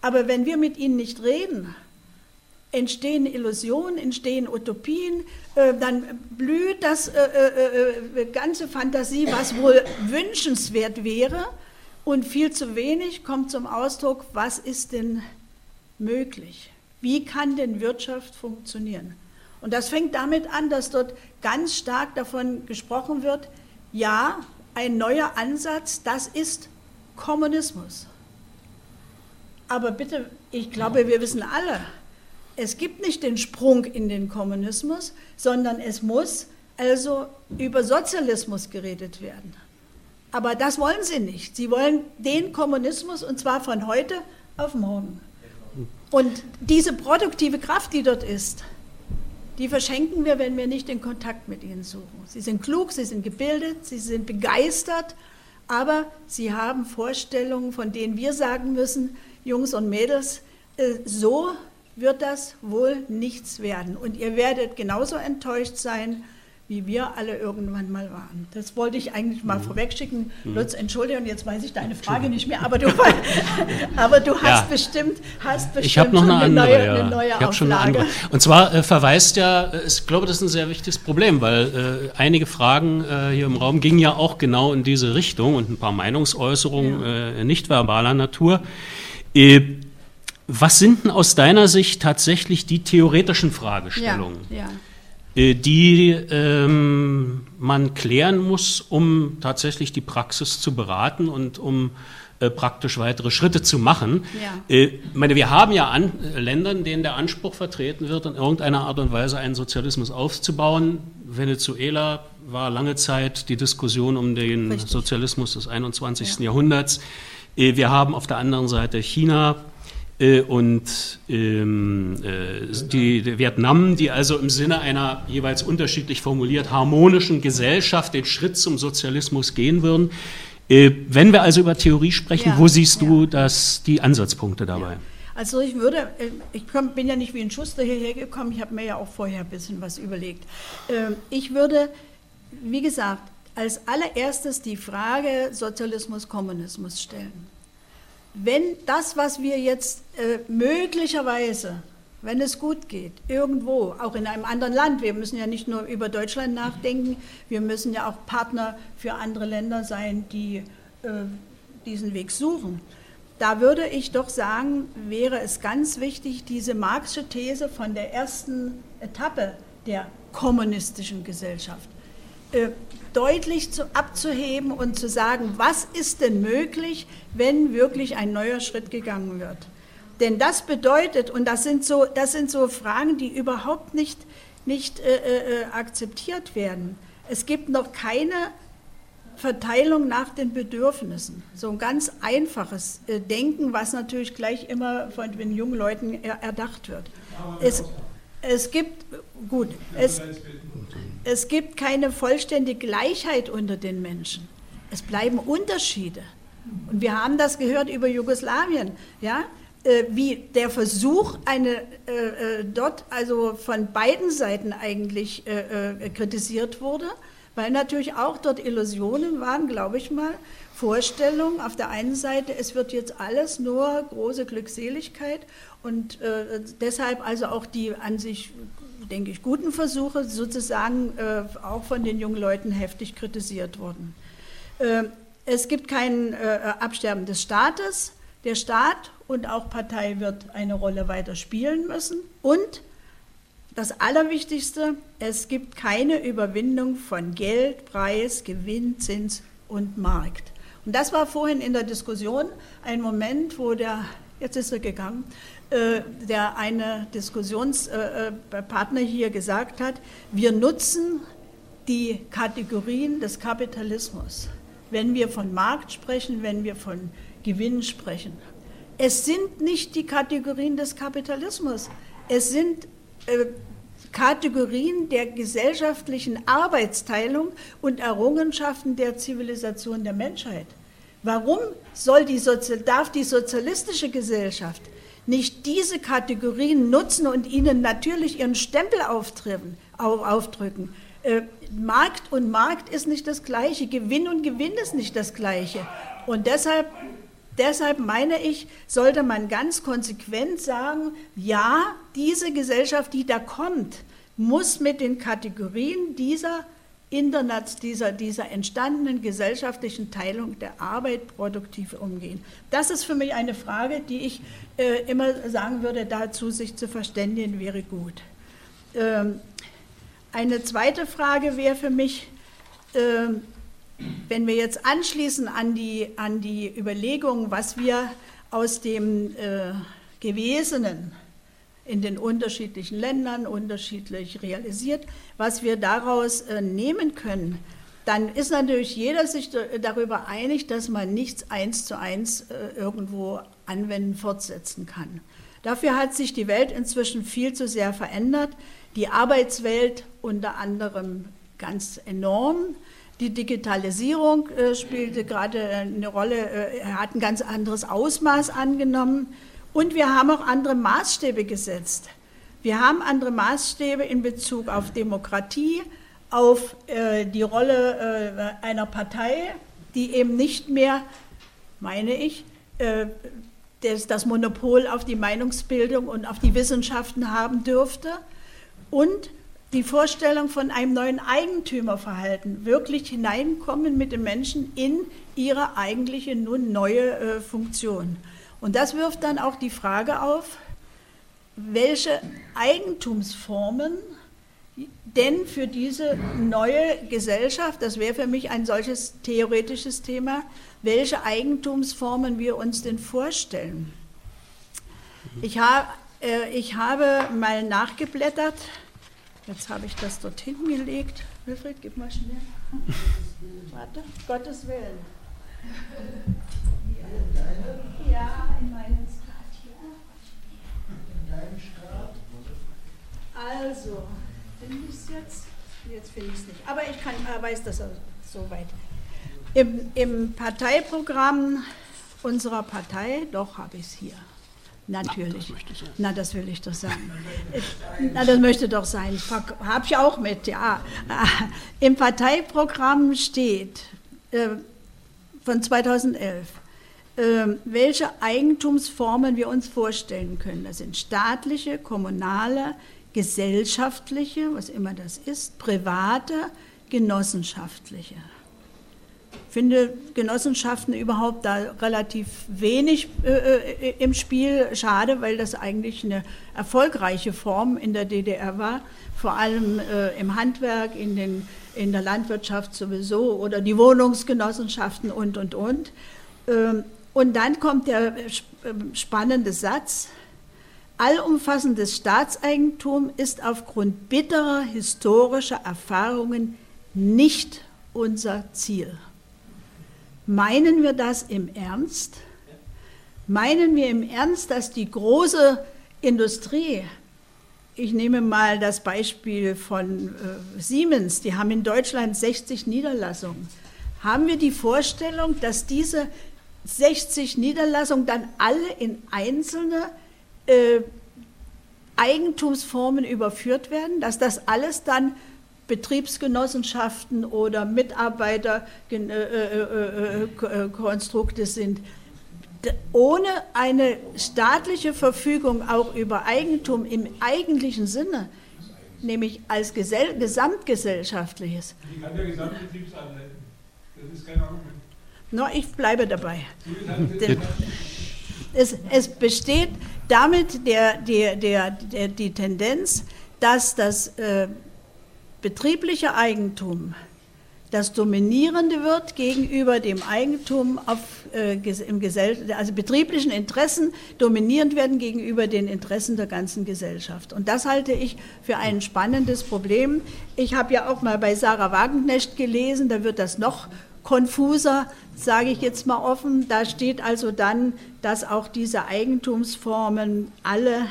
Aber wenn wir mit ihnen nicht reden, entstehen Illusionen, entstehen Utopien, äh, dann blüht das äh, äh, ganze Fantasie, was wohl wünschenswert wäre, und viel zu wenig kommt zum Ausdruck, was ist denn möglich? Wie kann denn Wirtschaft funktionieren? Und das fängt damit an, dass dort ganz stark davon gesprochen wird, ja, ein neuer Ansatz, das ist Kommunismus. Aber bitte, ich glaube, wir wissen alle, es gibt nicht den Sprung in den Kommunismus, sondern es muss also über Sozialismus geredet werden. Aber das wollen sie nicht. Sie wollen den Kommunismus und zwar von heute auf morgen. Und diese produktive Kraft, die dort ist, die verschenken wir, wenn wir nicht den Kontakt mit ihnen suchen. Sie sind klug, sie sind gebildet, sie sind begeistert, aber sie haben Vorstellungen, von denen wir sagen müssen, Jungs und Mädels, äh, so wird das wohl nichts werden. Und ihr werdet genauso enttäuscht sein, wie wir alle irgendwann mal waren. Das wollte ich eigentlich mal mhm. vorwegschicken. Mhm. Lutz, entschuldige, und jetzt weiß ich deine Frage nicht mehr, aber du, aber du hast, ja. bestimmt, hast bestimmt ich noch eine, eine, andere, neue, ja. eine neue ich Schon eine andere. Und zwar äh, verweist ja, äh, ich glaube, das ist ein sehr wichtiges Problem, weil äh, einige Fragen äh, hier im Raum gingen ja auch genau in diese Richtung und ein paar Meinungsäußerungen ja. äh, nicht verbaler Natur. Äh, was sind denn aus deiner Sicht tatsächlich die theoretischen Fragestellungen? Ja, ja. Äh, die ähm, man klären muss, um tatsächlich die Praxis zu beraten und um äh, praktisch weitere Schritte zu machen. Ja. Äh, meine, wir haben ja an, äh, Länder, in denen der Anspruch vertreten wird, in irgendeiner Art und Weise einen Sozialismus aufzubauen. Venezuela war lange Zeit die Diskussion um den Richtig. Sozialismus des 21. Ja. Jahrhunderts. Äh, wir haben auf der anderen Seite China, und ähm, äh, die, die Vietnam, die also im Sinne einer jeweils unterschiedlich formuliert harmonischen Gesellschaft den Schritt zum Sozialismus gehen würden. Äh, wenn wir also über Theorie sprechen, ja, wo siehst du das, die Ansatzpunkte dabei? Ja. Also ich würde, äh, ich bin ja nicht wie ein Schuster hierher gekommen, ich habe mir ja auch vorher ein bisschen was überlegt. Ähm, ich würde, wie gesagt, als allererstes die Frage Sozialismus, Kommunismus stellen wenn das, was wir jetzt äh, möglicherweise, wenn es gut geht, irgendwo, auch in einem anderen Land, wir müssen ja nicht nur über Deutschland nachdenken, wir müssen ja auch Partner für andere Länder sein, die äh, diesen Weg suchen. Da würde ich doch sagen, wäre es ganz wichtig, diese Marxische These von der ersten Etappe der kommunistischen Gesellschaft äh, deutlich zu, abzuheben und zu sagen, was ist denn möglich, wenn wirklich ein neuer Schritt gegangen wird. Denn das bedeutet, und das sind so, das sind so Fragen, die überhaupt nicht, nicht äh, äh, akzeptiert werden. Es gibt noch keine Verteilung nach den Bedürfnissen. So ein ganz einfaches äh, Denken, was natürlich gleich immer von den jungen Leuten er, erdacht wird. Es, es gibt, gut, es, es gibt keine vollständige Gleichheit unter den Menschen. Es bleiben Unterschiede. Und wir haben das gehört über Jugoslawien, ja, äh, wie der Versuch, eine äh, äh, dort also von beiden Seiten eigentlich äh, äh, kritisiert wurde, weil natürlich auch dort Illusionen waren, glaube ich mal, Vorstellungen. Auf der einen Seite, es wird jetzt alles nur große Glückseligkeit und deshalb also auch die an sich denke ich, guten Versuche sozusagen äh, auch von den jungen Leuten heftig kritisiert wurden. Äh, es gibt kein äh, Absterben des Staates. Der Staat und auch Partei wird eine Rolle weiter spielen müssen. Und das Allerwichtigste, es gibt keine Überwindung von Geld, Preis, Gewinn, Zins und Markt. Und das war vorhin in der Diskussion ein Moment, wo der, jetzt ist er gegangen, der eine Diskussionspartner hier gesagt hat, wir nutzen die Kategorien des Kapitalismus, wenn wir von Markt sprechen, wenn wir von Gewinn sprechen. Es sind nicht die Kategorien des Kapitalismus, es sind äh, Kategorien der gesellschaftlichen Arbeitsteilung und Errungenschaften der Zivilisation der Menschheit. Warum soll die Sozi darf die sozialistische Gesellschaft nicht diese Kategorien nutzen und ihnen natürlich ihren Stempel aufdrücken. Äh, Markt und Markt ist nicht das Gleiche, Gewinn und Gewinn ist nicht das Gleiche. Und deshalb, deshalb meine ich, sollte man ganz konsequent sagen, ja, diese Gesellschaft, die da kommt, muss mit den Kategorien dieser Internet, dieser, dieser entstandenen gesellschaftlichen Teilung der Arbeit produktiv umgehen. Das ist für mich eine Frage, die ich äh, immer sagen würde, dazu sich zu verständigen wäre gut. Ähm, eine zweite Frage wäre für mich, äh, wenn wir jetzt anschließen an die, an die Überlegung, was wir aus dem äh, Gewesenen in den unterschiedlichen Ländern unterschiedlich realisiert, was wir daraus äh, nehmen können, dann ist natürlich jeder sich darüber einig, dass man nichts eins zu eins äh, irgendwo anwenden, fortsetzen kann. Dafür hat sich die Welt inzwischen viel zu sehr verändert, die Arbeitswelt unter anderem ganz enorm. Die Digitalisierung äh, spielte gerade eine Rolle, äh, hat ein ganz anderes Ausmaß angenommen. Und wir haben auch andere Maßstäbe gesetzt. Wir haben andere Maßstäbe in Bezug auf Demokratie, auf äh, die Rolle äh, einer Partei, die eben nicht mehr, meine ich, äh, das, das Monopol auf die Meinungsbildung und auf die Wissenschaften haben dürfte. Und die Vorstellung von einem neuen Eigentümerverhalten, wirklich hineinkommen mit den Menschen in ihre eigentliche nun neue äh, Funktion. Und das wirft dann auch die Frage auf, welche Eigentumsformen denn für diese neue Gesellschaft, das wäre für mich ein solches theoretisches Thema, welche Eigentumsformen wir uns denn vorstellen. Ich, hab, äh, ich habe mal nachgeblättert, jetzt habe ich das dorthin gelegt. Wilfried, gib mal schnell. Warte, Gottes Willen. Ja, in meinem Skat hier. In deinem Skat? Also, finde ich es jetzt? Finde ich es nicht. Aber ich kann, äh, weiß das soweit. Im, Im Parteiprogramm unserer Partei, doch habe ich es hier. Natürlich. Na, das, will ich doch sagen. Na, das möchte doch sein. Habe ich auch mit, ja. Im Parteiprogramm steht äh, von 2011, ähm, welche Eigentumsformen wir uns vorstellen können. Das sind staatliche, kommunale, gesellschaftliche, was immer das ist, private, genossenschaftliche. Ich finde Genossenschaften überhaupt da relativ wenig äh, äh, im Spiel. Schade, weil das eigentlich eine erfolgreiche Form in der DDR war, vor allem äh, im Handwerk, in, den, in der Landwirtschaft sowieso oder die Wohnungsgenossenschaften und, und, und. Ähm, und dann kommt der äh, spannende Satz, allumfassendes Staatseigentum ist aufgrund bitterer historischer Erfahrungen nicht unser Ziel. Meinen wir das im Ernst? Meinen wir im Ernst, dass die große Industrie, ich nehme mal das Beispiel von äh, Siemens, die haben in Deutschland 60 Niederlassungen, haben wir die Vorstellung, dass diese 60 Niederlassungen dann alle in einzelne äh, Eigentumsformen überführt werden, dass das alles dann Betriebsgenossenschaften oder Mitarbeiterkonstrukte sind. Ohne eine staatliche Verfügung auch über Eigentum im eigentlichen Sinne, nämlich als gesamtgesellschaftliches. Die kann der Gesamtbetriebsanwalt. Das ist kein Argument. No, ich bleibe dabei. Es, es besteht damit der, der, der, der, die Tendenz, dass das äh, betriebliche Eigentum das Dominierende wird gegenüber dem Eigentum auf, äh, im Gesell also betrieblichen Interessen dominierend werden gegenüber den Interessen der ganzen Gesellschaft. Und das halte ich für ein spannendes Problem. Ich habe ja auch mal bei Sarah Wagenknecht gelesen, da wird das noch konfuser, sage ich jetzt mal offen. Da steht also dann, dass auch diese Eigentumsformen alle,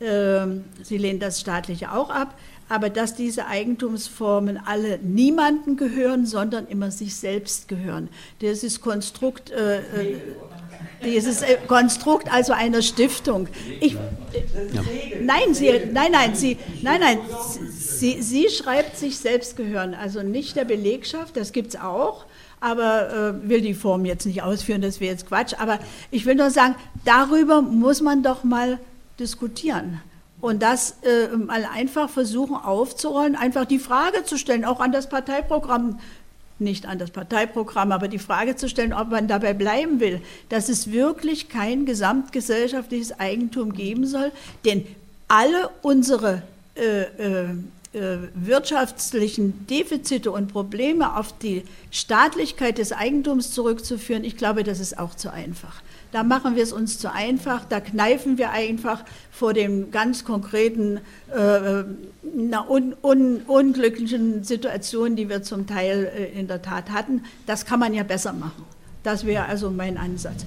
äh, sie lehnt das staatliche auch ab, aber dass diese Eigentumsformen alle niemandem gehören, sondern immer sich selbst gehören. Das ist Konstrukt. Äh, äh, dieses äh, Konstrukt also einer Stiftung. Ich, ja. Nein, sie, nein, nein, sie, nein, nein, sie, sie schreibt sich selbst gehören, also nicht der Belegschaft, das gibt es auch, aber äh, will die Form jetzt nicht ausführen, das wäre jetzt Quatsch. Aber ich will nur sagen, darüber muss man doch mal diskutieren. Und das äh, mal einfach versuchen aufzurollen, einfach die Frage zu stellen, auch an das Parteiprogramm, nicht an das Parteiprogramm, aber die Frage zu stellen, ob man dabei bleiben will, dass es wirklich kein gesamtgesellschaftliches Eigentum geben soll, denn alle unsere äh, äh, wirtschaftlichen Defizite und Probleme auf die Staatlichkeit des Eigentums zurückzuführen, ich glaube, das ist auch zu einfach. Da machen wir es uns zu einfach, da kneifen wir einfach vor den ganz konkreten, äh, un, un, unglücklichen Situationen, die wir zum Teil äh, in der Tat hatten. Das kann man ja besser machen. Das wäre also mein Ansatz.